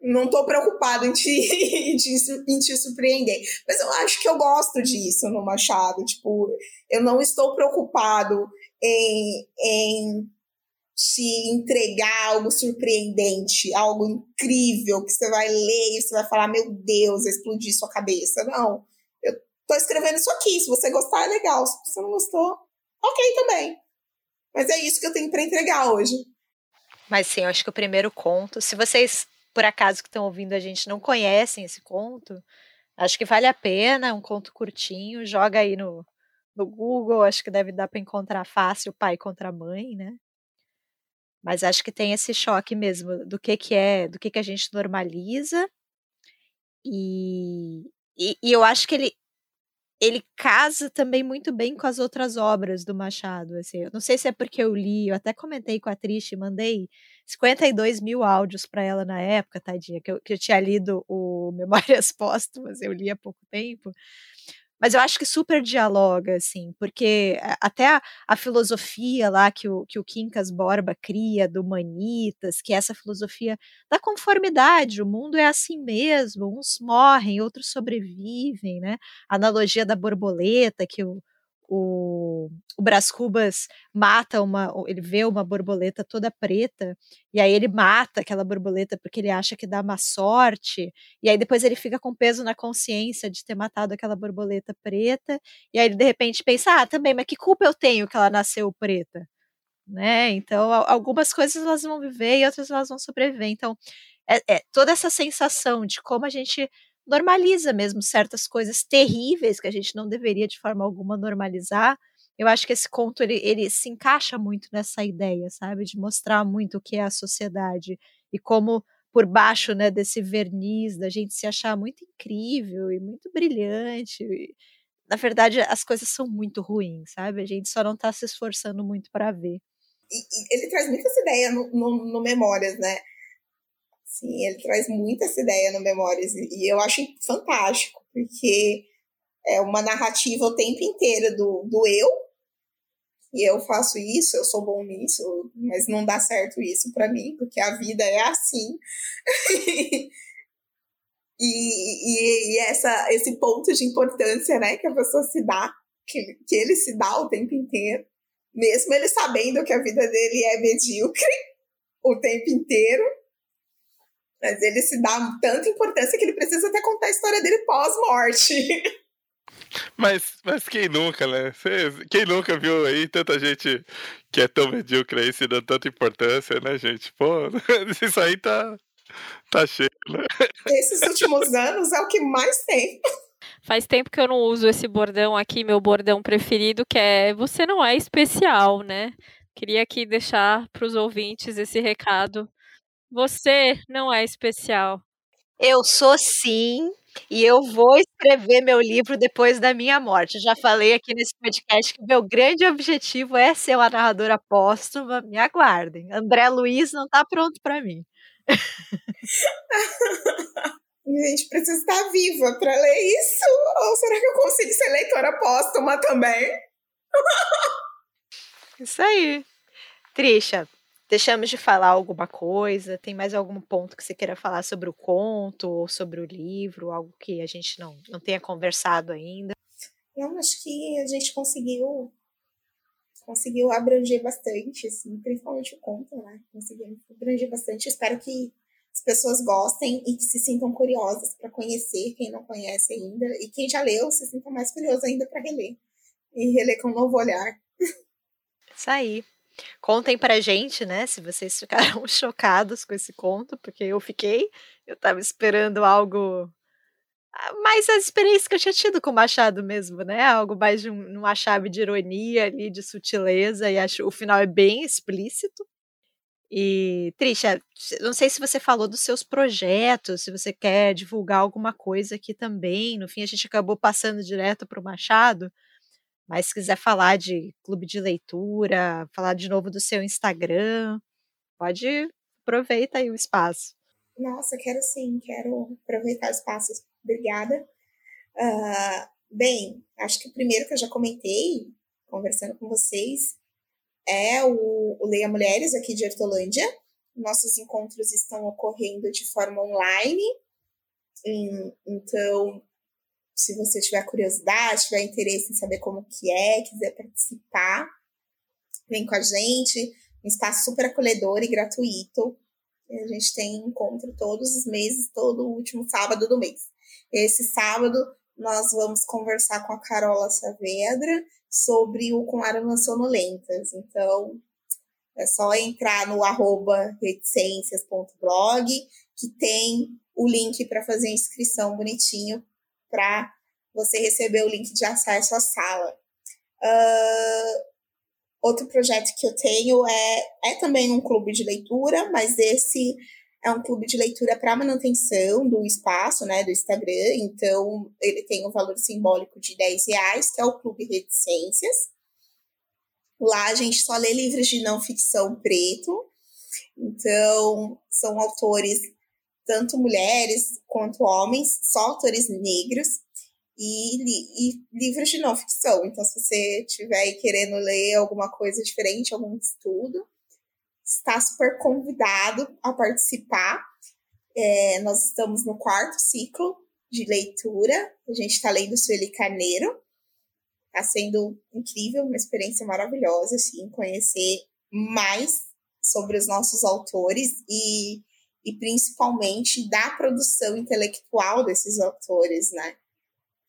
não tô preocupado em te, em, te, surpreender. Mas eu acho que eu gosto disso no Machado. Tipo, eu não estou preocupado em, em te entregar algo surpreendente, algo incrível, que você vai ler e você vai falar, meu Deus, vai explodir sua cabeça. Não. Eu tô escrevendo isso aqui. Se você gostar, é legal. Se você não gostou, ok também. Mas é isso que eu tenho para entregar hoje. Mas sim, eu acho que o primeiro conto, se vocês, por acaso que estão ouvindo a gente, não conhecem esse conto, acho que vale a pena, um conto curtinho, joga aí no, no Google, acho que deve dar para encontrar fácil pai contra mãe, né? Mas acho que tem esse choque mesmo do que que é, do que que a gente normaliza. E, e, e eu acho que ele ele casa também muito bem com as outras obras do Machado. Assim, eu não sei se é porque eu li, eu até comentei com a Trish, mandei 52 mil áudios para ela na época, tadinha, que eu, que eu tinha lido o Memórias Póstumas, eu li há pouco tempo. Mas eu acho que super dialoga, assim, porque até a, a, filosofia lá que o, que o Quincas Borba cria do Manitas, que é essa filosofia da conformidade, o mundo é assim mesmo, uns morrem, outros sobrevivem, né? A analogia da borboleta que o, o, o Brás Cubas mata uma, ele vê uma borboleta toda preta, e aí ele mata aquela borboleta porque ele acha que dá má sorte, e aí depois ele fica com peso na consciência de ter matado aquela borboleta preta, e aí ele de repente pensa, ah, também, mas que culpa eu tenho que ela nasceu preta? Né? Então, algumas coisas elas vão viver e outras elas vão sobreviver. Então, é, é toda essa sensação de como a gente normaliza mesmo certas coisas terríveis que a gente não deveria de forma alguma normalizar. Eu acho que esse conto ele, ele se encaixa muito nessa ideia, sabe, de mostrar muito o que é a sociedade e como por baixo, né, desse verniz da gente se achar muito incrível e muito brilhante. E, na verdade, as coisas são muito ruins, sabe? A gente só não está se esforçando muito para ver. E, e, ele traz muita essa ideia no, no, no Memórias, né? Sim, ele traz muito essa ideia no Memórias e eu acho fantástico, porque é uma narrativa o tempo inteiro do, do eu, e eu faço isso, eu sou bom nisso, mas não dá certo isso para mim, porque a vida é assim. e, e, e, essa, esse ponto de importância né, que a pessoa se dá, que, que ele se dá o tempo inteiro, mesmo ele sabendo que a vida dele é medíocre o tempo inteiro, mas ele se dá tanta importância que ele precisa até contar a história dele pós-morte. Mas, mas quem nunca, né? quem nunca viu aí tanta gente que é tão medíocre aí se dando tanta importância, né, gente? Pô, isso aí tá, tá cheio, né? Esses últimos anos é o que mais tem. Faz tempo que eu não uso esse bordão aqui, meu bordão preferido, que é você não é especial, né? Queria aqui deixar para os ouvintes esse recado você não é especial. Eu sou sim, e eu vou escrever meu livro depois da minha morte. Eu já falei aqui nesse podcast que meu grande objetivo é ser uma narradora póstuma. Me aguardem. André Luiz não está pronto para mim. Gente, precisa estar viva para ler isso? Ou será que eu consigo ser leitora póstuma também? Isso aí. Trisha, Deixamos de falar alguma coisa? Tem mais algum ponto que você queira falar sobre o conto ou sobre o livro? Algo que a gente não, não tenha conversado ainda? Eu acho que a gente conseguiu conseguiu abranger bastante, assim, principalmente o conto, né? Conseguiu abranger bastante. Espero que as pessoas gostem e que se sintam curiosas para conhecer quem não conhece ainda. E quem já leu, se sinta mais curioso ainda para reler. E reler com um novo olhar. Isso aí. Contem pra gente, né, se vocês ficaram chocados com esse conto, porque eu fiquei. Eu tava esperando algo ah, mais a experiência que eu tinha tido com o Machado mesmo, né? Algo mais de um, uma chave de ironia ali, de sutileza, e acho o final é bem explícito. E, Trisha, não sei se você falou dos seus projetos, se você quer divulgar alguma coisa aqui também. No fim, a gente acabou passando direto para o Machado, mas se quiser falar de clube de leitura, falar de novo do seu Instagram, pode aproveitar aí o espaço. Nossa, quero sim, quero aproveitar o espaço. Obrigada. Uh, bem, acho que o primeiro que eu já comentei, conversando com vocês, é o, o Leia Mulheres, aqui de Hortolândia. Nossos encontros estão ocorrendo de forma online. Então, se você tiver curiosidade, tiver interesse em saber como que é, quiser participar, vem com a gente. Um espaço super acolhedor e gratuito. A gente tem encontro todos os meses, todo último sábado do mês. Esse sábado nós vamos conversar com a Carola Saavedra sobre o Com Armas Sonolentas. Então, é só entrar no arroba reticências.blog, que tem o link para fazer a inscrição bonitinho para você receber o link de acesso à sala. Uh, outro projeto que eu tenho é, é também um clube de leitura, mas esse é um clube de leitura para manutenção do espaço, né, do Instagram. Então, ele tem um valor simbólico de 10 reais, que é o Clube Reticências. Lá a gente só lê livros de não ficção preto. Então, são autores, tanto mulheres quanto homens, só autores negros. E, e, livros de não ficção. Então, se você estiver querendo ler alguma coisa diferente, algum estudo, está super convidado a participar. É, nós estamos no quarto ciclo de leitura. A gente está lendo Sueli Carneiro. Está sendo incrível, uma experiência maravilhosa, assim, conhecer mais sobre os nossos autores e, e principalmente da produção intelectual desses autores, né?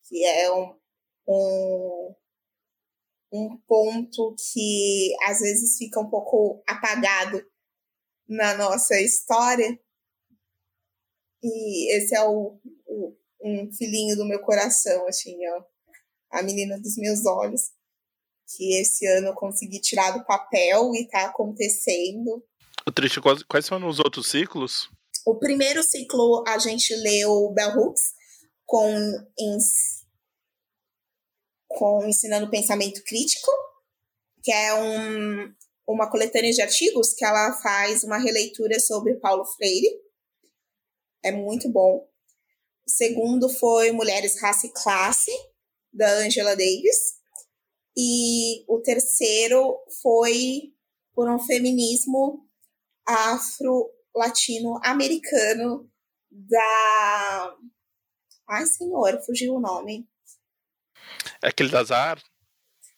Que é um, um, um ponto que às vezes fica um pouco apagado na nossa história. E esse é o, o, um filhinho do meu coração, assim, ó, a menina dos meus olhos, que esse ano eu consegui tirar do papel e tá acontecendo. Triste, quais, quais foram os outros ciclos? O primeiro ciclo a gente leu Bell Hooks com com Ensinando Pensamento Crítico, que é um, uma coletânea de artigos que ela faz uma releitura sobre Paulo Freire. É muito bom. O segundo foi Mulheres, Raça e Classe, da Angela Davis. E o terceiro foi por um feminismo afro-latino-americano da. Ai, senhor, fugiu o nome. É aquele da Zahar?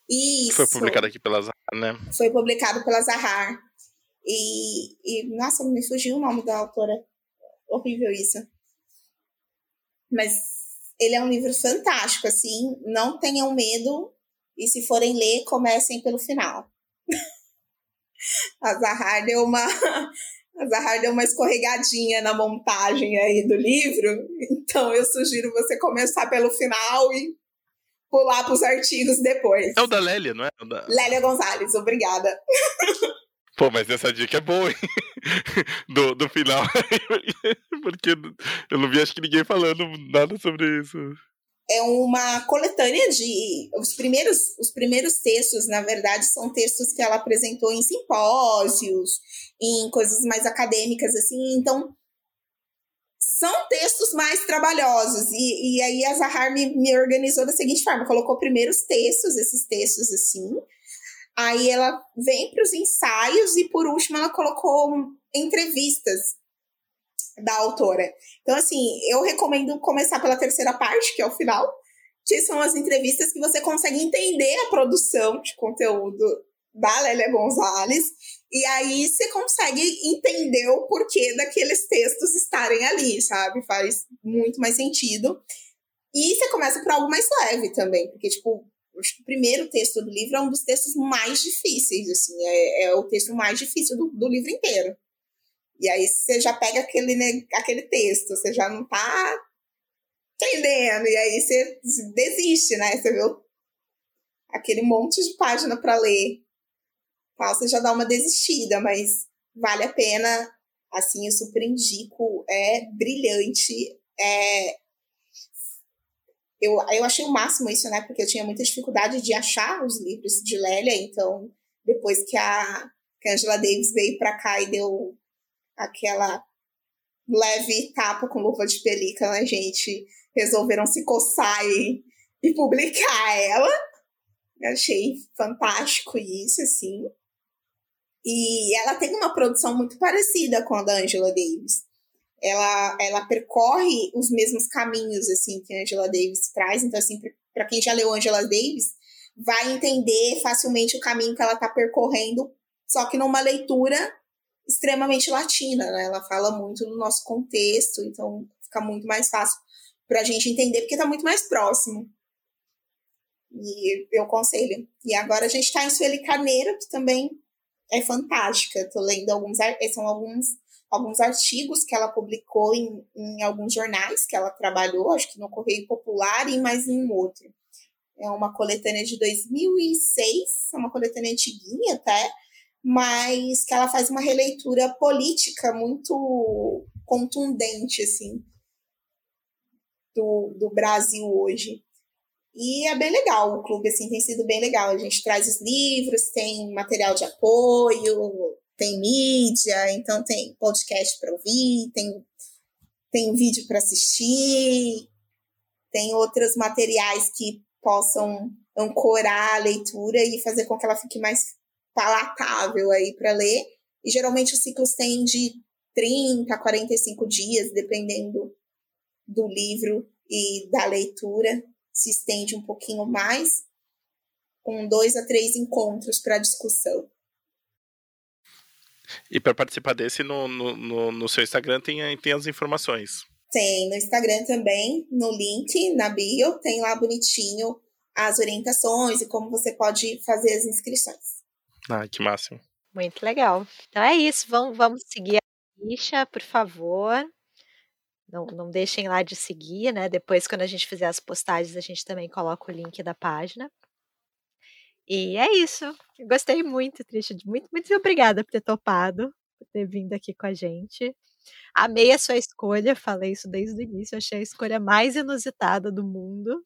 Isso. Foi publicado aqui pela Zahar, né? Foi publicado pela Zahar. E, e, nossa, me fugiu o nome da autora. Horrível isso. Mas ele é um livro fantástico, assim. Não tenham medo. E se forem ler, comecem pelo final. a Zahar deu uma. A Zahar deu uma escorregadinha na montagem aí do livro. Então eu sugiro você começar pelo final e pular para os artigos depois. É o da Lélia, não é? é da... Lélia Gonzalez, obrigada. Pô, mas essa dica é boa, hein? Do, do final. Porque eu não vi, acho que ninguém falando nada sobre isso. É uma coletânea de. Os primeiros, os primeiros textos, na verdade, são textos que ela apresentou em simpósios, em coisas mais acadêmicas, assim. Então, são textos mais trabalhosos. E, e aí a Zahar me, me organizou da seguinte forma: colocou primeiro os textos, esses textos assim. Aí ela vem para os ensaios e por último ela colocou entrevistas da autora. Então, assim, eu recomendo começar pela terceira parte, que é o final, que são as entrevistas que você consegue entender a produção de conteúdo da Lélia Gonzalez, e aí você consegue entender o porquê daqueles textos estarem ali, sabe? Faz muito mais sentido. E você começa por algo mais leve também, porque, tipo, acho que o primeiro texto do livro é um dos textos mais difíceis, assim, é, é o texto mais difícil do, do, livro inteiro. E aí você já pega aquele, aquele texto, você já não tá entendendo, e aí você desiste, né? Você vê aquele monte de página para ler você já dá uma desistida, mas vale a pena, assim, eu super indico, é brilhante, é... Eu, eu achei o máximo isso, né, porque eu tinha muita dificuldade de achar os livros de Lélia, então, depois que a, que a Angela Davis veio para cá e deu aquela leve tapa com luva de pelica na gente, resolveram se coçar e, e publicar ela. Eu achei fantástico isso, assim. E ela tem uma produção muito parecida com a da Angela Davis. Ela, ela percorre os mesmos caminhos assim que a Angela Davis traz. Então, assim, para quem já leu Angela Davis, vai entender facilmente o caminho que ela está percorrendo, só que numa leitura extremamente latina, né? Ela fala muito do nosso contexto, então fica muito mais fácil para a gente entender, porque está muito mais próximo. E eu aconselho. E agora a gente está em Sueli Carneiro, que também é fantástica. Estou lendo alguns, são alguns, alguns artigos que ela publicou em, em alguns jornais que ela trabalhou, acho que no Correio Popular e mais em outro. É uma coletânea de 2006, é uma coletânea antiguinha até, mas que ela faz uma releitura política muito contundente, assim, do, do Brasil hoje. E é bem legal, o clube assim tem sido bem legal. A gente traz os livros, tem material de apoio, tem mídia, então tem podcast para ouvir, tem, tem vídeo para assistir, tem outros materiais que possam ancorar a leitura e fazer com que ela fique mais palatável aí para ler. E geralmente os ciclos têm de 30 a 45 dias, dependendo do livro e da leitura se estende um pouquinho mais, com dois a três encontros para discussão. E para participar desse, no, no, no, seu Instagram tem, tem as informações. Tem, no Instagram também, no link, na bio, tem lá bonitinho as orientações e como você pode fazer as inscrições. Ah, que máximo. Muito legal. Então é isso, vamos, vamos seguir a ficha, por favor. Não, não deixem lá de seguir, né? Depois, quando a gente fizer as postagens, a gente também coloca o link da página. E é isso. gostei muito, Trisha. Muito, muito obrigada por ter topado, por ter vindo aqui com a gente. Amei a sua escolha, falei isso desde o início. Achei a escolha mais inusitada do mundo.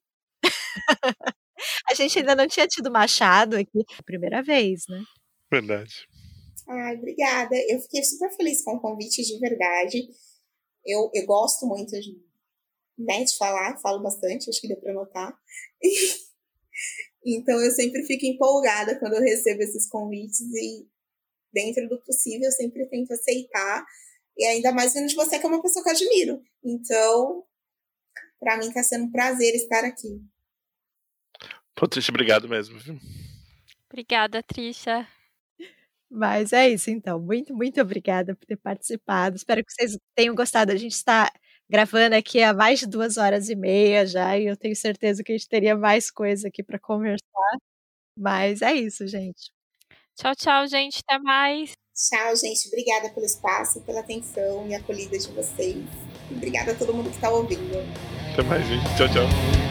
a gente ainda não tinha tido Machado aqui, primeira vez, né? Verdade. Ai, obrigada. Eu fiquei super feliz com o convite de verdade. Eu, eu gosto muito de, né, de falar, falo bastante, acho que deu para notar. então eu sempre fico empolgada quando eu recebo esses convites e, dentro do possível, eu sempre tento aceitar. E ainda mais vendo de você, que é uma pessoa que eu admiro. Então, para mim está sendo um prazer estar aqui. Pô, Trisha, obrigado mesmo. Viu? Obrigada, Trisha. Mas é isso, então. Muito, muito obrigada por ter participado. Espero que vocês tenham gostado. A gente está gravando aqui há mais de duas horas e meia já, e eu tenho certeza que a gente teria mais coisa aqui para conversar. Mas é isso, gente. Tchau, tchau, gente. Até mais. Tchau, gente. Obrigada pelo espaço, pela atenção e acolhida de vocês. Obrigada a todo mundo que está ouvindo. Até mais, gente. Tchau, tchau.